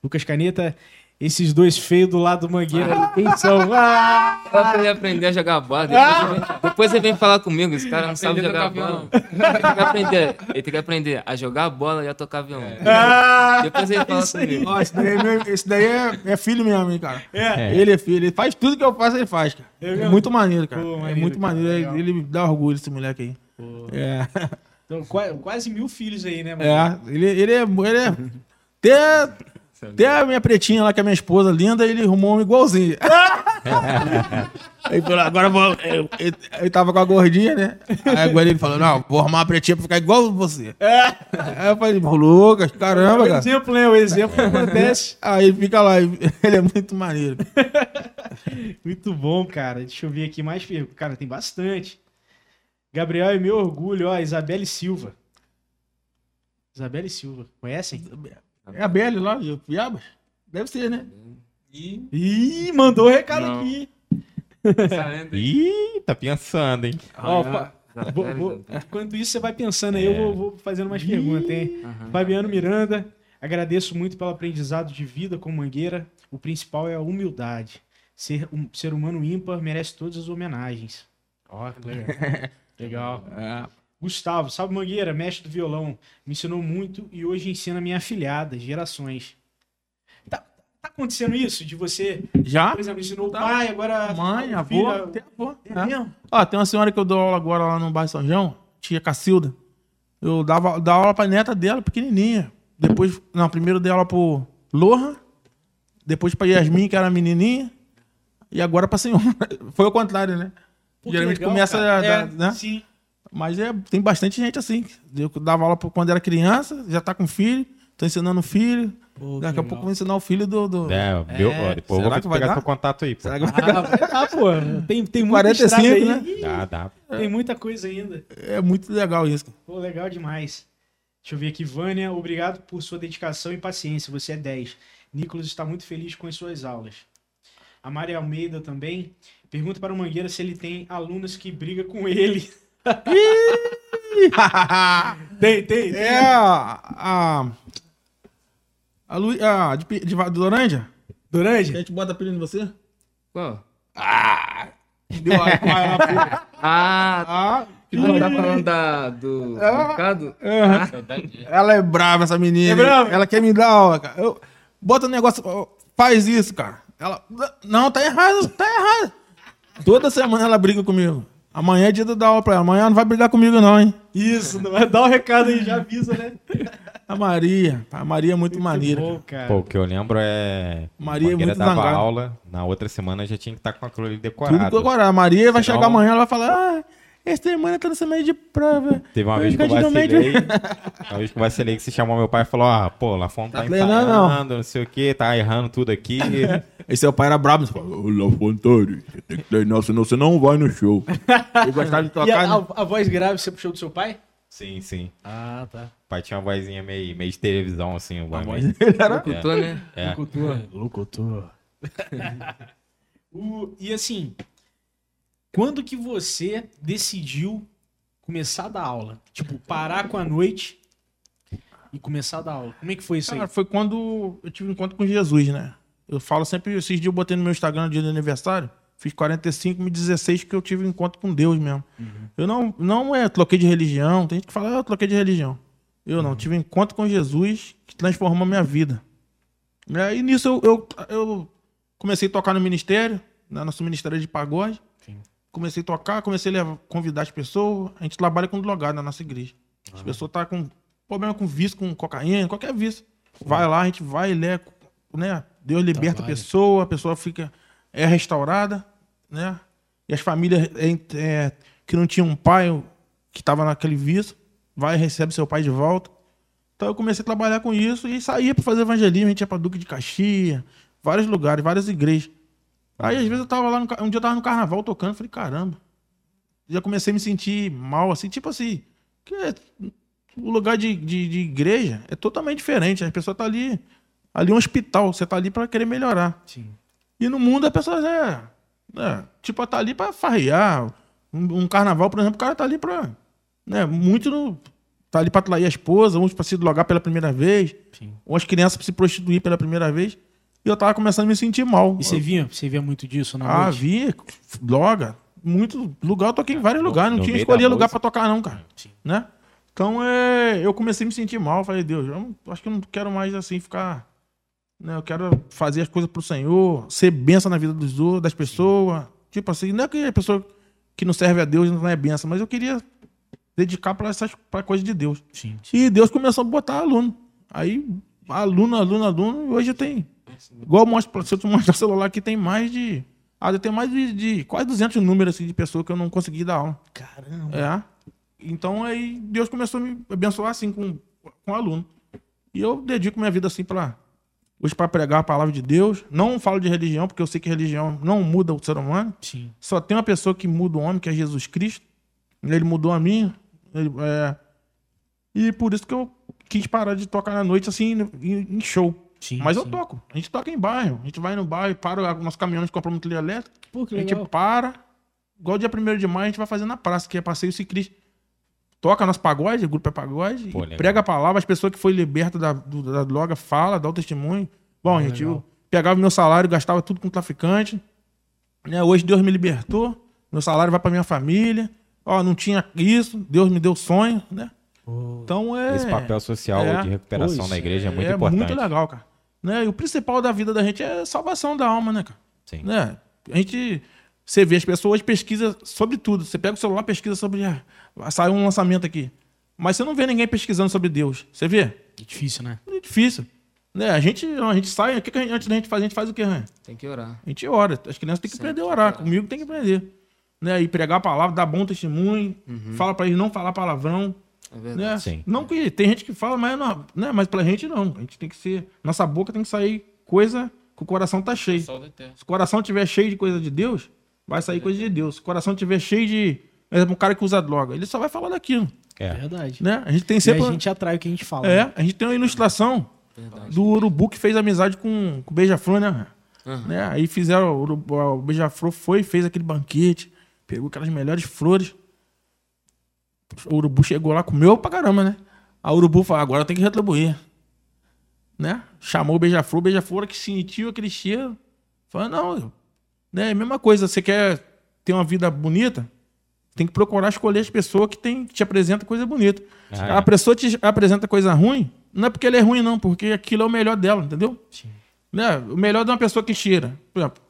Lucas Caneta, esses dois feios do lado do Mangueira, quem são? Ah! Pra ele aprender a jogar bola. Depois, ele vem, depois ele vem falar comigo. Esse cara não sabe jogar bola. Ele tem, que aprender, ele tem que aprender a jogar bola e a tocar violão. Ah! Depois ele fala Isso comigo. Ó, esse daí, é, meu- esse daí é, é filho mesmo, hein, cara. É. Ele é filho. Ele faz tudo que eu faço, ele faz, cara. É É, mesmo? muito maneiro, cara. Pô, é maneiro, muito cara, maneiro. legal. Ele, me dá orgulho, esse moleque aí. É. Então, qua- quase mil filhos aí, né, mano? É, ele, ele é. Ele é até, até a minha pretinha lá, que é minha esposa linda, ele arrumou um igualzinho. Aí falou, agora eu vou. Eu, eu, eu tava com a gordinha, né? Aí agora ele falou: não, vou arrumar uma pretinha pra ficar igual você. Aí eu falei, Lucas, caramba, o cara. exemplo, né? O exemplo que acontece. Aí ele fica lá, ele é muito maneiro. Muito bom, cara. Deixa eu ver aqui mais. Cara, tem bastante. Gabriel é meu orgulho, ó. Isabelle Silva. Isabelle Silva. Conhecem? É a Belle lá, de Piabas? Deve ser, né? E Ih, mandou o recado Não. aqui. aí. Ih, tá pensando, hein? Ó, fa- vou- vou- enquanto isso, você vai pensando aí, eu vou, vou fazendo mais perguntas, hein? Fabiano Miranda, agradeço muito pelo aprendizado de vida com Mangueira. O principal é a humildade. Ser um ser humano ímpar merece todas as homenagens. Ó, que legal. legal. Gustavo, salve Mangueira, mestre do violão. Me ensinou muito e hoje ensina minha afilhada, gerações. Tá, tá acontecendo isso de você, Já? por exemplo, ensinou o Tá. pai, agora Mãe, o avô, filho, até avô. É É. mesmo? Ó, tem uma senhora que eu dou aula agora lá no bairro São João, tia Cacilda. Eu dava, dava aula pra neta dela, pequenininha. Depois, não, primeiro dei aula pro Lohan, depois pra Yasmin, que era menininha, e agora pra senhora. Foi o contrário, né? Pô, Geralmente legal, começa cara. a, É, né? Sim. Mas é, tem bastante gente assim. Eu dava aula quando era criança, já tá com filho, tô ensinando o filho. Pô, Daqui a pouco eu vou ensinar o filho do. do... É, meu, É. depois eu Será vou que vai pegar dar? seu contato aí, pô. Será que vai- Ah, vai dar, pô. Tem, tem muita 45, estrada aí. né? Ih, Dá, dá. Tem muita coisa ainda. É muito legal isso. Pô, legal demais. Deixa eu ver aqui. Vânia, obrigado por sua dedicação e paciência. Você é 10. Nicolas está muito feliz com as suas aulas. A Maria Almeida também pergunta para o Mangueira se ele tem alunos que brigam com ele. Tem, tem, tem. É a. A, a, Lu, a de, de, de Laranja? A Durante? gente bota apelido em você? Qual? Deu a, a, Ah, a, que tu tá falando da, do mercado? Saudade. Ela é brava, essa menina. É brava? Ela quer me dar aula, cara. Eu, bota um negócio. ó, Faz isso, cara. Ela. Não, tá errado, tá errado. Toda semana ela briga comigo. Amanhã é dia dar aula pra ela. Amanhã não vai brigar comigo, não, hein? Isso, não vai dar o recado aí, já avisa, né? A Maria. A Maria é muito, maneira. Bom, cara. Pô, o que eu lembro é. Maria é muito dava zangada. aula, na outra semana já tinha que estar com aquilo ali Tudo decorado. decorado. A Maria vai Senão- chegar amanhã, ela vai falar: Ah, essa semana tá no semana de prova. Teve uma vez que eu vacilei. Uma vez que eu vacilei que se chamou meu pai e falou: Ah, pô, Lafon tá, Tá ensaiando, não. sei o que, tá errando tudo aqui. Aí seu pai era brabo. Você Lafontari, você tem que treinar, senão você não vai no show. Ele gostava de E tocar, a, né? a- a voz grave você puxou do seu pai? sim, sim. Ah, tá. O pai tinha uma vozinha meio, meio de televisão, assim. O A pai voz meio- dele era... Locutor, né? É. Locutor. Locutor. O- e assim, quando que você decidiu começar a dar aula? Tipo, parar com a noite e começar a dar aula. Como é que foi isso aí? Cara, foi quando eu tive um encontro com Jesus, né? Eu falo sempre, esses dias eu botei no meu Instagram no dia do aniversário, fiz 45, me 16 que eu tive um encontro com Deus mesmo. Eu não, não é troquei de religião, tem gente que fala, ah, eu troquei de religião. Eu não, tive um encontro com Jesus que transformou a minha vida. E aí nisso eu, eu, eu comecei a tocar no ministério, né, nosso ministério de pagode. Comecei a tocar, comecei a convidar as pessoas. A gente trabalha com drogado na nossa igreja. As pessoas estão com problema com vício, com cocaína, qualquer vício. Vai lá, a gente vai, lê, né? Deus liberta Trabalha. a pessoa, a pessoa fica é restaurada, né? E as famílias é, é, que não tinham um pai que estava naquele vício, vai e recebe seu pai de volta. Então eu comecei a trabalhar com isso e saía para fazer evangelismo, a gente ia para Duque de Caxias, vários lugares, várias igrejas. Aí às vezes eu tava lá, no, um dia eu tava no carnaval tocando, falei, caramba. Já comecei a me sentir mal, assim, tipo assim, que é- o lugar de, de, de igreja é totalmente diferente. A pessoa tá ali, ali é um hospital, você tá ali para querer melhorar. Sim. E no mundo a pessoa é, é tipo, tá ali pra farrear. Um, um carnaval, por exemplo, o cara tá ali pra. Né, muito no, tá ali pra atrair a esposa, uns pra se drogar pela primeira vez, Sim. umas crianças pra se prostituir pela primeira vez. E eu tava começando a me sentir mal. E você via, você via muito disso na Ah, noite? vi, droga. Muito lugar, eu toquei em vários lugares, não no tinha escolher da lugar pra tocar, não, cara. Sim. Né? Então é, eu comecei a me sentir mal. Falei, Deus, eu não- acho que eu não quero mais assim ficar. Né? Eu quero fazer as coisas pro Senhor, ser benção na vida dos outros, das pessoas. Tipo assim, não é que a pessoa que não serve a Deus não é benção, mas eu queria dedicar para essas pra coisa de Deus. Sim. E Deus começou a botar aluno. Aí, aluno, aluno, aluno, e hoje eu tenho. Igual eu mostro, se eu te mostrar o celular aqui, tem mais de. Ah, tenho mais de, de quase 200 números assim, de pessoas que eu não consegui dar aula. Caramba. É. Então aí Deus começou a me abençoar assim com, com aluno. E eu dedico minha vida assim para hoje para pregar a palavra de Deus. Não falo de religião, porque eu sei que religião não muda o ser humano. Sim. Só tem uma pessoa que muda o homem, que é Jesus Cristo. Ele mudou a mim. Ele, é, E por isso que eu quis parar de tocar na noite assim em show. Sim. Mas eu sim. toco. A gente toca em bairro. A gente vai no bairro, para o nosso caminhão, a gente compra uma trilha elétrica. Pô, que A gente para. Igual dia 1 de maio, a gente vai fazer na praça, que é passeio ciclista. Toca nosso pagode, o grupo é pagode, Pô, e prega a palavra, as pessoas que foi liberta da, da droga fala, dá o testemunho. Bom, Ah, gente, legal. eu pegava meu salário, gastava tudo com traficante. Né? Hoje Deus me libertou, meu salário vai para minha família. Ó, não tinha isso, Deus me deu sonho, né? Então é. Esse papel social é. de recuperação Pô, da igreja é muito é importante. muito legal, cara. Né? E o principal da vida da gente é a salvação da alma, né, cara? Sim. Né? A gente. Você vê, as pessoas pesquisam sobre tudo. Você pega o celular, pesquisa sobre. Ah, saiu um lançamento aqui. Mas você não vê ninguém pesquisando sobre Deus. Você vê? É difícil, né? É difícil. Né? A gente, a gente sai, o que, que a gente, antes da gente fazer, a gente faz o quê, né? Tem que orar. A gente ora. As crianças têm que Sempre aprender a orar. Comigo tem que aprender. Né? E pregar a palavra, dar bom testemunho. Fala pra eles não falar palavrão. É verdade. Né? Sim. Não que tem gente que fala, mas, não, né? mas pra gente não. A gente tem que ser. Nossa boca tem que sair coisa que o coração tá cheio. Se o coração estiver cheio de coisa de Deus, vai sair coisa de Deus. Se o coração estiver cheio de. Um cara que usa droga, ele só vai falar daquilo. É. Verdade. Né? A gente tem E sempre. a gente atrai o que a gente fala. É, né? a gente tem uma ilustração do urubu que fez amizade com, com o Beija-Flor, né? Aham. né? Aí fizeram, o, urubu- o Beija-Flor foi e fez aquele banquete, pegou aquelas melhores flores. O urubu chegou lá, comeu pra caramba, né? A urubu falou, agora tem que retribuir. Né? Chamou o Beija-Flor, o Beija-Flor que sentiu aquele cheiro. Falou, não, né? É a mesma coisa, você quer ter uma vida bonita, tem que procurar escolher as pessoas que, tem, que te apresentam coisa bonita. Ah, é. A pessoa te apresenta coisa ruim, não é porque ele é ruim, não, porque aquilo é o melhor dela, entendeu? Sim. Né? O melhor de uma pessoa que cheira. Por exemplo,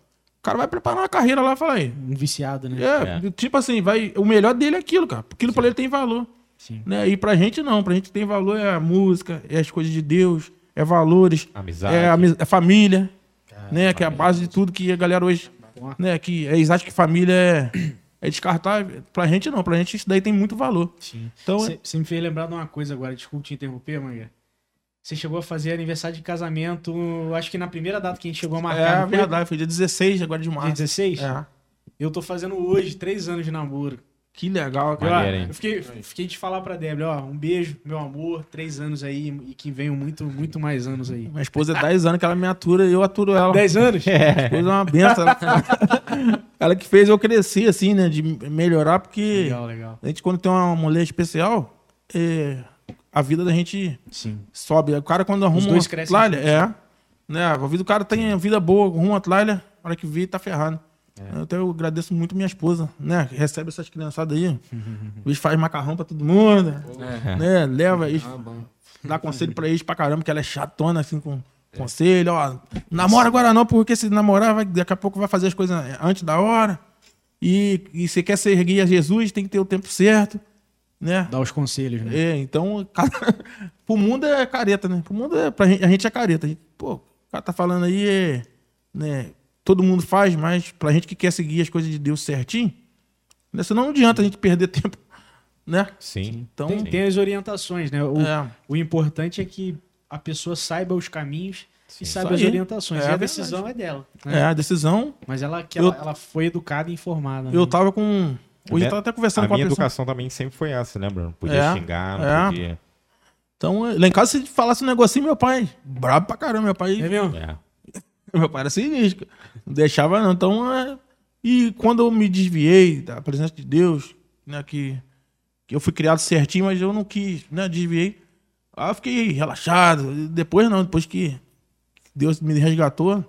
o cara vai preparar uma carreira lá e fala aí. Um viciado, né? É, tipo assim, vai, o melhor dele é aquilo, cara. Aquilo pra ele tem valor. Sim. Né? E pra gente não. Pra gente tem valor é a música, é as coisas de Deus, é valores, Amizade. é a ami- é família, né? Que é a base de tudo que a galera hoje. Né? Que eles acham que família é, é descartável. Pra gente não. Pra gente isso daí tem muito valor. Sim. Então, Você você me fez lembrar de uma coisa agora, desculpa te interromper, Manga. Você chegou a fazer aniversário de casamento, acho que na primeira data que a gente chegou a marcar. é foi? verdade. Foi dia 16 agora de Dia março. 16? É. Eu tô fazendo hoje, três anos de namoro. Que legal, cara. Maneiro, eu fiquei, fiquei de falar pra Débora, ó, um beijo, meu amor, três anos aí e que venham muito, muito mais anos aí. Minha esposa é 10 anos que ela me atura e eu aturo ela. Dez anos? Minha esposa é uma benção. Ela, ela que fez eu crescer, assim, né? De melhorar, porque Legal, legal. a gente, quando tem uma mulher especial, é, a vida da gente Sim. sobe. O cara, quando arruma dois uma tralha, é. Né? A vida do cara tem vida boa, arruma uma tralha, a hora que vê, tá ferrado. É. Então eu agradeço muito minha esposa, né? Que recebe essas criançadas aí. Vezes faz macarrão pra todo mundo, É. né? Leva eles, Ah, dá conselho pra eles pra caramba, que ela é chatona, assim, com conselho, ó. Namora agora não, porque se namorar, vai, daqui a pouco vai fazer as coisas antes da hora. E, e você quer seguir a Jesus, tem que ter o tempo certo, né? Dá os conselhos, né? É, então, cada... pro mundo é careta, né? Pro mundo é. Pra gente, a gente é careta. A gente, pô, o cara tá falando aí, é, né? Todo mundo faz, mas pra gente que quer seguir as coisas de Deus certinho, né? senão não adianta a gente perder tempo, né? Sim. Então, Tem, tem as orientações, né? O, É. o importante é que a pessoa saiba os caminhos e saiba Isso as orientações. É e a verdade. decisão é dela. né? é, a decisão. Mas ela, que Eu- ela, ela foi educada e informada. né? Eu tava com. Hoje minha- eu tava até conversando A com a minha pessoa. educação também sempre foi essa, lembra? Não podia É, xingar, não é. podia. Então, lá em casa, se falasse um negocinho, meu pai, brabo pra caramba, meu pai. É mesmo? É. Meu pai era sinistro. Não deixava, não. Então, é... E quando eu me desviei da presença de Deus, né, que, que eu fui criado certinho, mas eu não quis, né, desviei. Aí eu fiquei relaxado. Depois não, depois que Deus me resgatou,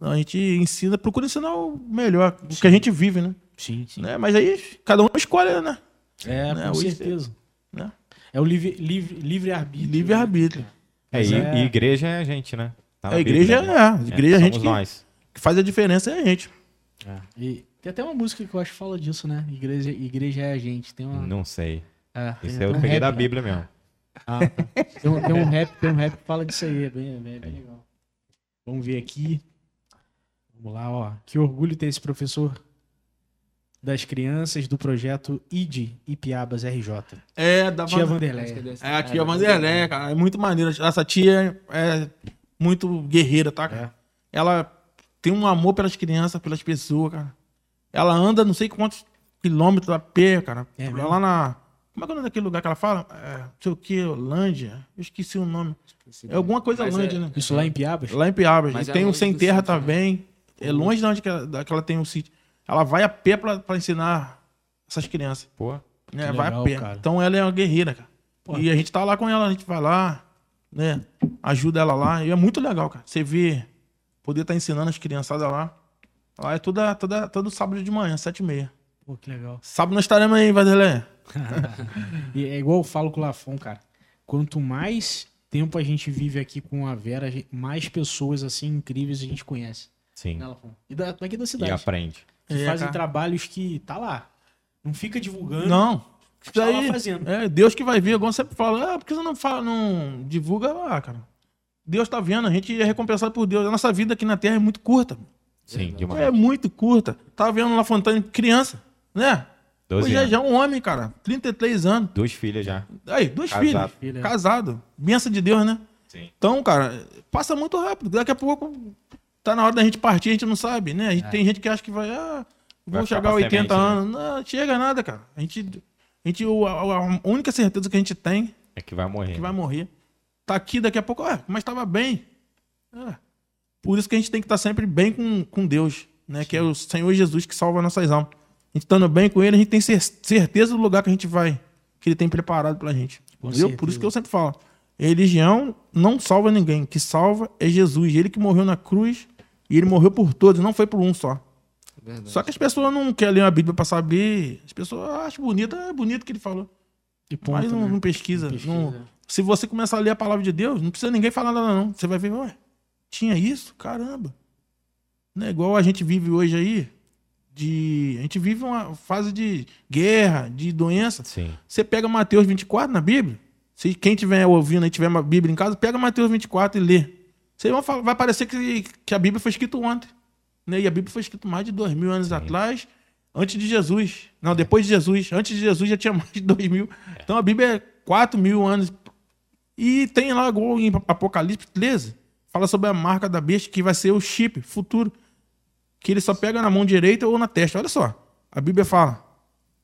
a gente ensina, procura ensinar o melhor, o que a gente vive, né? Sim, sim. né? Mas aí cada um escolhe, né? É, Né, com hoje- certeza. né? É o livre, livre, livre arbítrio. Livre-arbítrio. É, e, é- e igreja é a gente, né? Tá A igreja Bíblia, é, né? a igreja é a gente somos que, nós. que faz a diferença é a gente. E tem até uma música que eu acho que fala disso, né? Igreja, igreja é a gente. Tem uma. Não sei. É, Isso eu um peguei rap, da né? Bíblia mesmo. Ah, tá. tem, um, tem um rap, tem um rap que fala disso aí, é bem, é bem, é bem legal. Vamos ver aqui. Vamos lá, ó. Que orgulho ter esse professor das crianças do projeto ID Ipiabas RJ. É, da Tia Van- Vanderleia. É, a tia Vanderlé, cara. É muito maneira. Essa tia é muito guerreira, tá? cara? Ela tem um amor pelas crianças, pelas pessoas, cara. Ela anda não sei quantos quilômetros a pé, cara. É mesmo? lá na. Como é que é o nome daquele lugar que ela fala? É, não sei o que, Holândia. Eu esqueci o nome. É alguma coisa Mas Holândia, é- né? Isso lá em Piabas? Lá em Piabas. Mas E é tem um sem terra né? também. É longe de onde que ela, que ela tem um sítio. Ela vai a pé pra, pra ensinar essas crianças. Pô, né? Que vai legal, a pé. cara. Então ela é uma guerreira, cara. Pô. E a gente tá lá com ela, a gente vai lá, né? Ajuda ela lá. E é muito legal, cara. Você vê, poder estar ensinando as criançadas lá. Lá é toda, toda, todo sábado de manhã, sete e meia. Pô, que legal. Sábado nós estaremos aí, Vanderlei. E é igual eu falo com o Lafon, cara. Quanto mais tempo a gente vive aqui com a Vera, mais pessoas assim incríveis a gente conhece. sim. Né, Lafon? E da, daqui da E cidade. aprende. Que É, fazem cara. trabalhos que tá lá. Não fica divulgando. Não. Isso Tá lá aí, fazendo. é Deus que vai ver. Igual sempre fala, ah, por que você não, fala, não divulga lá, cara? Deus tá vendo, a gente é recompensado por Deus. A nossa vida aqui na Terra é muito curta. Sim, demais. É muito curta. Tava vendo lá Fontana criança, né? 12 Hoje é anos. já um homem, cara. 33 anos. Duas filhas já. Aí, dois Casado. filhos. Filha. Casado. Benção de Deus, né? Sim. Então, cara, passa muito rápido. Daqui a pouco tá na hora da gente partir, a gente não sabe, né? A gente, Tem gente que acha que vai, ah, Vai vou ficar chegar a pra 80 semente, né? anos. Não, chega nada, cara. A gente, a gente a, única certeza que a gente tem É que vai morrer. é que vai morrer. Tá aqui daqui a pouco, ah, mas estava bem. É. Por isso que a gente tem que estar sempre bem com, com Deus, né? Que é o Senhor Jesus que salva nossas almas. A gente estando bem com Ele, a gente tem cer- certeza do lugar que a gente vai, que Ele tem preparado pra gente. Entendeu? Por isso que eu sempre falo. Religião não salva ninguém. O que salva é Jesus. Ele que morreu na cruz e ele morreu por todos, não foi por um só. Verdade. Só que as pessoas não querem ler a Bíblia pra saber. As pessoas acham bonito, é bonito o que ele falou. E ponto, Mas não, né? não pesquisa. Não pesquisa. não- se você começar a ler a palavra de Deus, não precisa ninguém falar nada, não. Você vai ver, ué, tinha isso? Caramba. Não é igual a gente vive hoje aí. De, a gente vive uma fase de guerra, de doença. Sim. Você pega Mateus 24 na Bíblia. Se quem estiver ouvindo e tiver uma Bíblia em casa, pega Mateus 24 e lê. Você vai, falar- vai parecer que, que a Bíblia foi escrita ontem. Né? E a Bíblia foi escrita mais de dois mil anos atrás, antes de Jesus. Não, depois de Jesus. Antes de Jesus já tinha mais de dois mil. Então a Bíblia é quatro mil anos. E tem lá, igual em Apocalipse 13, fala sobre a marca da besta, que vai ser o chip futuro. Que ele só pega na mão direita ou na testa. Olha só. A Bíblia fala.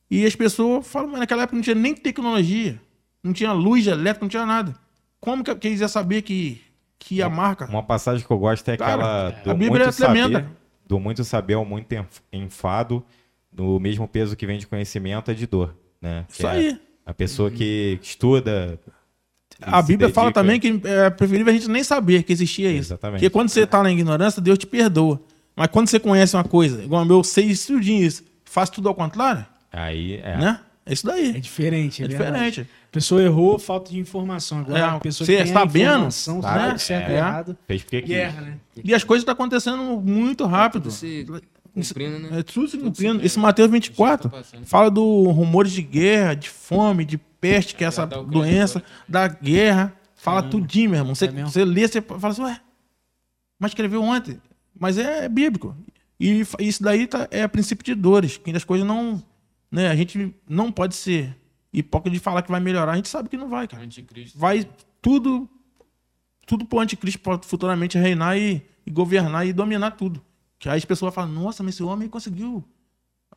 E as pessoas falam, mas naquela época não tinha nem tecnologia, não tinha luz elétrica, não tinha nada. Como que eles iam saber que, que a marca. Uma passagem que eu gosto é Cara, aquela a Bíblia muito é tremenda. saber, do muito saber ao muito enf- enfado, no mesmo peso que vem de conhecimento é de dor, né? Que Isso é aí. A pessoa que estuda. A se Bíblia fala dedica- também que é preferível a gente nem saber que existia isso. Exatamente. Porque quando você está na ignorância, Deus te perdoa. Mas quando você conhece uma coisa, igual eu sei isso tudinho isso, faço tudo ao contrário, Aí é. né? É isso daí. É diferente, é, É verdade. diferente. A pessoa errou, falta de informação. Agora, É, a pessoa você que tem está a vendo? informação, Sabe? sabe certo e É. errado, Fez porque guerra, né? E as coisas estão acontecendo muito rápido. Se cumprindo, né? É tudo se cumprindo. Esse Mateus 24 fala do rumores de guerra, de fome, de peste, que é essa tá o doença, da guerra. Fala tudinho, meu irmão. Você, É você lê, você fala assim, ué, mas escreveu ontem. Mas é, bíblico. E isso daí tá, é princípio de dores, que as coisas não. Né, a gente não pode ser hipócrita de falar que vai melhorar. A gente sabe que não vai, cara. Anticristo. Vai tudo. Tudo pro anticristo pode futuramente reinar e, e governar e dominar tudo. Que aí as pessoas falam, nossa, mas esse homem conseguiu.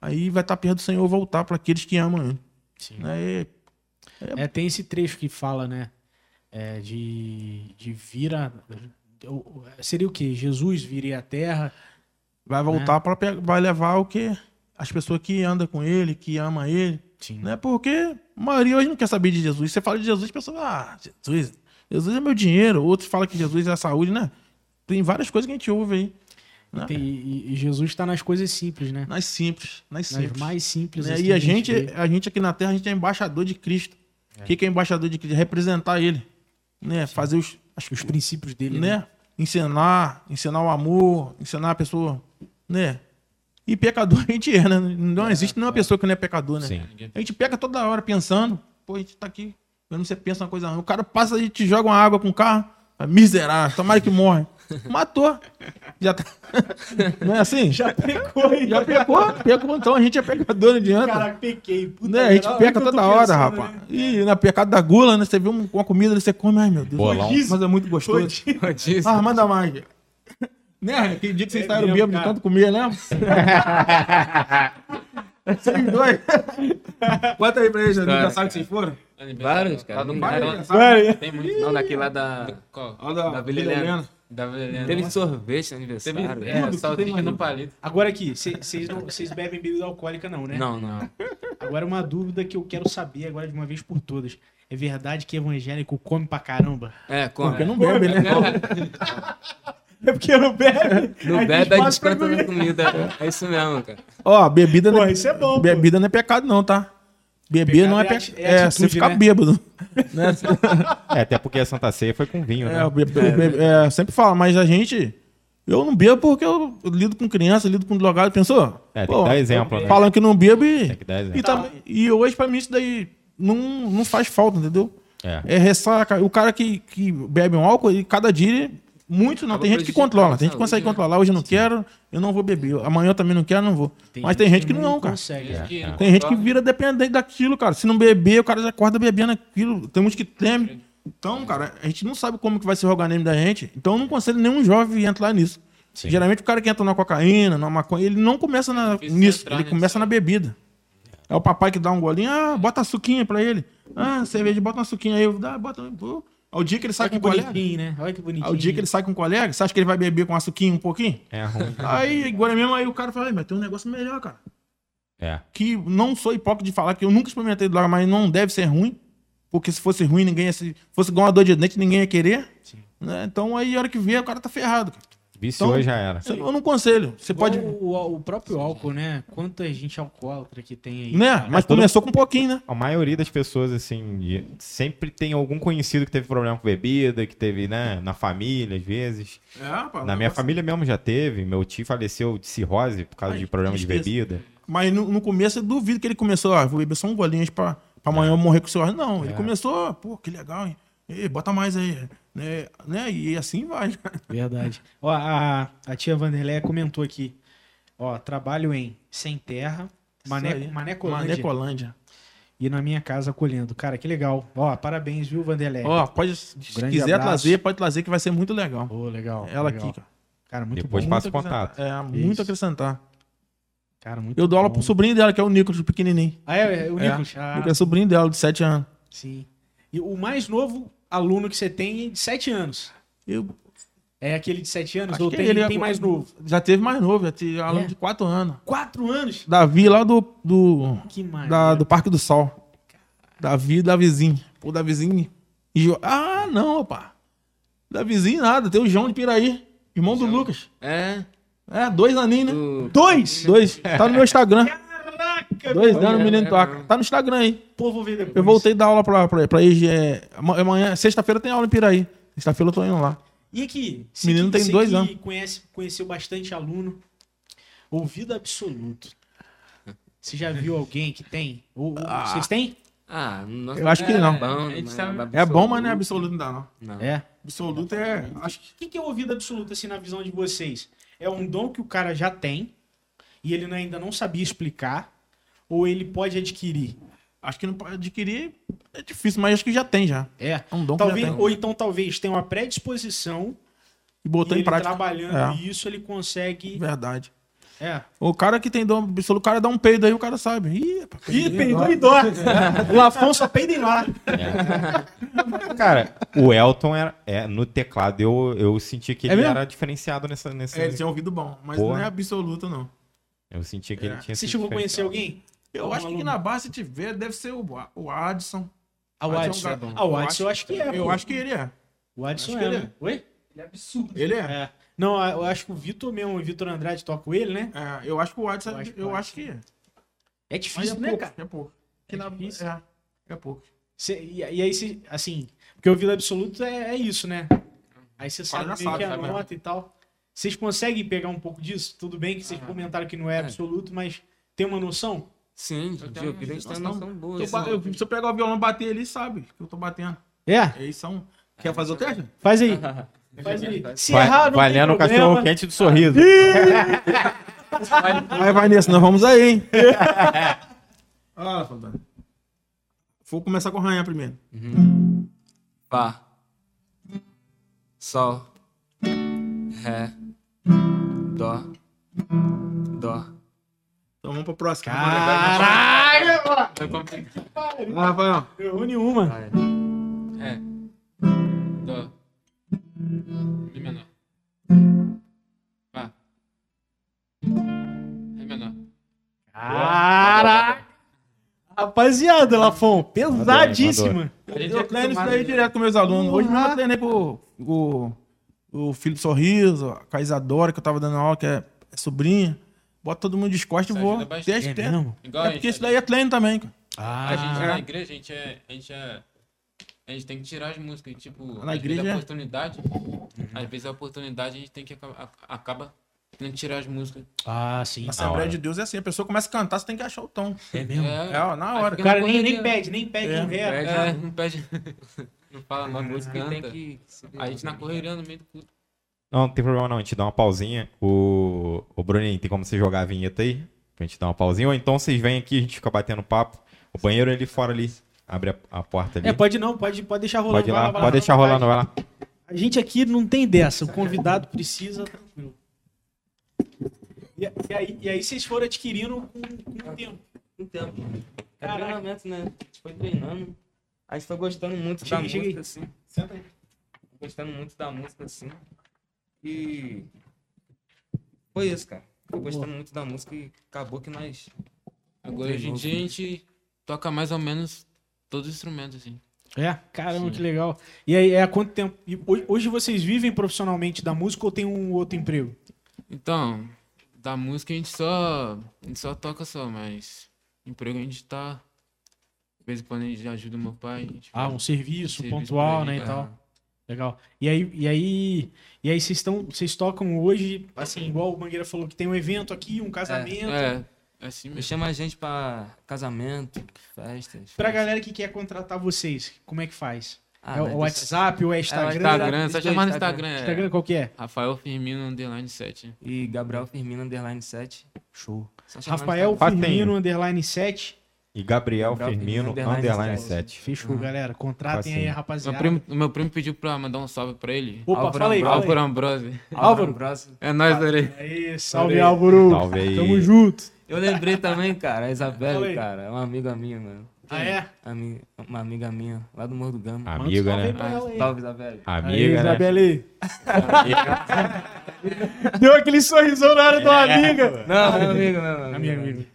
Aí vai estar perto do Senhor voltar para aqueles que amam ele. Sim. Né? E- É, tem esse trecho que fala, né? é, de, de vir a. Seria o quê? Jesus viria à terra. vai voltar para vai levar o que as pessoas que andam com ele, que amam ele, Sim. né? Porque a maioria hoje não quer saber de Jesus. Você fala de Jesus, a pessoa, ah, Jesus, Jesus é meu dinheiro. Outros falam que Jesus é a saúde, né? Tem várias coisas que a gente ouve aí. Né? Tem- e, e Jesus está nas coisas simples, né? Nas simples, nas Nas simples. mais simples. né? assim, E a gente, vê. a gente aqui na Terra, a gente é embaixador de Cristo. O que, que é embaixador de Cristo? Representar ele. Né? Fazer os, as, Os princípios dele, né? né? Ensinar, ensinar o amor, ensinar a pessoa, né? E pecador a gente é, né? Não existe nenhuma pessoa que não é pecador, né? Sim. A gente peca toda hora pensando, pô, a gente tá aqui, quando você pensa uma coisa ruim, o cara passa e te joga uma água com o carro, miserável, tomara que morre. Matou. Já tá... Não é assim? Já pecou, hein? Já pecou, pecou, então a gente é pecador, não adianta. Caraca, pequei. Puta Né? A gente peca toda hora, pensando, rapaz. né? E na pecado da gula, né? Você vê um- uma comida, você come, ai meu Deus. Bolão. Mas é muito gostoso. Rodízio. Ah, manda mais. Né? Aquele dia que vocês É saíram mesmo, bêbado de cara. tanto comer, né? Vocês dois. Bota aí pra eles, Cara, aniversário que vocês foram. Vários, cara. Não, Vai, não, aniversário. Tem muito. não, daquele lá da. Qual? Da, Da Vila Vila Helena. Helena. Da Helena. Teve sorvete no Teve aniversário. é, Tudo tem, no palito. Agora aqui, vocês não- vocês bebem bebida alcoólica não, né? Não, não. Agora uma dúvida que eu quero saber agora de uma vez por todas. É verdade que evangélico come pra caramba? É, como? Porque não bebe, né? É porque não bebe? Não Aí bebe, é pra desconto na comida. É isso mesmo, cara. Ó, bebida não Pô, é, isso é bom, pô. bebida não é pecado não, tá? Beber não é é pecado. É, é você atitude, ficar né? bêbado. né? É, até porque a Santa Ceia foi com vinho, né? É, eu be- be- be- é, sempre falo, mas a gente. Eu não bebo porque eu lido com criança, lido com drogado. Pensou? É, tem que dar exemplo, né? Falando que não bebo e. Tem que dar exemplo. E, também- e hoje, pra mim, isso daí não, não faz falta, entendeu? É. É ressaca. O cara que, que bebe um álcool, ele, cada dia, ele- muito não. Tem gente que controla. a Tem gente que consegue né? controlar. Hoje eu não quero, eu não vou beber. Amanhã eu também não quero, não vou. Mas tem gente que não, cara. consegue. Não Tem gente que vira dependente daquilo, cara. Se não beber, o cara já acorda bebendo aquilo. Tem muitos que temem. Então, cara, a gente não sabe como que vai ser o organismo da gente. Então, eu não aconselho nenhum jovem a entrar nisso. Geralmente, o cara que entra na cocaína, na maconha, ele não começa na- nisso. Ele começa é. na bebida. É o papai que dá um golinho, ah, bota açuquinha pra ele. Ah, cerveja, bota uma açuquinha aí. Eu, dá, bota. Pô. Ao dia que ele sai Olha que com o colega. bonitinho, né? Olha que bonitinho. Ao dia que ele sai com o colega, você acha que ele vai beber com açuquinha um pouquinho? É ruim. Aí, agora mesmo, aí o cara fala, "Ei, mas tem um negócio melhor, cara É. que não sou hipócrita de falar que eu nunca experimentei droga, mas não deve ser ruim. Porque se fosse ruim, ninguém ia se. Fosse igual uma dor de dente, ninguém ia querer. Né? Então aí, a hora que vê, o cara tá ferrado. cara. Viciou Então- já era. Eu não aconselho. Você Igual pode. O, o próprio álcool, né? Quanta gente alcoólatra que tem aí. Né? cara. Mas todo- começou com um pouquinho, né? A maioria das pessoas, assim, sempre tem algum conhecido que teve problema com bebida, que teve, né, na família, às vezes. É, Na minha família mesmo já teve. Meu tio faleceu de cirrose por causa Ai, de problema de bebida. Mas no, no começo eu duvido que ele começou, ah, vou beber só um golinho pra, pra amanhã eu morrer com o senhor. Não, ele começou, pô, que legal, hein? Ei, bota mais aí. Né? né? E assim vai. Verdade. Ó, a, a tia Vanderleia comentou aqui. Ó, trabalho em Sem Terra, Mané. Manecolândia Manecolândia. e na minha casa colhendo. Cara, que legal. Ó, parabéns, viu, Vanderleia? Ó, pode, se Grande quiser abraço. trazer, pode trazer que vai ser muito legal. Ô, legal. Ela legal. aqui, cara. Muito Depois bom. passa o contato. É, muito Isso. acrescentar. Cara, muito Eu dou aula bom. pro sobrinho dela, que é o Nicolas, pequenininho. Ah, é, é o É, Nicolas. Ah, Nicolas é sobrinho dela, de 7 anos. sim. E o mais novo aluno que você tem de 7 anos. Eu É aquele de 7 anos? acho ou que tem, ele é- tem mais novo? Já teve mais novo, já teve aluno É? de 4 anos. 4 anos? Davi lá do, do, Que mais? da- do Parque do Sol. Davi e Davizinho. Pô, Davizinho. e Jo- Ah, não, rapaz. Davizinho nada, tem o João de Piraí, irmão do Lucas. É. É, dois aninhos, né? do- Dois? Dois. Tá no meu Instagram. Caraca, Dois anos, o menino é, toca. é. Tá no Instagram aí. Pô, vou ver depois. Eu voltei a dar aula pra, pra, pra eles. É, ama- amanhã, sexta-feira tem aula em Piraí. Sexta-feira eu tô indo lá. E aqui? Você Menino que, tem você dois que anos. Conhece, conheceu bastante aluno. Ouvido absoluto. Você já viu alguém que tem? Ou- ou- Vocês têm? Ah, nossa, Eu acho que é não. bom, gente mas sabe- É bom, mas não é absoluto, não dá, não. Não. É. Absoluto é. Acho que. O que, que é ouvido absoluto, assim, na visão de vocês? É um dom que o cara já tem e ele ainda não sabia explicar? Ou ele pode adquirir? Acho que não pode adquirir. É difícil, mas acho que já tem já. É. É um dom que Talvez, já tem. ou então talvez tenha uma predisposição E botou e em ele prática. trabalhando É. isso, ele consegue... Verdade. É. O cara que tem dom absoluto, o cara dá um peido aí, o cara sabe. Ih, rapaz, Ih, peidei peidou e dó. O Lafon só peida em lá. Cara, o Elton era, é, no teclado eu, eu senti que É ele mesmo? era diferenciado nessa. nessa É, ele tinha ouvido bom, mas Boa. não é absoluto, não. Eu senti que ele É. tinha Você chegou a conhecer alguém? Eu Algum acho que aluno? na base, se tiver, deve ser o, o Adson. Ah, o Adson é um. Ah, o Adson eu acho que é. Eu pô. acho que ele é. O Adson que é. ele né? Oi? Ele é absurdo. Ele é. É. Não, eu acho que o Vitor mesmo, o Vitor Andrade toca com ele, né? É, eu acho que o Adson, Eu acho que eu acho que é. É Mas é difícil, né, pouco, cara? é pouco. Que É na- difícil. É, é pouco. Cê- e, e aí, cê, assim, porque o ouvido absoluto é, é isso, né? Aí você sabe meio sabe, que a nota e tal. Vocês conseguem pegar um pouco disso? Tudo bem que vocês comentaram que não é absoluto, mas tem uma noção? Sim, de ouvido a gente tem uma noção boa. Eu, assim. eu- se eu pegar o violão e bater ali, sabe que eu tô batendo. É? Eles são. Quer fazer o teste? Faz aí. Faz aí. Se Vai- errar, não valendo o cachorro quente do sorriso. Vai, vai nesse, nós vamos aí, hein? ah. Vou começar com o ranhar primeiro. Fá. Sol. Ré. Dó. Dó. Então vamos pra próxima. Caralho! Complicado. Ah, Rafael. Errou nenhuma. Vai. É. Dó. Mi menor. Fá. Ré menor. Caraca! Rapaziada, Lafon, pesadíssima. A gente Eu é treino isso acostumado, daí direto com meus alunos. Hoje mesmo eu treinei com o, o filho do Sorriso, com a Isadora, que eu tava dando aula, que é, é sobrinha. Bota todo mundo de costas e vou. Teste, É teste. mesmo? Igual É a porque isso daí é treino também, cara. A gente Ah. na igreja, a gente é. A gente é. A gente tem que tirar as músicas, tipo, Na às igreja vezes é- a oportunidade, às vezes a oportunidade a gente tem que aca- a- acaba tenta tirar as músicas. Ah, sim. Na Na Assembleia hora. de Deus é assim, a pessoa começa a cantar, você tem que achar o tom. É mesmo? É, ó, na hora. O cara na nem, nem pede, nem pede É, um ré. pede. É, não pede. não fala nada, A música tem canta. que. A gente na correria no meio do culto. Não, não tem problema não, a gente dá uma pausinha. O, o Bruninho, tem como você jogar a vinheta aí? Pra gente dar uma pausinha. Ou então vocês vêm aqui, a gente fica batendo papo. O banheiro é ali fora ali. Abre a, a porta ali. É, pode não, pode, pode deixar rolando. Pode lá, vai pode deixar vai rolando, vai lá. A gente aqui não tem dessa, o convidado precisa, tranquilo. E, e aí, e aí vocês foram adquirindo com, com o tempo. Um tempo. É treinamento, né? A gente foi treinando. A gente foi gostando muito Chega da aí. música, assim. Senta aí. Gostando muito da música, assim. E. Foi isso, cara. Foi gostando muito da música e acabou que nós. Agora, hoje em dia, a gente toca mais ou menos todos os instrumentos, assim. É, caramba, Sim. que legal. E aí, é há quanto tempo? e hoje, hoje vocês vivem profissionalmente da música ou tem um outro emprego? Então, da música a gente só. A gente só toca só, mas. Emprego a gente tá. De vez em quando a gente ajuda o meu pai. a gente Ah, um serviço, serviço pontual, pra né, ele, e é. tal. Legal. E aí, e aí, e aí vocês estão, vocês tocam hoje, assim, igual o Mangueira falou que tem um evento aqui, um casamento. É, é assim Me mesmo. chama a gente pra casamento, festas. Pra festas. galera que quer contratar vocês, como é que faz? Ah, é o mas WhatsApp ou é Instagram? Instagram, só Instagram, chamar no Instagram. Instagram. É. Instagram qual que é? Rafael Firmino Underline 7. E Gabriel Firmino, underline 7. Show. Rafael Instagram. Firmino, underline 7. E Gabriel, Gabriel Firmino, Firmino, underline underline 7. Fechou, galera. Contratem aí, Facinho. Meu rapaziada. primo, o meu primo pediu pra mandar um salve pra ele. Opa, Álvaro fala aí, aí. Álvaro Ambrose. Álvaro. Ambrosio. É nóis, Dorei. Aí, salve Álvaro. Salve aí. Tamo junto. Eu lembrei também, cara, a Isabelle, aí. cara. É uma amiga minha, mano. Ah, é? Ami- Uma amiga minha, lá do Morro do Gama. Amiga, salve aí né? aí. Salve, Isabelle. Aí, Amiga, né? Isabelle. Deu aquele sorrisão na hora do amiga. Não, meu amigo, meu amigo. Amiga, amiga.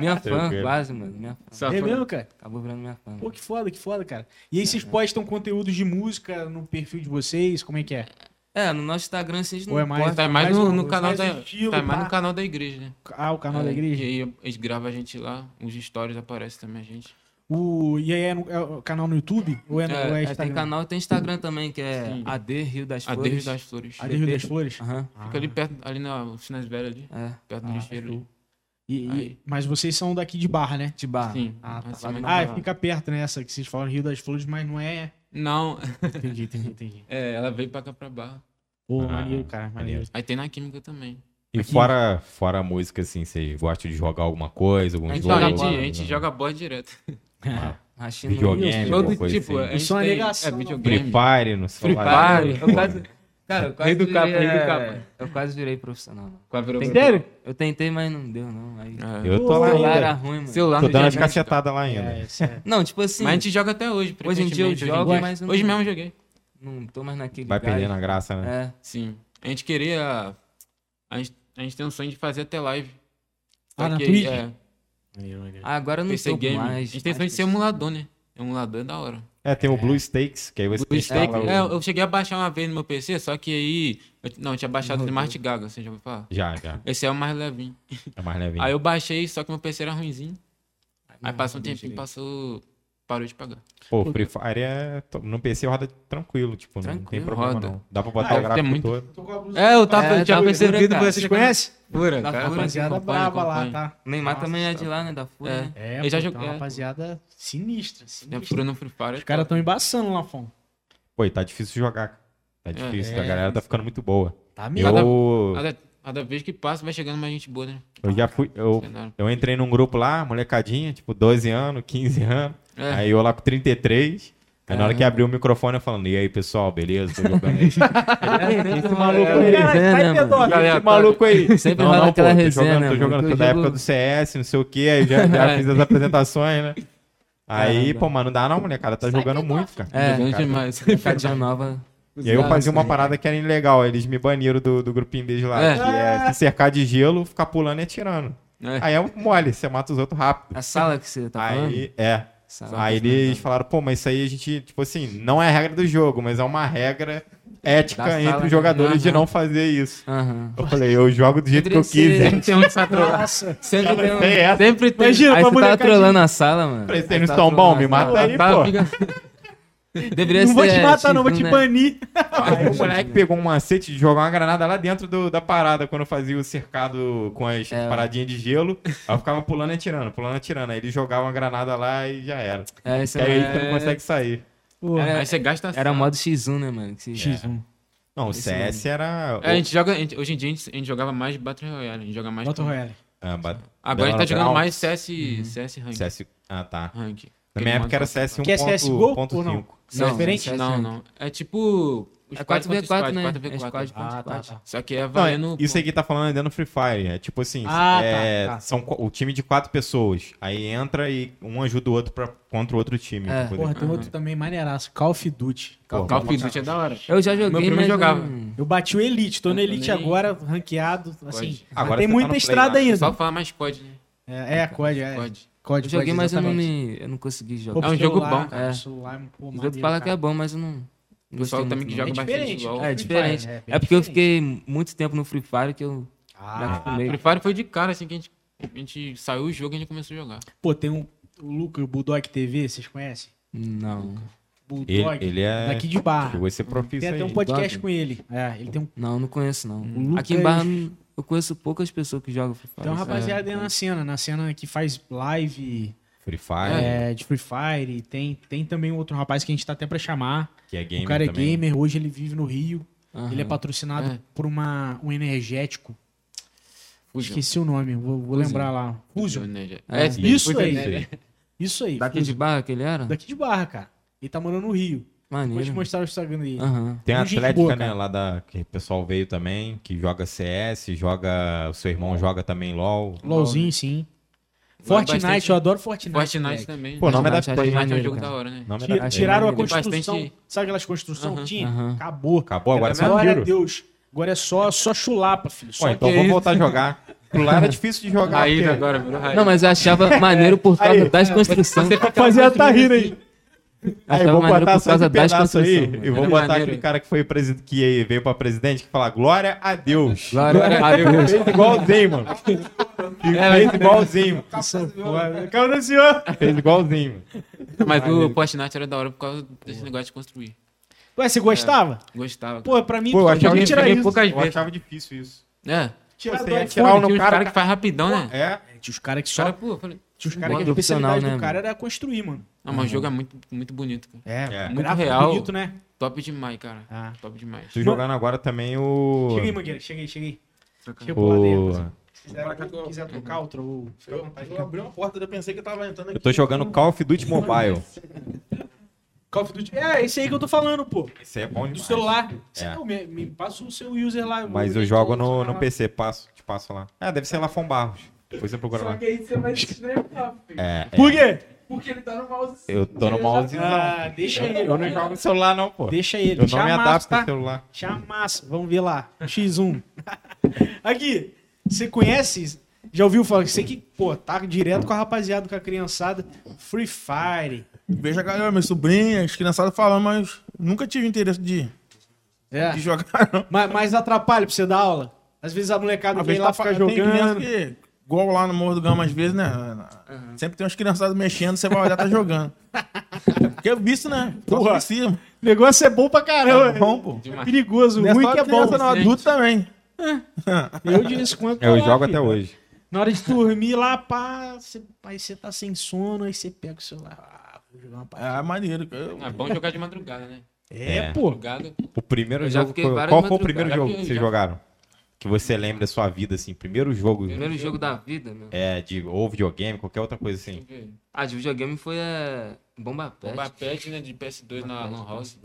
Minha fã, quase, mano. Minha fã. É foi- mesmo, cara? Acabou virando minha fã. Pô, que foda, que foda, cara. E aí vocês postam conteúdos de música no perfil de vocês? Como é que é? É, no nosso Instagram, a gente Ou é não mais- posta. Tá mais Mais no, no canal mais da, estilo, tá mais no canal da igreja, né? Ah, o canal da É, igreja? E aí eles gravam a gente lá, os stories aparecem também a gente. O, e aí é, no- é o canal no YouTube? Ou é, no, É, ou é É, Instagram? tem canal, tem Instagram também, que é Sim. AD Rio das Flores. Deus das Flores. A de Rio das Flores? Aham, Fica ali perto, ali na oficinas velhas ali, é. perto do Ah, lixeiro. E- e- mas vocês são daqui de Barra, né? De barra. Sim. Ah, tá. Ah, fica perto nessa que vocês falam Rio das Flores, mas não é. Não, Entendi, entendi, entendi. é, ela veio pra cá pra barra. Pô, Ah, maneiro, cara, maneiro. Aí tem na química também. E fora, fora a música, assim, vocês gostam de jogar alguma coisa, algum A gente Então, a gente, bola, a gente joga bola direto. Rachando Videogame, Todo tipo, assim. a gente Isso é uma tem- negação, É não. Free videogame. Fire no Free celular. Fire. Eu quase, cara, eu quase Rei do virei, capa, rei do é, capa. Eu quase virei profissional. a virou- Sério? Eu tentei, mas não deu, não. Aí, É. Eu tô lá celular era ainda. ruim, mano. Celular Tô dando as cacetadas lá ainda. É, sério. Não, tipo assim, Mas a gente joga até hoje. Hoje em dia eu jogo, hoje em dia. mas não- Hoje mesmo eu joguei. não tô mais naquele Vai gás. perdendo a graça, né? É. Sim. A gente queria. A gente, a gente tem um sonho de fazer até live. Ah, na Twitch? É. Ah, agora eu não PC Game. mais. a gente tem sonho de ser emulador, né? Emulador é da hora. É, tem o Blue Stakes, que aí você O instala Stake, o- é, eu cheguei a baixar uma vez no meu PC, só que aí. eu- não, eu tinha baixado o Smart Gaga, você já ouviu falar? Já, já. Esse é o mais levinho. É mais levinho. Aí eu baixei, só que meu PC era ruimzinho. Aí Não, passou um tempinho, passou. Parou de pagar. Pô, Free Fire é... No PC roda tranquilo, tipo, não tem Tranquilo, problema roda. não. Dá pra botar Ah, o é gráfico muito- todo. É, eu tava, É, tá percebido, fura. Vocês conhecem? Pura, Da cara. Fura, Rapaziada acompanha, brava lá, acompanha. tá? Neymar Nossa também é de senhora. lá, né? Da Fúria. É. né? É, Eu já tem joguei- uma é. rapaziada sinistra, É sinistra. fura no Free Fire. Os caras tão embaçando lá, Fon. Pô, e tá difícil jogar. cara. Tá difícil, É. a galera tá ficando muito boa. Tá mesmo. Eu, Cada, cada vez que passa, vai chegando mais gente boa, né? eu já fui... Eu, eu entrei num grupo lá, molecadinha, tipo, 12 anos, 15 anos. É. Aí eu lá com 33. Aí na hora que abriu o microfone, eu falando, e aí, pessoal, beleza? Tô jogando aí. Esse maluco é, resenha, né, mano? Galera, esse maluco aí. Sempre não, não, pô, tô resenha, jogando, né, tô mano? jogando, Que tô o da jogo- época do CS, não sei o que, aí já, já fiz as apresentações, né? Aí, pô, mano, não dá não, molecada, tá jogando muito, cara. É, Jogando cara. demais. Cadinha nova. E aí eu fazia uma parada que era ilegal, eles me baniram do, do grupinho deles lá, É. que é se cercar de gelo, ficar pulando e atirando. É. Aí é mole, você mata os outros rápido. A sala que você tá falando? Aí, é. Sala. Aí eles falaram, pô, mas isso aí a gente, tipo assim, não é regra do jogo, mas é uma regra ética Da entre os jogadores de não fazer isso. Aham. Eu falei, eu jogo do jeito que eu quiser. Tem um que. Sempre tem um... Sempre tem. Imagina, Aí você tava molecadinha. trolando a sala, mano. Falei, vocês não tá estão bom? trolando Me mata aí, Tá, pô. Deveria Não vou te matar, não, vou X1, te né? banir. Aí o moleque pegou um macete de jogar uma granada lá dentro do- da parada, quando fazia o cercado com as É. paradinhas de gelo. Aí eu ficava pulando e atirando, pulando e atirando. Aí ele jogava uma granada lá e já era. É, isso aí é... você não consegue sair. Era- Aí você gasta Era sal. modo X1, né, mano? Que se- X1. Não, o Esse CS era. É, a gente joga, a gente- hoje em dia a gente, a gente jogava mais Battle Royale, a gente joga mais... Battle Royale. Ah, ba- Agora a gente tá jogando mais CS, CS Rank. CS. Ah, tá. Rank. Na minha época era CS Que é CSGO ou não? 1.5. Não, Não, diferente? Não, não. É tipo... os É quatro contra 4v4, squad, né? 4v4. É squad Ah, tá, tá. Só que é Não, valendo... isso aí que tá falando é dentro do Free Fire. É tipo assim, Ah, tá, é, tá. são co- o time de quatro pessoas. Aí entra e um ajuda o outro pra, contra o outro time. É. Porra, tem outro também maneiraço. Call of Duty. Pô, Call of Duty é da hora. Eu já joguei, Meu primo mas jogava. não- Eu bati o Elite, tô no Eu Elite também. agora, ranqueado, assim. Agora tem tá muita Play, estrada ainda. Só fala mais COD, né? É, é, COD, é. COD. COD, Eu joguei, mas eu não, me... eu não consegui Pô, jogar. pro É um jogo celular, bom. Cara, É. celular, pô, maneiro, outros falam que é bom, mas eu não. O pessoal também que joga É bastante diferente. É Free diferente. É, É, porque eu fiquei muito tempo no Free Fire que eu. Ah, acostumei. Free Fire foi de cara, assim, que a gente, a gente saiu o jogo e a gente começou a jogar. Pô, tem um, o Lucas, o Bulldog TV, vocês conhecem? Não. Bulldog, Ele, ele é. daqui de Barra. A ser profissa Tem até um podcast Bulldog? com ele. É, ele tem um Não, não conheço, não. Lucas- Aqui em Barra eu conheço poucas pessoas que jogam Free Fire. Tem uma rapaziada aí na cena, na cena que faz live Free Fire, é, de Free Fire. Tem, tem também outro rapaz que a gente tá até pra chamar. que é gamer o cara é também. gamer, hoje ele vive no Rio. Aham. Ele é patrocinado É. por uma, um energético. Fusion. Esqueci o nome, vou, vou lembrar lá. Fusion. né, já. É, Isso Fusion, aí. né? Isso aí. Daqui de Fusion. Barra que ele era? Daqui de Barra, cara. Ele tá morando no Rio. Vou te Maneiro. mostrar o Instagram dele. Aham. Tem a Atlética, boa, né? cara. Lá da. Que o pessoal veio também, que joga CS, joga. O seu irmão joga também LOL. LOLzinho, sim. Vai Fortnite, bastante- eu adoro Fortnite. Fortnite também. Pô, o nome é da Fortnite, Fortnite é um maneiro, jogo cara. da hora, né? Nome é Tira- da tiraram a construção. bastante- Sabe aquelas construção? Aham, Tinha? aham. Acabou. Acabou, agora é só Glória a. Deus. Agora é só, só chulapa, filho. Pô, Só então que- vamos voltar a jogar. Lá era difícil de jogar. Raiz porque- agora. Não, mas eu achava maneiro por causa das construções. Rapaziada, tá rindo aí. Aí, vou botar só esse pedaço aí e vou botar maneiro. aquele cara que foi presi- que veio pra presidente que fala glória a Deus. Glória a Deus. Fez igualzinho, mano. Fez igualzinho. Calma, senhor. Fez igualzinho. Mas o Fortnite era da hora por causa desse negócio de construir. Ué, você gostava? Gostava. Pô, pra mim, Pô, eu achava, podia tirar isso. poucas eu vezes. achava difícil isso. É. Tirar Você do ia iPhone. tirar o Tinha no cara. cara que faz rapidão, né? É. Tinha os caras que só... cara, pô, falei, Tinha os caras que a especialidade né, do cara era construir, mano. não, mas o jogo é muito, muito bonito, cara. É, É. Muito gráfico real. bonito, né? Top demais, cara. Ah. Top demais. Tô jogando agora também o. Chega aí, Mangueira. Chega aí. Chega pro lado. Se quiser, quiser trocar outro, ou... fica à vontade. Eu abri uma porta e eu pensei que eu tava entrando aqui. Eu tô jogando Call of Duty Mobile. Call of Duty. É, esse aí que eu tô falando, pô. Esse é bom Do demais. celular. É. Não, me, me passa o seu user lá. Mas eu jogo no, no PC, passo, te passo lá. Ah, deve ser Lafon Barros. Depois você procura lá. Só que aí você vai se filho. É, é. Por quê? Porque ele tá no mouse. Eu tô no mouse. Ah, deixa ele. Eu não jogo no celular, não, pô. Deixa ele. Eu não me adapto tá? no celular. Chamaço. Vamos ver lá. X1. Aqui. Você conhece? Já ouviu falar? Você que, pô, tá direto com a rapaziada, com a criançada. Free Fire. Vejo a galera, minha sobrinha, as criançadas falando, mas nunca tive interesse de, É. de jogar, não. Mas, mas atrapalha pra você dar aula? Às vezes a molecada Às vem vezes lá tá ficar jogando. que, igual lá no Morro do Gama, às vezes, né? Sempre tem umas criançadas mexendo, você vai olhar, tá jogando. É porque é visto, né? Porra. O negócio é bom pra caramba. É bom, pô. É perigoso. O Não é ruim que é bom. não, adulto também. Eu disse quanto Eu lá, jogo filho. até hoje. Na hora de dormir lá, pá, você, aí você tá sem sono, aí você pega o celular. Ah, vou jogar uma parada. É maneiro. Eu, É bom jogar de madrugada, né? É, É. pô. Madrugada. O primeiro Eu jogo. Qual foi o primeiro jogo que vocês já- jogaram? Que você lembra da sua vida, assim? Primeiro jogo. Primeiro jogo da vida, meu. É, de ou videogame, qualquer outra coisa assim. Ah, de videogame foi é, Bomba Pet. Bomba Pet, né? De PS2 na Lan House.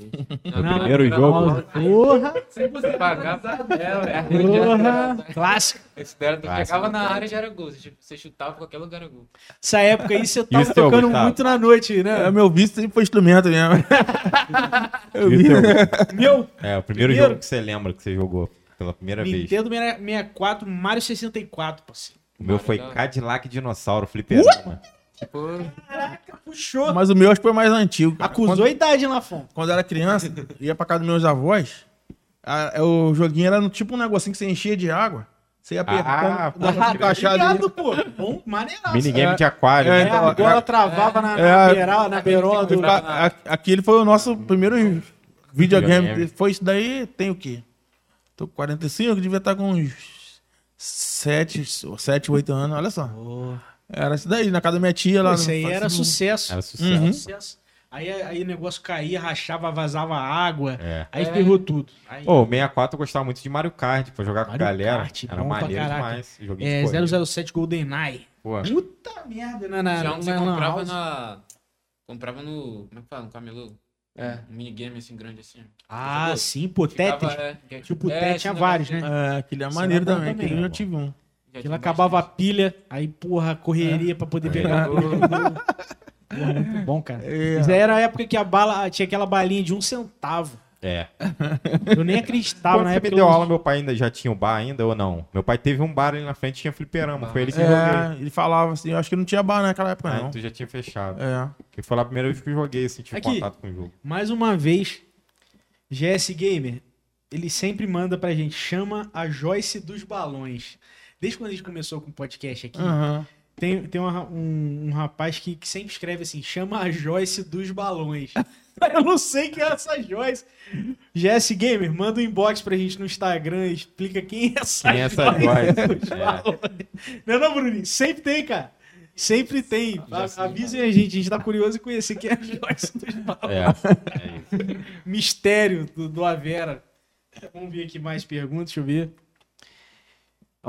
Não, primeiro jogo. Porra, Você pagava dela. É porra. Clássico. Esse dela, chegava na área já era gol. Você, chutava qualquer lugar era gol. Essa época aí você tava tocando muito na noite, né? é, meu vício sempre foi instrumento mesmo. Meu, É, o primeiro, Primeiro? jogo que você lembra que você jogou pela primeira vez. Nintendo 64, Mario 64, parceiro. O meu foi Mario, Cadillac Dinossauro, fliperama. Pô, Caraca, puxou. Mas o meu acho que foi mais antigo. cara. Acusou Quando, a idade, Lafon. quando eu era criança, ia pra casa dos meus avós, a- o joguinho era no- tipo um negocinho que você enchia de água. Você ia apertando, Ah, encaixada ali. Obrigado, pô. Bom, maneiraço. Minigame É. de aquário. É, É, né? então, a bola travava na, na É, beiral, na beirola do... Aquele foi o nosso primeiro videogame. Videogame. Foi isso daí, tem o quê? Tô com 45, devia estar com uns 7, 7 8 anos, olha só. Era isso daí, na casa da minha tia lá. Isso aí era no- sucesso. Era sucesso. Uhum. Sucesso. Aí, aí o negócio caía, rachava, vazava água. É. Aí ferrou tudo. Aí, Ô, o 64 eu gostava muito de Mario Kart, pra jogar com a Mario galera. Kart, Era maneiro demais. Joguinho é de corrida. 007 GoldenEye. Pô, Puta merda, na, na, um que você na Lan comprava na. Comprava no. Como é que fala? No camelô. É. Um minigame assim grande assim. Ah, sim, pô, Tetris. é, Tipo, é, Tetris esse tinha vários, né? É, aquele é maneiro bom também, também, aquele eu tive um. Aquilo acabava a pilha, aí, porra, correria pra poder pegar. Porra, muito bom, cara. É. Aí era a época que a bala tinha aquela balinha de um centavo. É. Eu nem acreditava Quando na você época. me deu eu- aula, meu pai ainda já tinha o bar ainda ou não? Meu pai teve um bar ali na frente tinha fliperama. Foi ele que joguei. É, ele falava assim, eu acho que não tinha bar naquela época, Ah, não. tu já tinha fechado. É. Porque foi lá a primeira vez que eu joguei, assim, tive Aqui. contato com o jogo. Mais uma vez, GS Gamer, ele sempre manda pra gente, chama a Joyce dos balões. Desde quando a gente começou com o podcast aqui, Aham. Tem, tem uma- um, um rapaz que, que sempre escreve assim, chama a Joyce dos balões. Eu não sei quem é essa Joyce. GS Gamer, manda um inbox pra gente no Instagram, explica quem é essa Quem é essa Joyce Joyce? dos É. balões. Não é não, Bruninho? Sempre tem, cara. Sempre tem. A- Avisem a gente, a gente tá curioso em conhecer quem é a Joyce dos balões É. é mistério do, do Avera. Vamos ver aqui mais perguntas, deixa eu ver.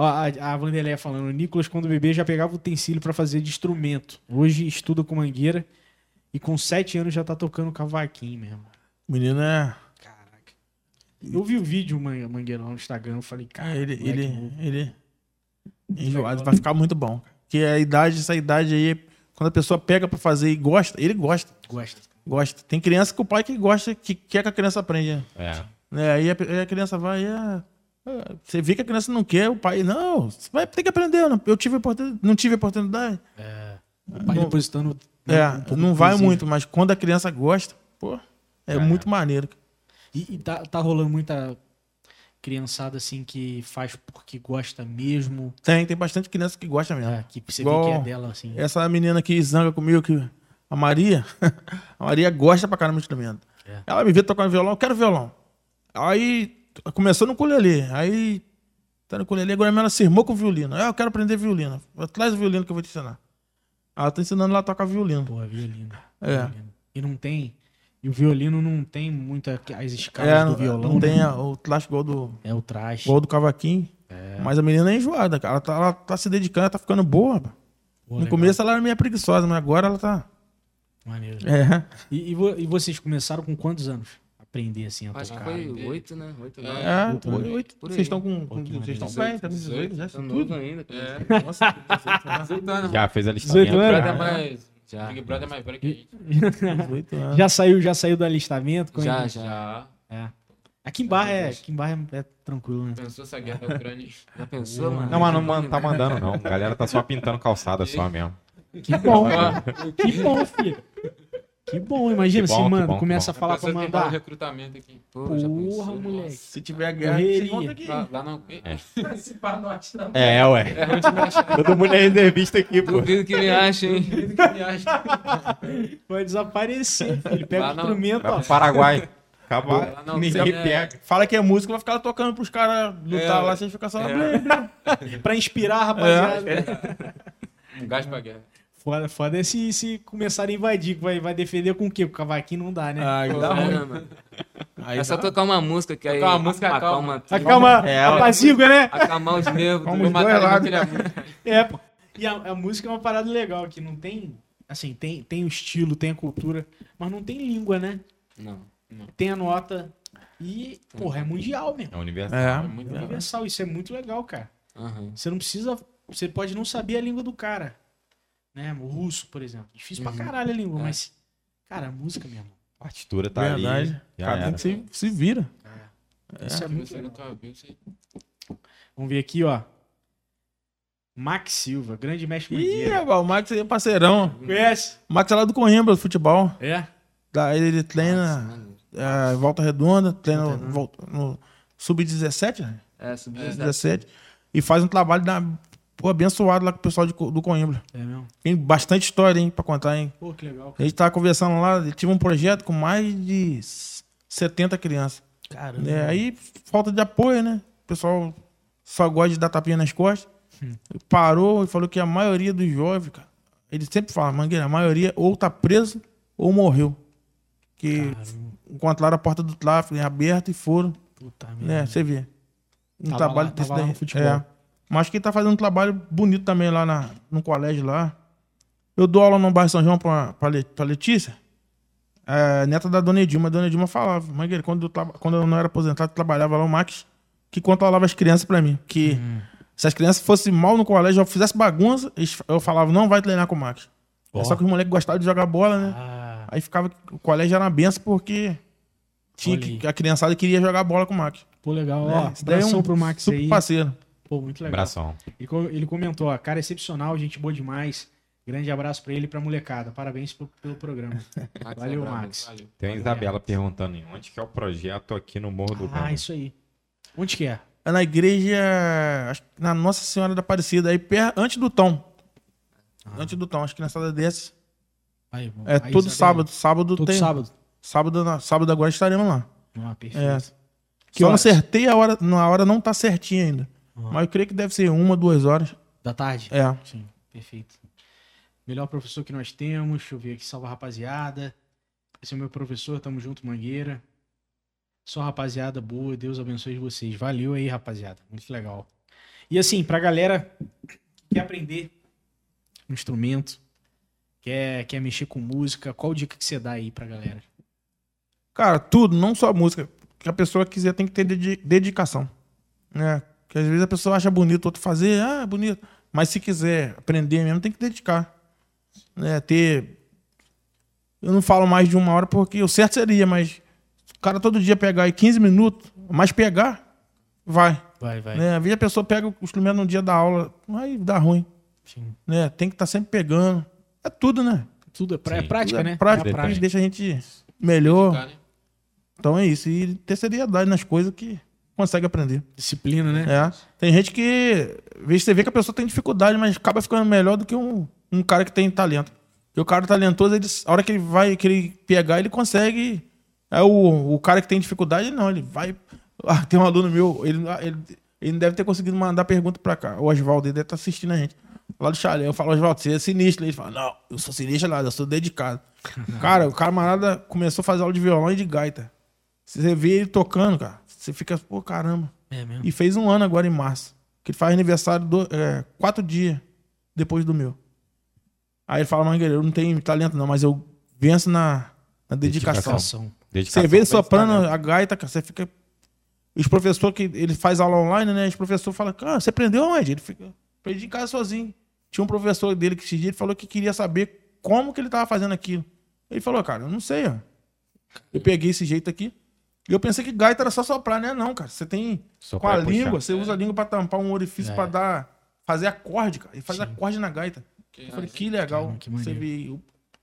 Ó, a, a Vanderleia falando, o Nicolas, quando bebê, já pegava utensílio pra fazer de instrumento. Hoje estuda com mangueira e com sete anos já tá tocando cavaquinho mesmo. O menino é. Caraca. Eu vi o vídeo man- mangueira lá no Instagram, eu falei, cara, ele, moleque ele, bom. ele. Enjoado, vai ficar muito bom. Porque a idade, essa idade aí, quando a pessoa pega pra fazer e gosta, ele gosta. gosta. Gosta. Tem criança que o pai que gosta, que quer que a criança aprenda. É. Né? Aí a, aí a criança vai. é, é, você vê que a criança não quer, o pai. Não, você vai ter que aprender. Não, eu tive oportunidade, não tive oportunidade. O pai Não- depositando. É, um não vai muito, mas quando a criança gosta, pô, é, É. muito maneiro. E, e tá, tá rolando muita criançada assim que faz porque gosta mesmo. Tem, tem bastante criança que gosta mesmo. É, que você Igual vê que é dela, assim. Essa menina que zanga comigo, que a Maria, a Maria gosta pra caramba de instrumento. É. Ela me vê tocando violão, eu quero violão. Aí começou no ukulele, aí tá no ukulele, agora ela se irmou com o violino. Ah, eu quero aprender violino. Traz o violino que eu vou te ensinar. Ela tá ensinando lá a tocar violino. Pô, violino. É. Violino. E não tem. E o violino não tem muita. As escalas É, do não, violão. não tem né? a- o plástico igual do, É o traje. igual do cavaquinho. É. Mas a menina é enjoada, cara. Ela tá, ela tá se dedicando, ela tá ficando boa. Pô, no legal. começo ela era meio preguiçosa, mas agora ela tá. Maneiro. É. E, e e vocês começaram com quantos anos? Aprender assim a Acho que tocar. foi oito, né? Oito, nove. É, Oito anos. aí. Vocês estão com. com- Vocês estão bem, tá com 18 já? Isso novo tudo? ainda. É, Nossa, 18 anos. Já fez a 18 listamento. anos? Brother já. é mais. Já. Big Brother é mais velho que a gente. 18 anos. Já saiu, já saiu do alistamento? Como Já, já. Já. É. Aqui em Barra é, aqui em Barra é, é tranquilo, né? Pensou essa guerra da Ucrânia? Já pensou, mano? Não, mas não man- tá mandando, não. A galera tá só pintando calçada só mesmo. Que bom, que bom, filho. Que bom, imagina Que bom, se, que mano, bom, que começa a bom. falar pra que mandar. recrutamento aqui. Pô, Porra, moleque. Se tiver guerra, vocês que ir. Lá, lá não. Participar do arte da É, ué. Todo mundo é reservista aqui, pô. Duvido que me ache, hein? Vai desaparecer, filho. Pega Lá o instrumento, ó. Paraguai. Acabou. Lá não, Ninguém é- pega. Fala que é música, vai ficar lá tocando pros caras lutar É. lá, vocês ficam só lá. É. Pra inspirar, rapaziada. Um gás pra guerra. Foda, foda é se, se começarem a invadir. que Vai, vai defender com o quê? Com o cavaquinho não dá, né? Pô, dá é, ruim. né, mano? Aí É só dá- tocar uma música que aí Tocar uma música, acalma, calma. Acalma, É, apazigua, né? acalmar os nervos. Vamos matar ele. É, pô. E a, a música é uma parada legal, que não tem. Assim, tem, tem o estilo, tem a cultura, mas não tem língua, né? Não. Tem a nota. E, porra, é mundial mesmo. É universal. É, É muito É universal. Isso é muito legal, cara. Aham. Você não precisa. Você pode não saber a língua do cara. Né? O russo, por exemplo. Difícil Uhum. pra caralho a língua, É. mas. Cara, a música mesmo. A partitura tá Verdade. ali. Cada um se, se vira. Isso é Se muito legal. Vamos ver aqui, ó. Max Silva, grande mestre Ih, o Max é parceirão. Conhece? O Max é lá do Coimbra, do futebol. É? Da, ele, ele Nossa, treina mano. é, volta redonda, treina volta- no sub-17, né? É, subiu É. 17. E faz um trabalho da, pô, abençoado lá com o pessoal de do Coimbra. É mesmo? Tem bastante história, hein, pra contar, hein. Pô, que legal. A gente tava conversando lá, tinha um projeto com mais de 70 crianças. Caramba. É, aí, falta de apoio, né? O pessoal só gosta de dar tapinha nas costas. Parou e falou que a maioria dos jovens, cara, ele sempre fala, Mangueira, a maioria ou tá preso ou morreu. Que encontraram a porta do tráfico aberta e foram, Puta né? merda. Você vê. Um Tava trabalho lá- desse daí. futebol. É. Mas que ele tá fazendo um trabalho bonito também lá na, no colégio lá. Eu dou aula no bairro São João pra, pra, Le- pra Letícia. É, neta da Dona Edilma. A Dona Edilma falava, Mangueira, quando eu, quando eu não era aposentado, trabalhava lá o Max, que controlava as crianças pra mim. Que Uhum. se as crianças fossem mal no colégio, eu fizesse bagunça, eu falava, não vai treinar com o Max. Ó. Só que os moleques gostavam de jogar bola, né? Ah, Aí ficava, o colégio era uma benção porque tinha que, a criançada queria jogar bola com o Max. pô, legal. né? Ó, é abração pro Max super aí. parceiro. Pô, muito legal. Abração. Ele, co- ele comentou, ó, cara excepcional, gente boa demais. Grande abraço pra ele e pra molecada. Parabéns pro- pelo programa. Max Valeu, é Max. Valeu. Tem a Isabela perguntando em onde que é o projeto aqui no Morro do Ah, Gama. isso aí. Onde que é? É na igreja, na Nossa Senhora da Aparecida, aí per, antes do Tom. Antes do Tom, acho que na sala desse. Aí, É aí, todo Isabela. sábado. Sábado Todo tem. sábado. Sábado, na- sábado agora estaremos lá. Ah, perfeito. É. Que Só horas? acertei a hora, na hora não tá certinho ainda. Uhum. Mas eu creio que deve ser uma, duas horas. Da tarde? É. Sim, perfeito. Melhor professor que nós temos. Deixa eu ver aqui, salve a rapaziada. Esse é o meu professor, tamo junto, Mangueira. Só rapaziada boa, Deus abençoe vocês. Valeu aí, rapaziada. Muito legal. E assim, pra galera que quer aprender um instrumento, quer, quer mexer com música, qual dica que você dá aí pra galera? Cara, tudo, não só música. Que a pessoa quiser tem que ter dedi- dedicação. Né? Que às vezes a pessoa acha bonito outro fazer, ah, bonito. Mas se quiser aprender mesmo, tem que dedicar. Né? Ter. Eu não falo mais de uma hora porque o certo seria, mas o cara todo dia pegar aí 15 minutos, mas pegar, vai. Vai, vai. Né? Às vezes a pessoa pega o instrumento no dia da aula, aí dá ruim. Sim. Né? Tem que estar sempre pegando. É tudo, né? Tudo é, pra- é Sim. prática, Tudo é né? prática, É prática. deixa a gente melhor. Né? Então é isso. E ter seriedade nas coisas que consegue aprender. Disciplina, né? É. Tem gente que. vezes Você vê que a pessoa tem dificuldade, mas acaba ficando melhor do que um, um cara que tem talento. Porque o cara talentoso, ele, a hora que ele vai que ele pegar, ele consegue. É o, o cara que tem dificuldade, não, ele vai. Ah, tem um aluno meu, ele, ele, ele não deve ter conseguido mandar pergunta pra cá. O Oswaldo, ele deve estar assistindo a gente. Lá do chalé, eu falo, Oswaldo, você é sinistro. Ele fala, não, eu sou sinistro nada, eu sou dedicado. cara, o camarada começou a fazer aula de violão e de gaita. Você vê ele tocando, cara, você fica, pô, caramba. É mesmo. E fez um ano agora em março. Que ele faz aniversário do, é, quatro dias depois do meu. Aí ele fala, Mangueira, eu não tenho talento não, mas eu venço na, na dedicação. Dedicação. Dedicação Você vê ele soprando a gaita, cara, você fica... Os professores que ele faz aula online, né? Os professores falam, cara, você aprendeu onde? Ele fica, aprendi em casa sozinho. Tinha um professor dele que esse dia ele falou que queria saber como que ele tava fazendo aquilo. Ele falou, cara, eu não sei, ó. Eu peguei esse jeito aqui. E eu pensei que gaita era só soprar, né? Não, cara. Você tem Soprar com a puxar. língua, você usa a língua pra tampar um orifício É. pra dar. Fazer acorde, cara. Ele faz acorde na gaita. Eu falei, que legal. Que você vê.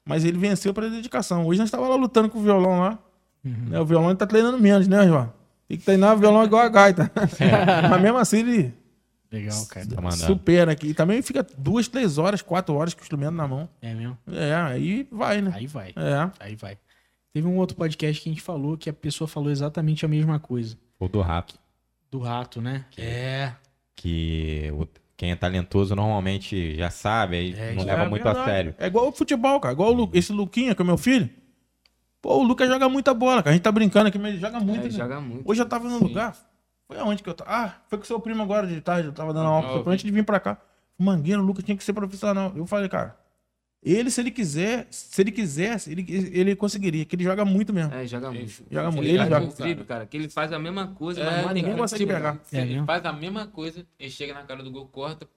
Mas ele venceu pela dedicação. Hoje nós estávamos lá lutando com o violão lá. Uhum. Né, O violão ele tá treinando menos, né, João? Tem que treinar o violão igual a gaita. É. Mas mesmo assim ele Legal, cara. Tá supera aqui. E também fica duas, três horas, quatro horas com o instrumento na mão. É mesmo. É, aí vai, né? Aí vai. É. Aí vai. Teve um outro podcast que a gente falou que a pessoa falou exatamente a mesma coisa. O do rato. Do rato, né? É. Que o- quem é talentoso normalmente já sabe, aí É, não leva É muito a verdade. sério. É igual o futebol, cara. Igual Lu- esse Luquinha, que é meu filho. Pô, o Lucas joga muita bola, cara. A gente tá brincando aqui, mas ele joga muito. É, né? joga muito. Hoje eu tava num lugar. Foi aonde que eu tava? Ah, foi com o seu primo agora de tarde. Eu tava dando uma aula pro seu primo antes de vir pra cá. Mangueira, o Lucas tinha que ser profissional. Eu falei, cara, ele, se ele quiser, se ele quisesse, ele, ele conseguiria, que ele joga muito mesmo. É, joga muito. Joga muito. Ele, Ele joga. um drible, cara, que ele faz a mesma coisa, É, mas mas ninguém consegue tipo, pegar. É ele faz a mesma coisa, ele chega na cara do gol, corta,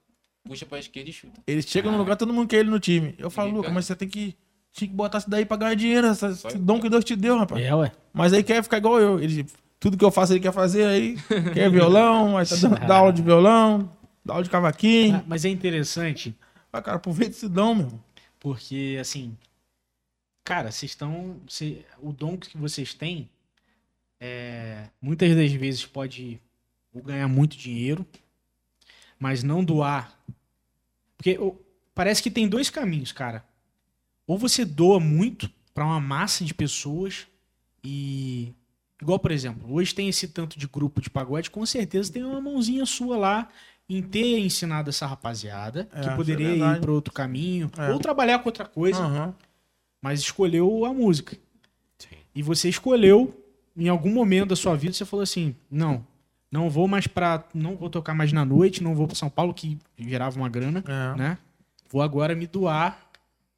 puxa pra esquerda e chuta. Ele chega no lugar, todo mundo quer ele no time. Eu falo, Lucas, mas você tem que, tinha que botar isso daí pra ganhar dinheiro, essa- esse dom que Deus te deu, rapaz. É, ué. Mas aí quer ficar igual eu. Ele, tudo que eu faço ele quer fazer aí. Quer violão, aí tá dando, dá aula de violão, dá aula de cavaquinho. Ah, Mas é interessante Ah, cara, aproveita esse dom, meu. Porque, assim, cara, vocês estão. cê- o dom que vocês têm é, muitas das vezes pode ganhar muito dinheiro, mas não doar. Porque parece que tem dois caminhos, cara. Ou você doa muito pra uma massa de pessoas e igual, por exemplo, hoje tem esse tanto de grupo de pagode, com certeza tem uma mãozinha sua lá em ter ensinado essa rapaziada É, que isso poderia é ir para outro caminho É. ou trabalhar com outra coisa, Aham. mas escolheu a música. E você escolheu em algum momento da sua vida, você falou assim: "Não, não vou mais para, não vou tocar mais na noite, não vou para São Paulo que gerava uma grana, É. né? Vou agora me doar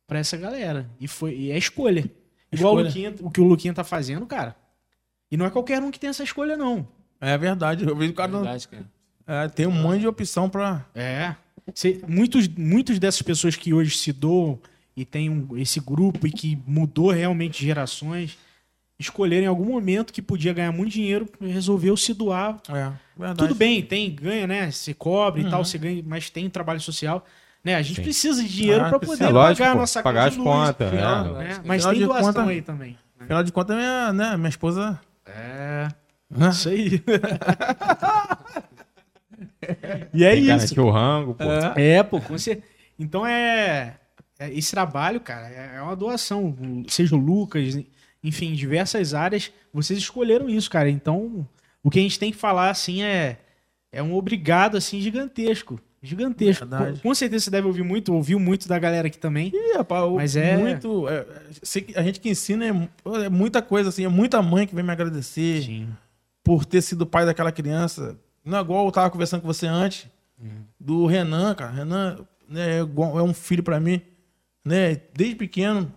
pra essa galera". E foi e é escolha. Igual O. Luquinha, o que o Luquinha tá fazendo, cara. E não é qualquer um que tem essa escolha não. É verdade. Eu vejo o cara. não- Verdade, cara. É, tem um monte de opção pra. É. Cê- muitos, muitos dessas pessoas que hoje se doam e tem um- esse grupo e que mudou realmente gerações, escolheram em algum momento que podia ganhar muito dinheiro, resolveu se doar. É, verdade. Tudo bem, tem, ganha, né? Você cobre e Uhum. tal, você ganha, mas tem trabalho social. Né? A gente precisa de dinheiro Ah, para poder É lógico, pagar a nossa pagar conta as luz, contas, afinal, é. né? Mas tem doação conta- aí também. né? Afinal de contas, minha, né, minha esposa. É, né? isso aí. e é Tem isso. o rango, pô. É, pô, com cer- Então é, é- Esse trabalho, cara, é é uma doação. Seja o Lucas, enfim, diversas áreas, vocês escolheram isso, cara. Então, o que a gente tem que falar, assim, é. É um obrigado, assim, gigantesco. Gigantesco. Verdade. Com, com certeza você deve ouvir muito, ouviu muito da galera aqui também. Ih, rapaz, Mas é- muito. é, é, sei que a gente que ensina é, é muita coisa, assim, é muita mãe que vem me agradecer Sim. por ter sido pai daquela criança. Não é igual eu tava conversando com você antes, do Renan, cara. Renan né, é, igual- é um filho pra mim. Né? Desde pequeno,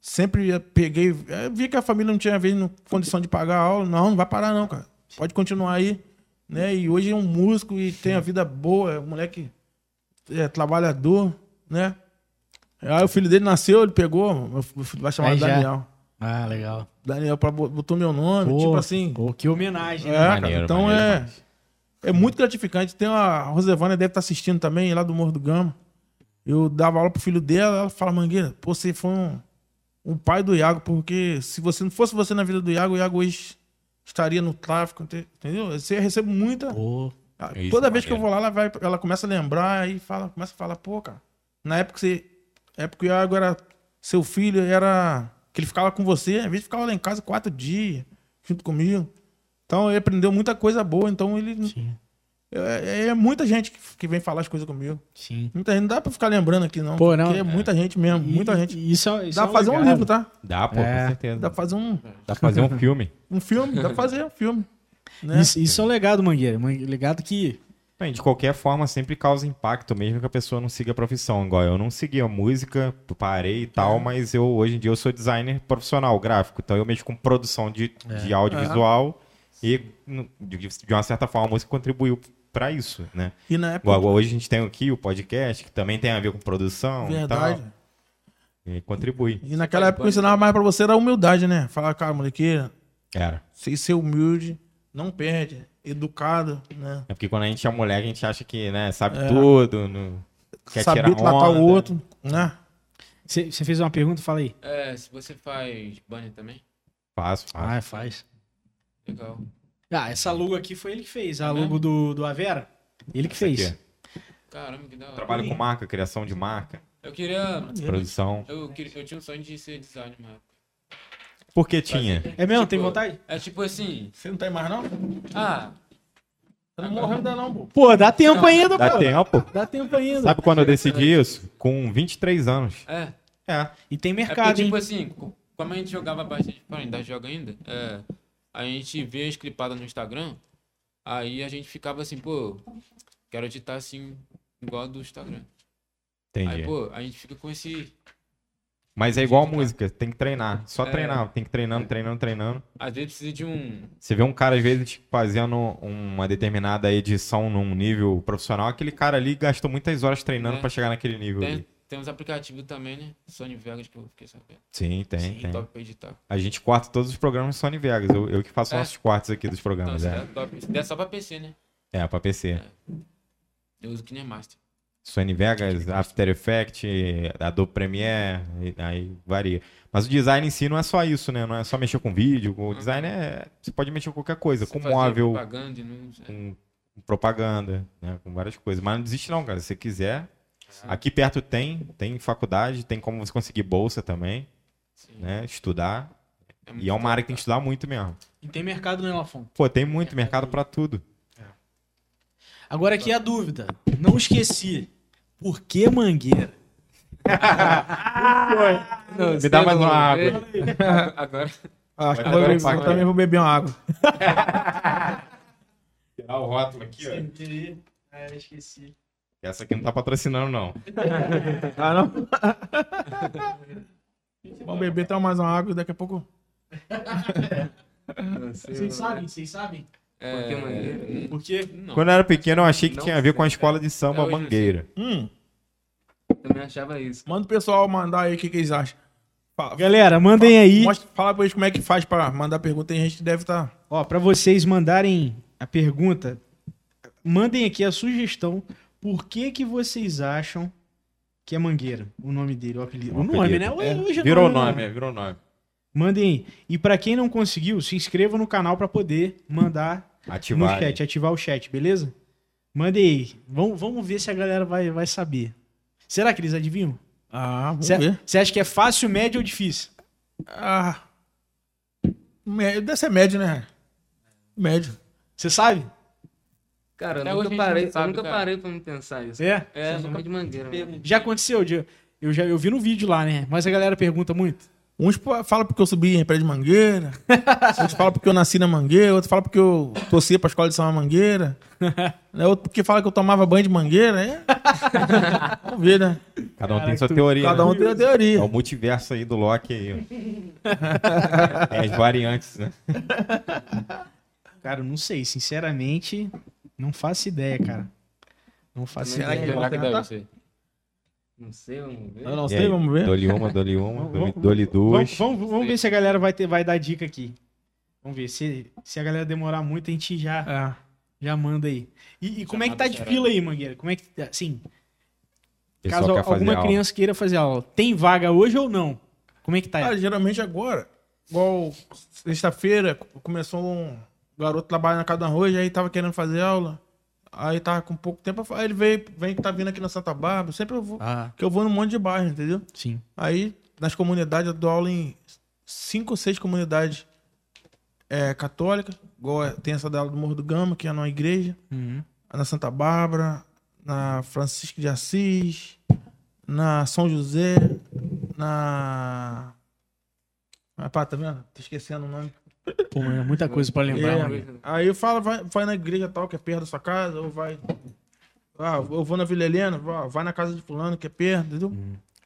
sempre peguei. eu vi que a família não tinha às vezes, não- condição de pagar a aula. Não, não vai parar, não, cara. Pode continuar aí. Né? E hoje é um músico e tem a vida boa, é um moleque é, trabalhador, né? Aí o filho dele nasceu, ele pegou, meu filho vai chamar já. Daniel. Ah, legal. Daniel pra, botou meu nome, Pô, tipo assim. Pô, que homenagem, É, né? cara, Maneiro, então maneiro é, demais. É muito gratificante. Tem uma, a Rosevânia deve estar assistindo também, lá do Morro do Gama. Eu dava aula pro filho dela, ela fala, Mangueira, pô, você foi um, um pai do Iago, porque se você não fosse você na vida do Iago, o Iago hoje estaria no tráfico, ente- entendeu? Você recebe muita. Pô, Ah, Isso, Toda vez que eu vou lá, ela, vai, ela começa a lembrar e fala, começa a falar, pô, cara, na época você. época o Iago era seu filho, era. que ele ficava com você, às vezes ficava lá em casa quatro dias, junto comigo. Então ele aprendeu muita coisa boa, então ele. sim, É, é muita gente que, que vem falar as coisas comigo. sim. Muita gente, não dá pra ficar lembrando aqui, não. Pô, não, porque é muita gente mesmo, muita E- gente. e Isso, é- isso Dá é pra fazer um legado. livro, tá? Dá, pô, É. com certeza. Dá pra fazer um, Dá pra fazer um filme. um filme, dá pra fazer um filme. Né? Isso, isso é um legado, Mangueira. Man- Legado que. Bem, de qualquer forma, sempre causa impacto, mesmo que a pessoa não siga a profissão. Igual eu não segui a música, parei e tal, É. mas eu hoje em dia eu sou designer profissional, gráfico. Então eu mexo com produção de, É. de audiovisual e, de, uma certa forma, a música contribuiu pra isso, né? E na época. Hoje a gente tem aqui o podcast, que também tem a ver com produção Verdade. e tal. E contribui. E naquela época eu ensinava mais pra você era a humildade, né? Falar, cara, molequeira, Era. sei ser humilde, não perde, educado, né? É porque quando a gente é moleque, a gente acha que, né, sabe É. tudo, no... quer Saber tirar tratar onda. o outro, né? Você fez uma pergunta? Fala aí. É, se você faz banner também, Fácil, fácil. Ah, faz. Legal. Ah, essa logo aqui foi ele que fez. A É logo do, do Avera. Ele que Essa fez. aqui. Caramba, que da hora. Trabalho com marca, criação de marca, Eu queria. produção. Eu, queria, eu tinha um sonho de ser designer na época. Por que tinha? É mesmo? Tipo, Tem vontade? É tipo assim. Você não tem mais, não? Ah, Você não morreu ainda, não, pô. Pô, dá tempo ainda, Dá pô. tempo. Dá tempo ainda. Sabe quando eu decidi isso? Com 23 anos. é. É. E tem É mercado, porque, hein? tipo assim, co- como a gente jogava bastante, pô, ainda joga ainda, é, a gente vê as clipadas no Instagram, aí a gente ficava assim, pô, quero editar assim, igual a do Instagram. Aí, Entendi. pô, a gente fica com esse. Mas é igual música, tem que treinar. Só É. treinar, tem que treinando, treinando, treinando. Às vezes precisa de um. Você vê um cara, às vezes, fazendo uma determinada edição num nível profissional, aquele cara ali gastou muitas horas treinando É. pra chegar naquele nível Tem, ali. Tem uns aplicativos também, né? Sony Vegas que eu fiquei sabendo. Sim, tem, Sim, tem. top pra editar. A gente corta todos os programas Sony Vegas. Eu, eu que faço É. nossos cortes aqui dos Então, programas. É, é top. Isso é só pra PC, né? é pra PC. Eu uso KineMaster. Sony Vegas, After Effects, Adobe Premiere, aí varia. Mas o design em si não é só isso, né? Não é só mexer com vídeo. O design é. Você pode mexer com qualquer coisa, Você com móvel, Propaganda, não, é. com propaganda, né? Com várias coisas. Mas não desiste não, cara. Se você quiser. Aqui perto tem, tem faculdade, tem como você conseguir bolsa também, Sim. né? Estudar. É E é uma área que tem que estudar muito mesmo. E tem mercado, né, Lafon? Pô, tem muito mercado pra tudo. Agora aqui a dúvida. Não esqueci. Por que Mangueira? Não, Me dá mais uma água. Agora. Ah, Acho que eu, eu também vou beber uma água. Tirar o rótulo aqui, ó. querer. Ah, esqueci. Essa aqui não tá patrocinando, não. Ah, não? Vamos beber então mais uma água e daqui a pouco. Vocês sabem? Vocês sabem? Por que Mangueira? Por quê? Não. Quando eu era pequeno, eu achei que Não tinha a ver com a escola de samba É, Mangueira. Hum, Também achava isso. manda o pessoal mandar aí o que, que eles acham. Fala, Galera, mandem aí. mostra, fala pra eles como é que faz pra mandar pergunta. Tem gente deve tá- estar. Ó, pra vocês mandarem a pergunta, mandem aqui a sugestão. Por que que vocês acham que é Mangueira? O nome dele, o apelido. O O nome, apelido. né? É, Hoje é Virou né? nome, é, virou nome. Mandem aí. E pra quem não conseguiu, se inscreva no canal pra poder mandar no Ativar. aí. chat, ativar o chat, beleza? Mandem aí. Vamos, vamos ver se a galera vai, vai saber. Será que eles adivinham? Ah, vamos ver. Você acha que é fácil, médio ou difícil? Ah, deve ser médio, né? Médio. Você sabe? Cara, Até eu nunca parei, não eu sabe, nunca cara. parei pra me pensar isso. É? É, nome de mangueira. mano. Já aconteceu, de- eu já eu vi no vídeo lá, né? Mas a galera pergunta muito. Uns falam porque eu subi em prédio de mangueira. outros falam porque eu nasci na mangueira. Outros falam porque eu torcia pra escola de São Mangueira. né? Outro porque fala que eu tomava banho de mangueira. É? Vamos ver, né? Cada um Caraca, tem sua tu- teoria. Cada né? um tem a É teoria. o multiverso aí do Loki aí. É as variantes, né? Cara, eu não sei, sinceramente, não faço ideia, cara. Não faço Será ideia. que Será que deve ser? Não sei, vamos ver. Eu não sei, aí, vamos ver. Dou-lhe uma, dou-lhe uma, Vamos- dou-lhe- duas. Vamos, vamos, vamos ver se a galera vai, ter, vai dar dica aqui. Vamos ver. Se, se a galera demorar muito, a gente já, É. já manda aí. E, e como é que tá de fila aí, Mangueira? Como é que. Assim, O pessoal caso alguma aula. criança queira fazer aula, tem vaga hoje ou não? Como é que tá? Cara, geralmente agora, igual sexta-feira, começou um garoto trabalhando na casa da arroz, aí tava querendo fazer aula. Aí tava com pouco tempo, aí ele veio, vem que tá vindo aqui na Santa Bárbara, sempre eu vou, Ah, que eu vou num monte de bairro, entendeu? sim. Aí, nas comunidades, eu dou aula em cinco ou seis comunidades é, católicas, igual é- tem essa da aula do Morro do Gama, que é numa igreja, Uhum. na Santa Bárbara, na Francisco de Assis, na São José, na. Ah, pá, tá vendo? Tô esquecendo o nome. Pô, é muita coisa pra lembrar, É, aí eu falo, vai, vai na igreja tal, que é perto da sua casa, ou vai. Ah, eu vou na Vila Helena, vai, na casa de fulano, que é perto, entendeu?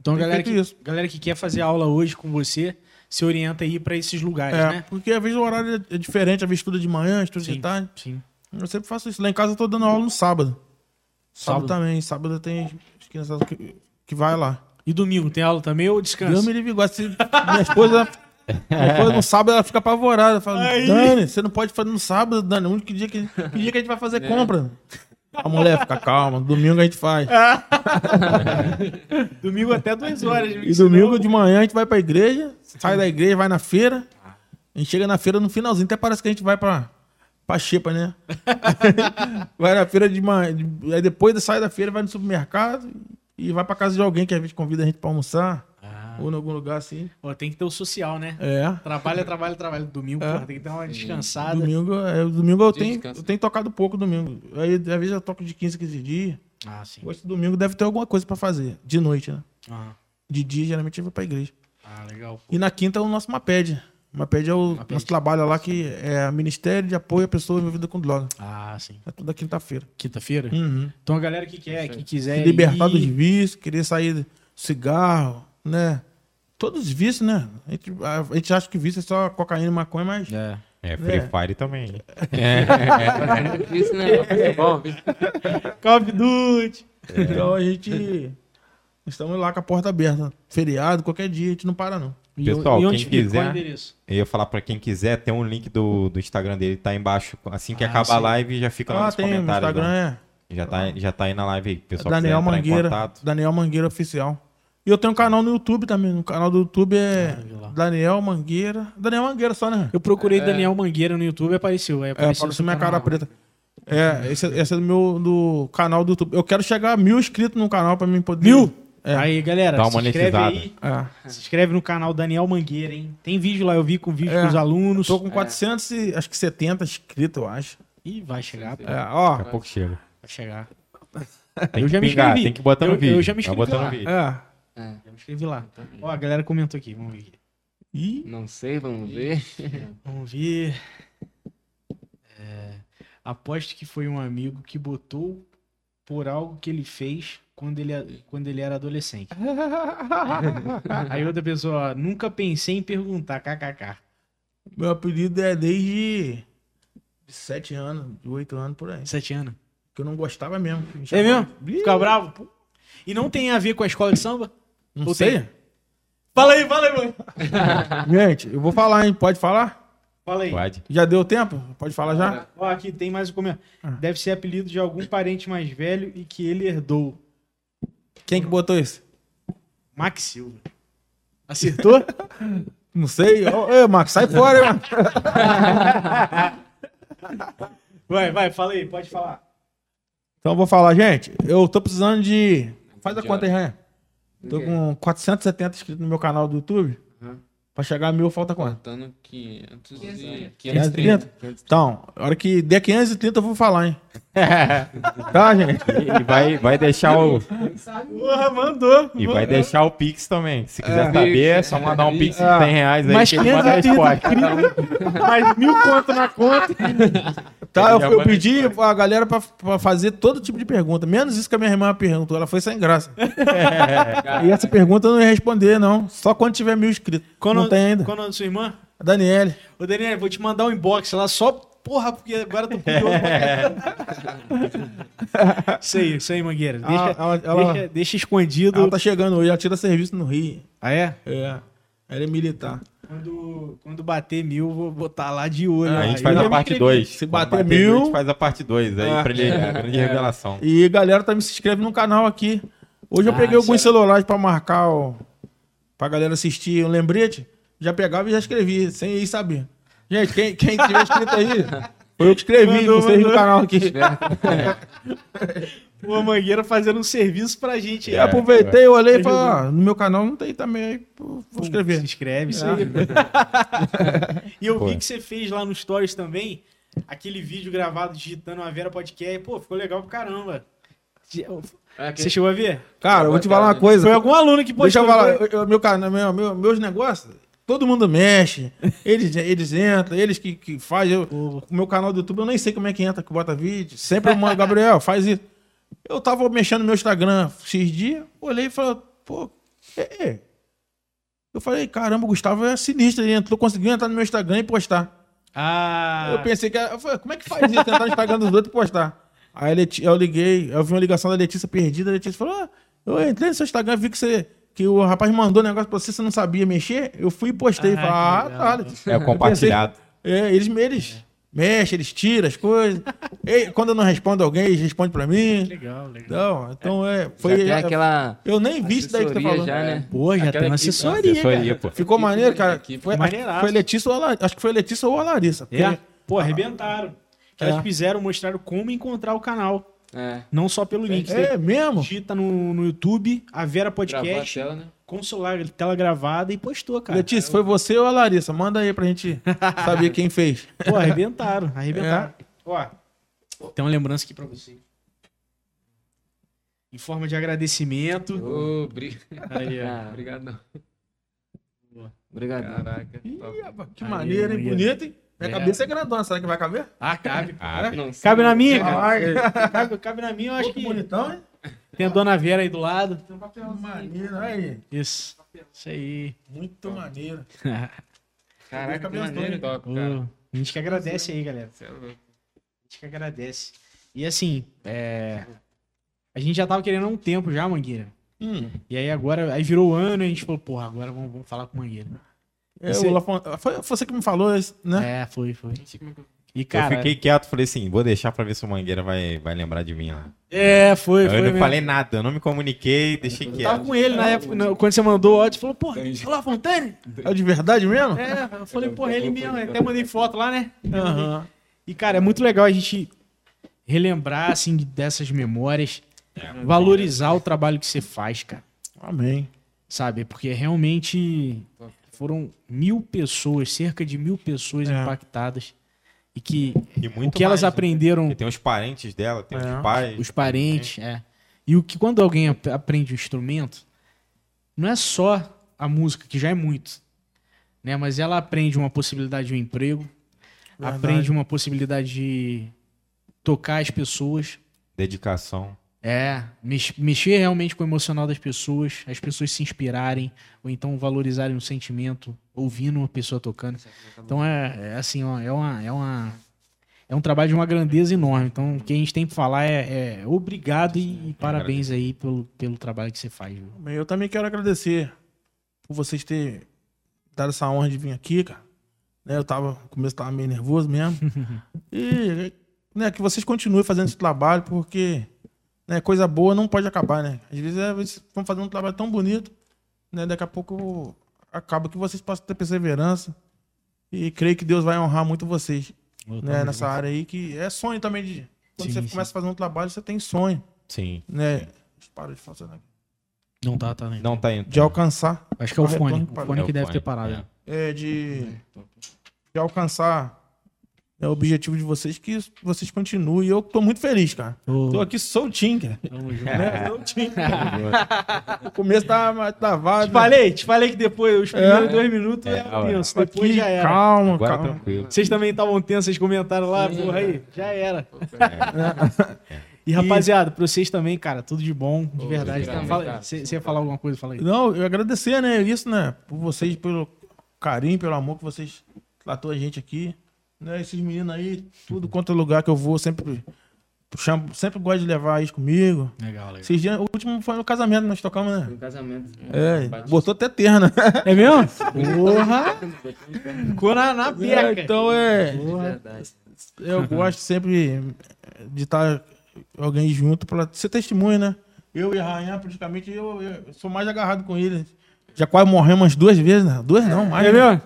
Então, Tem galera que, isso. galera que quer fazer aula hoje com você, se orienta aí pra esses lugares, É, né? porque às vezes o horário é diferente, às vezes estuda de manhã, estuda Sim. de tarde. Sim. Eu sempre faço isso. Lá em casa eu tô dando aula no sábado. Sábado, Sábado. também. Sábado tem as crianças que, que vai lá. E domingo, tem aula também ou descansa? Deus me livre igual. Se minha esposa. Esposa no sábado ela fica apavorada. Fala, Aí. Dani, você não pode fazer no sábado, Dani. O único dia que, que dia que a gente vai fazer compra. A mulher fica calma. Domingo a gente faz. Domingo até duas horas. E domingo de manhã a gente vai pra igreja, sai da igreja, vai na feira. A gente chega na feira no finalzinho, até parece que a gente vai pra, pra Xepa, né? vai na feira de manhã, aí depois sai da feira, vai no supermercado e vai pra casa de alguém que a gente convida a gente pra almoçar, ou em algum lugar assim. ó, tem que ter o social, né? É. Trabalha, trabalha, trabalha. Domingo, É. porra, tem que dar uma descansada. Domingo, é, domingo eu tenho, eu tenho tocado pouco domingo. Aí às vezes eu toco de 15, 15 dias. Ah, sim. Hoje domingo deve ter alguma coisa pra fazer, de noite, né? Ah, De dia geralmente eu vou pra igreja. ah, legal. E na quinta é o nosso MAPED. MAPED é o MAPED. nosso trabalho lá que é Ministério de Apoio à Pessoa Envolvida com Droga. Ah, sim. É toda quinta-feira. Quinta-feira? Uhum. Então a galera que quer, que quiser. Se libertar ir- dos vícios, querer sair do cigarro, né? Todos os vícios, né? A gente, a, a gente acha que vício é só cocaína e maconha, mas É. É, Free É. Fire também. É difícil, né? É bom? Call of Duty. então a gente. Estamos lá com a porta aberta. Feriado, qualquer dia, a gente não para, não. E Pessoal, e onde quem é quiser- endereço? Eu ia falar pra quem quiser, tem um link do, do Instagram dele, tá aí embaixo. Assim que Ah, acabar sim. a live, já fica lá Ah, nos tem no comentários. Instagram, né? é. Já, tá, já tá aí na live aí. Pessoal Daniel Mangueira. contato. Daniel Mangueira Oficial. E eu tenho um canal no YouTube também. No canal do YouTube é Ah. Daniel Mangueira. Daniel Mangueira só, né? Eu procurei Daniel Mangueira no YouTube e apareceu. Aí É, apareceu apareceu seu minha cara canal. preta. É, esse, esse é do meu do canal do YouTube. Eu quero chegar a mil inscritos no canal pra mim poder. Mil? É. Aí, galera, Dá uma se inscreve aí. É. Se inscreve no canal Daniel Mangueira, hein? Tem vídeo lá, eu vi com vídeo É. com os alunos. Tô com 400 e acho que 70 inscritos, eu acho. Ih, vai chegar, pô. É, ó. Daqui a pouco chega. Vai chegar. Tem Eu que já me pingar, inscrevi. tem que botar no Eu- vídeo. eu já me Vai inscrevi no vídeo. É. É, Já me inscrevi lá. Ó, a galera comentou aqui, vamos ver. Ih, não sei, vamos ver. Vamos ver. É, aposto que foi um amigo que botou por algo que ele fez quando ele, quando ele era adolescente. Aí outra pessoa, ó, nunca pensei em perguntar, kkk. meu apelido é desde de 7 anos, de 8 anos por aí. Sete anos. Que eu não gostava mesmo. Me É mesmo? Fica bravo? E não tem a ver com a escola de samba? Não Ou sei. tem? Fala aí, fala aí, mano. Gente, eu vou falar, hein? Pode falar? Fala aí. Pode. Já deu tempo? Pode falar já? Ó, aqui tem mais um comentário. Ah. Deve ser apelido de algum parente mais velho e que ele herdou. Quem que botou isso? Max Silva. Acertou? Não sei. Ô, Marcos, sai fora, hein, mano. vai, vai, fala aí, pode falar. Então eu vou falar, gente. Eu tô precisando de. Faz a conta aí, Raia. Tô com 470 inscritos no meu canal do YouTube. Uhum. Pra chegar a mil, falta quanto? Faltando 500 e... 530? Então, a hora que der 530 eu vou falar, hein? Tá, gente? E, e vai, vai deixar o. Porra, mandou. E vai deixar o Pix também. Se quiser É. saber, é só mandar um Pix de É. 100 reais aí Mais que ele manda a 530 resposta. Mais mil conto na conta. Tá, eu, eu pedi a galera pra, pra fazer todo tipo de pergunta. Menos isso que a minha irmã perguntou. Ela foi sem graça. e essa pergunta eu não ia responder, não. Só quando tiver mil inscritos. Quando, não tem ainda. Qual é o nome da sua irmã? A Daniele. Ô, Daniel, vou te mandar um inbox lá só. Porra, porque agora eu tô curioso. isso aí, isso aí, Mangueira. Deixa, Ah, ela- ela- deixa, deixa escondido. Ela tá chegando hoje. Ela tira serviço no Rio. Ah, é? É. Ela é militar. Quando, quando bater mil, vou botar lá de olho. A lá. gente faz a parte inscrevi. 2. Se bater mil- a gente faz a parte 2 aí É. pra ele. A grande revelação. E a galera tá me se inscreve no canal aqui. Hoje eu Ah, peguei alguns é- celulares pra marcar, ó, pra galera assistir um lembrete. Já pegava e já escrevi, sem ir saber. Gente, quem, quem tiver escrito aí, foi eu que escrevi, Mandou, vocês no mandou. canal aqui. Pô, a Mangueira fazendo um serviço pra gente. E aí. aproveitei, eu olhei e falei, ah, no meu canal não tem também, aí vou Se escrever. inscreve, isso É. aí. e eu Pô. vi que você fez lá no Stories também, aquele vídeo gravado digitando a Vera Podcast. Pô, ficou legal pra caramba. É, que- Você chegou a ver? Cara, eu vou te falar uma coisa. Foi algum aluno que Deixa postou. eu falar, foi? eu- eu- meu canal, meu, meu- meus negócios, todo mundo mexe, eles, eles entram, eles que, que fazem. O meu canal do YouTube, eu nem sei como é que entra, que bota vídeo. Sempre eu mando, Gabriel, faz isso. Eu tava mexendo no meu Instagram X dia, olhei e falei, pô, é, é. Eu falei, caramba, o Gustavo é sinistro, ele entrou, conseguiu entrar no meu Instagram e postar. Ah, Eu pensei que era, eu falei, como é que faz isso? Entrar no Instagram dos outros e postar. Aí eu liguei, eu vi uma ligação da Letícia perdida, a Letícia falou: ah, eu entrei no seu Instagram, vi que você. Que o rapaz mandou um negócio pra você, você não sabia mexer. Eu fui e postei. Ah, falei, ah, tá. É o compartilhado. É, eles, eles mexem, eles tiram as coisas. E quando eu não respondo alguém, eles respondem pra mim. legal, legal. Então, então é. Já Foi, tem aquela eu nem vi isso daí que você assessoria falou. já, né? Pô, já Aquela tem uma equipe- assessoria, Assessoria, pô. Ficou maneiro, cara. equipe Foi, acho que maneiraço. foi Letícia ou a Larissa. Acho que foi Letícia ou a Larissa. É? Pô, arrebentaram. Que É. elas fizeram, mostraram como encontrar o canal. É. Não só pelo link. Você É mesmo? digita no, no YouTube, a Vera Gravar a Podcast, tela, né? com o celular, tela gravada e postou, cara. Letícia, foi você ou a Larissa? Manda aí pra gente saber quem fez. Pô, arrebentaram, arrebentaram. Ó, tem uma lembrança aqui pra você. Em forma de agradecimento. Ô, bri- Aí, ó. Ah, Obrigado. Obrigado. Caraca. Ih, que maneiro, hein? Bonito, hein? Minha É. cabeça é grandona, será que vai caber? Ah, cabe. Ah, Não. Cabe na minha, cara. Cabe, cabe na minha, eu acho que que. bonitão, hein? Tem a dona Vera aí do lado. Maneiro, aí. Isso. Isso aí. Muito maneiro. Caraca, que Cabeça maneiro. Top, cara. A gente que agradece aí, galera. É. A gente que agradece. E assim, é... a gente já tava querendo há um tempo já, Mangueira. Hum. E aí agora, aí virou o ano e a gente falou, porra, agora vamos, vamos falar com o Mangueira. É, Esse- o Lafon... foi você que me falou né? É, foi, foi. É eu- E cara, eu fiquei quieto, falei assim, vou deixar pra ver se o Mangueira vai, vai lembrar de mim lá. é, foi, eu foi. não mesmo. falei nada, eu não me comuniquei, deixei Eu tava quieto. com ele na época, na- quando você mandou o áudio, você falou, porra, olá, Fontane? É de verdade mesmo? É, eu falei, porra, ele mesmo, até mandei foto lá, né? Aham. E, cara, é muito legal a gente relembrar, assim, dessas memórias, valorizar o trabalho que você faz, cara. Amém. Sabe? Porque realmente foram mil pessoas, cerca de mil pessoas É. impactadas. E que E o que elas mais, né? aprenderam, Porque tem os parentes dela, tem É. os pais. os parentes, é. E o que quando alguém ap- aprende o instrumento, não é só a música, que já é muito, né? Mas ela aprende uma possibilidade de um emprego, Verdade. aprende uma possibilidade de tocar as pessoas, Dedicação. É, mex- mexer realmente com o emocional das pessoas, as pessoas se inspirarem, ou então valorizarem o sentimento, ouvindo uma pessoa tocando. Então é, é assim, ó, é uma, é uma é um trabalho de uma grandeza enorme. Então o que a gente tem que falar é, é obrigado e, e parabéns aí pelo, pelo trabalho que você faz. viu? Eu também quero agradecer por vocês terem dado essa honra de vir aqui, cara. Né, eu tava, no começo tava meio nervoso mesmo. e né, que vocês continuem fazendo esse trabalho, porque né, coisa boa não pode acabar, né? Às vezes é, vocês estão fazendo um trabalho tão bonito, né? Daqui a pouco acaba que vocês possam ter perseverança. E creio que Deus vai honrar muito vocês né, nessa área aí, que é sonho também de. Quando Sim, você sim. começa a fazer um trabalho, você tem sonho, Sim. né? Para de funcionar aqui. Não tá, tá, né? Não tá indo. De alcançar Acho que é o fone. O parou. fone É que o deve fone, ter parado. é. é, de, de alcançar é, o objetivo de vocês, que vocês continuem. Eu tô muito feliz, cara. Ô, Tô aqui soltinho, cara. tamo junto. Né? Soltinho. no começo tava mais travado. Te falei, te falei que depois, os primeiros É. dois minutos é, É, tenso, depois aqui, já era. calma, Agora calma. tranquilo. Vocês também estavam tensos, vocês comentaram lá, porra aí, já era. E rapaziada, pra vocês também, cara, tudo de bom, de verdade. Fala- cara. Você você ia falar alguma coisa? Fala aí. Não, eu agradecer, né? Isso, né? Por vocês, pelo carinho, pelo amor que vocês tratou a gente aqui. Né? Esses meninos aí, tudo quanto é lugar que eu vou, sempre chamo, sempre gosto de levar eles comigo. Legal, legal. Esses dias, o último foi no casamento, nós tocamos, né? No casamento. É, botou até terna. É mesmo? Porra! Ficou na, na É, então é. Verdade. Eu gosto sempre de estar alguém junto para ser testemunho, né? Eu e a Rainha, praticamente, eu, eu sou mais agarrado com ele. Já quase morremos umas duas vezes, né? Duas não, mais. É né? mesmo?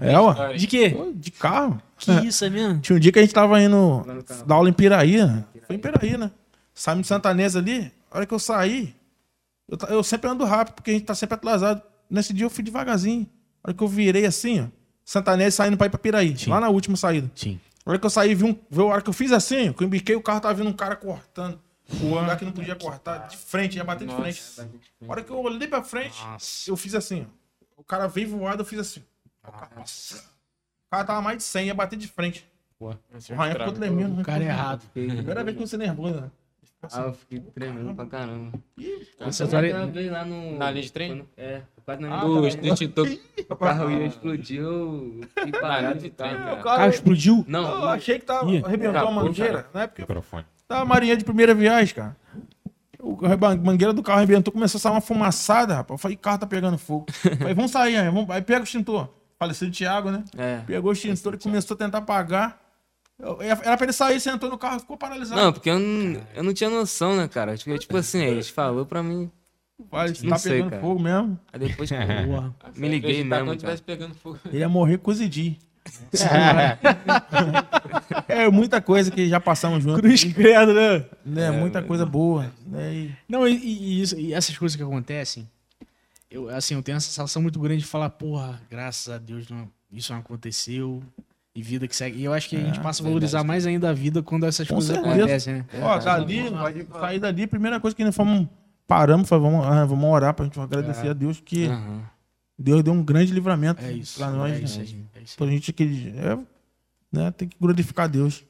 É, ó. De quê? De carro. Que isso, é mesmo? Tinha um dia que a gente tava indo dar aula em Piraí, né? Foi em Piraí, né? Saímos de Santanesa ali, a hora que eu saí, eu, eu sempre ando rápido, porque a gente tá sempre atrasado. Nesse dia eu fui devagarzinho. A hora que eu virei assim, ó, Santanesa saindo pra ir pra Piraí, Sim. lá na última saída. Sim. A hora que eu saí, vi um. viu, A hora que eu fiz assim, que eu embiquei, o carro tava vindo um cara cortando. O lugar que não podia cortar, de frente, ia bater de Nossa. frente. A hora que eu olhei pra frente, eu fiz assim, ó. O cara veio voado, eu fiz assim. O nossa. O cara tava mais de 100, ia bater de frente. O Rainha ficou tremendo. né? O cara é errado. Primeira vez que você nervoso, né? Ah, eu fiquei tremendo pra caramba. Essa Eu história- uma vez lá no... Na linha de trem? quando- É, quase na Ah, linha O de trem. extintor O carro ia explodir, eu fiquei parado de de trem, trem, cara. O carro explodiu. Eu Não, achei que tava, Ih, arrebentou a acabou, mangueira, né? Porque Microfone. tava a marinha de primeira viagem, cara. O a mangueira do carro arrebentou, começou a sair uma fumaçada, rapaz. Eu falei, o carro tá pegando fogo. Falei, vamos sair aí, vamos... aí pega o extintor. Falecido Thiago, né? é. Pegou o extintor e começou a tentar apagar. Eu- Era pra ele sair, sentou no carro e ficou paralisado. Não, porque eu não, eu não tinha noção, né, cara? Tipo, tipo assim, eles falou pra mim. Vai, não tá sei, pegando cara. fogo mesmo. Aí depois, Porra. me liguei Acreditar mesmo, Quando cara. tivesse pegando fogo. Ele ia morrer cozidinho. é muita coisa que já passamos juntos. Cruz credo, né? Né? muita coisa boa. Né? E- Não, e, e isso- e essas coisas que acontecem, eu, assim, eu tenho uma sensação muito grande de falar, porra, graças a Deus não, isso não aconteceu. E vida que segue. E eu acho que a gente passa a valorizar mais ainda a vida quando essas Com coisas certeza. acontecem, né? Ó, dali, vai sair dali, a primeira coisa que nós fomos, paramos, foi, vamos, ah, vamos orar pra gente agradecer a Deus que Aham. Deus deu um grande livramento É isso. pra nós. é isso, né? é isso. Pra gente que é, né, tem que glorificar Deus.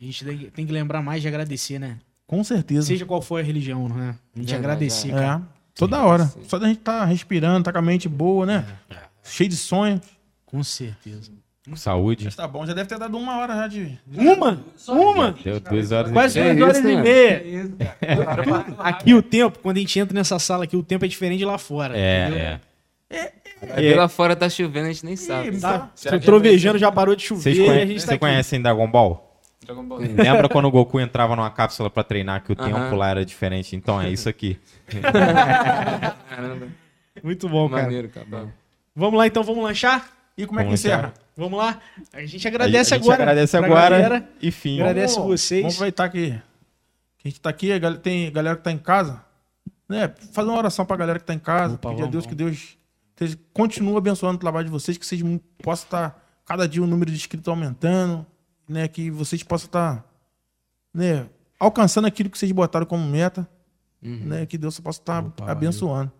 A gente tem, que- tem que lembrar mais de agradecer, né? Com certeza. Seja qual for a religião, não é? A gente Verdade, agradecer, é, cara. Toda hora. Só da gente tá respirando, tá com a mente boa, né? Cheio de sonho. Com certeza. Saúde. Mas tá bom, já deve ter dado uma hora já de. Uma? Uma? Deu duas horas Quase e É duas horas isso, e né? meia. Aqui o tempo, quando a gente entra nessa sala aqui, o tempo é diferente de lá fora. entendeu? É, é. Aí lá fora tá chovendo, a gente nem sabe. Tá, que trovejando, já parou de chover conhe- gente tá você aqui. conhecem Dragon Ball? Dragon Ball. Lembra quando o Goku entrava numa cápsula pra treinar que o Aham. tempo lá era diferente? Então é isso aqui. Caramba, Muito bom, cara. maneiro, cara. Vamos lá então, vamos lanchar? E como é que Vamos encerra? Vamos lá. A gente agradece a gente agora. agradece agora. galera. E fim. Agradece Vamos- vocês. Vamos aproveitar que, a gente tá aqui, a tem galera que tá em casa, né? Fazer uma oração pra galera que tá em casa, Opa, pedir a vamos, Deus que Deus continue abençoando o trabalho de vocês, que vocês possam estar, cada dia o número de inscritos aumentando, né? Que vocês possam estar, né? Alcançando aquilo que vocês botaram como meta, né? Que Deus possa estar Opa, abençoando.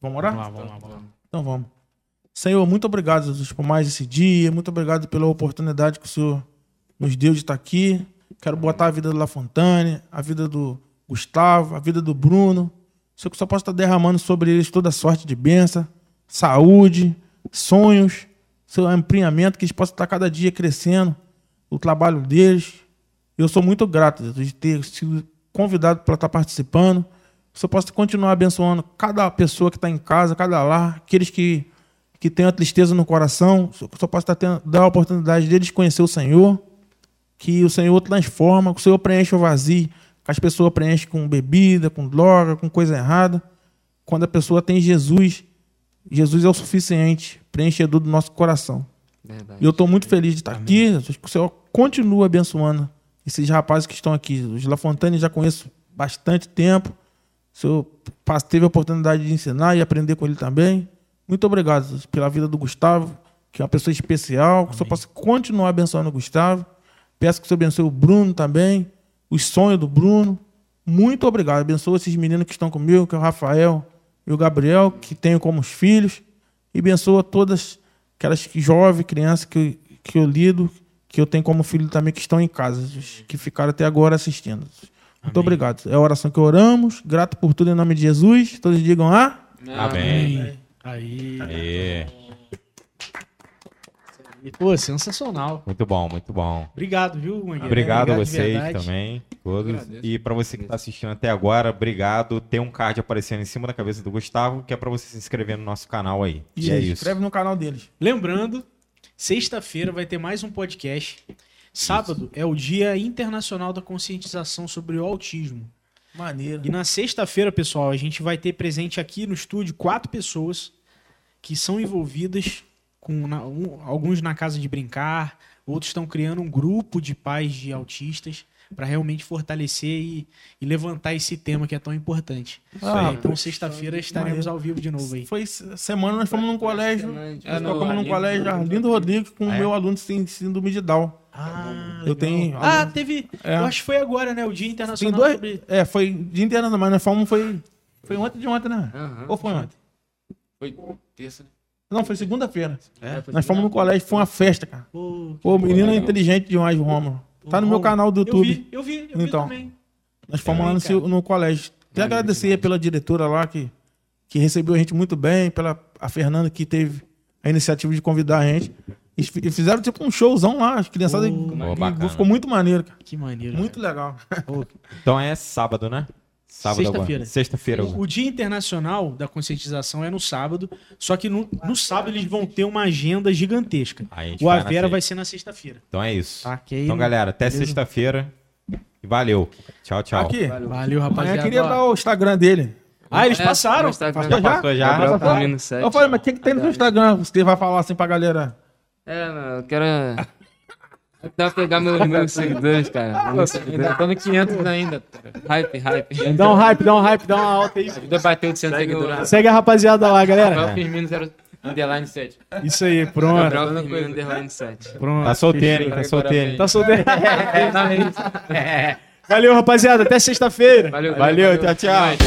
Vamos orar? Vamos lá, vamos lá, vamos lá. Então vamos. Senhor, muito obrigado, Jesus, por mais esse dia. Muito obrigado pela oportunidade que o Senhor nos deu de estar aqui. Quero botar a vida do La Fontane, a vida do Gustavo, a vida do Bruno. Senhor, que só possa estar derramando sobre eles toda sorte de bênção, saúde, sonhos, seu empreendimento, que eles possam estar cada dia crescendo, o trabalho deles. Eu sou muito grato de ter sido convidado para estar participando. Que o Senhor possa continuar abençoando cada pessoa que está em casa, cada lar, aqueles que, que têm a tristeza no coração. Que o Senhor possa estar tendo, dar a oportunidade deles conhecer o Senhor. Que o Senhor transforma, que o Senhor preenche o vazio, que as pessoas preenchem com bebida, com droga, com coisa errada. Quando a pessoa tem Jesus, Jesus é o suficiente, preenchedor do nosso coração. Verdade. E eu estou muito feliz de estar aqui. Jesus, Que o Senhor continue abençoando esses rapazes que estão aqui. Os Lafontaine já conheço bastante tempo. O Senhor teve a oportunidade de ensinar e aprender com ele também. Muito obrigado Jesus, pela vida do Gustavo, que é uma pessoa especial. Que o Senhor possa continuar abençoando o Gustavo. Peço que o Senhor abençoe o Bruno também, os sonhos do Bruno. Muito obrigado. Abençoa esses meninos que estão comigo, que é o Rafael e o Gabriel, que tenho como os filhos. E abençoa todas aquelas que- jovens, crianças que, eu- que eu lido, que eu tenho como filho também, que estão em casa, que ficaram até agora assistindo. Muito obrigado. É a oração que oramos. Grato por tudo em nome de Jesus. Todos digam ah. Amém. Aí. É. Pô, sensacional. Muito bom, muito bom. Obrigado, viu, Mangueira? Obrigado a de vocês também, todos. E para você que está assistindo até agora, obrigado. Tem um card aparecendo em cima da cabeça do Gustavo, que é para você se inscrever no nosso canal aí. E, é isso. Inscreve no canal deles. Lembrando, sexta-feira vai ter mais um podcast. Sábado é o Dia Internacional da Conscientização sobre o Autismo. Maneiro. E na sexta-feira, pessoal, a gente vai ter presente aqui no estúdio quatro pessoas que são envolvidas com na- um- alguns na casa de brincar, outros estão criando um grupo de pais de autistas para realmente fortalecer e, e levantar esse tema que é tão importante. Ah, É, então, sexta-feira estaremos ao vivo de novo aí. Foi se- semana nós fomos num colégio. É, Nós tocamos num colégio Arlindo Rodrigues com o meu aluno de síndrome de Down. Ah, Eu tenho Ah, teve. É. Eu acho que foi agora, né? O Dia Tem Internacional dois. sobre. É, foi de internacional, mas nós fomos foi. Foi ontem de ontem, né? Aham. Ou foi ontem? Foi terça, né? Não, foi segunda-feira. É, Nós fomos no colégio, foi uma festa, cara. Pô, Pô, menino é inteligente demais, o Romulo. Tá no meu canal do eu YouTube. vi, eu vi, eu vi Então. também. Nós fomos lá no, cara. seu- no colégio. Até agradecer pela diretora lá que, que recebeu a gente muito bem, pela a Fernanda que teve a iniciativa de convidar a gente. E fi- fizeram tipo um showzão lá, as criançadas. Bacana. ficou muito maneiro, cara. Que maneiro. Muito legal. Então é sábado, né? Sábado agora. Sexta-feira. Sexta-feira. O, o Dia Internacional da Conscientização é no sábado, só que no, no sábado eles vão ter uma agenda gigantesca. Aí a gente O vai Avera vai ser na sexta-feira. Então é isso. Tá? Aí Então, galera, até sexta-feira. E valeu. Tchau, tchau. Aqui. Valeu, Amanhã rapaziada. queria Ó. dar o Instagram dele. Ah, eles É, passaram? Instagram. Já, já? Passou já? Passou? Firmino 7. Eu falei, mas o que, que tem no seu Instagram? Você vai falar assim pra galera. É, eu quero. Pra pegar meus, meus seguidores, cara. Meus seguidores. tô no 500 ainda. Hype, hype. Dá um hype, dá um hype, dá uma alta aí. Ainda bateu de 100 seguidores. Segue a rapaziada lá, galera. Gabriel Firmino 0 underline 7. Isso aí, pronto. Gabriel Firmino Underline 7. pronto. Tá solteiro, hein? Tá solteiro. Tá solteiro. Valeu, rapaziada. Até sexta-feira. Valeu, Valeu, tchau, tchau. Vai.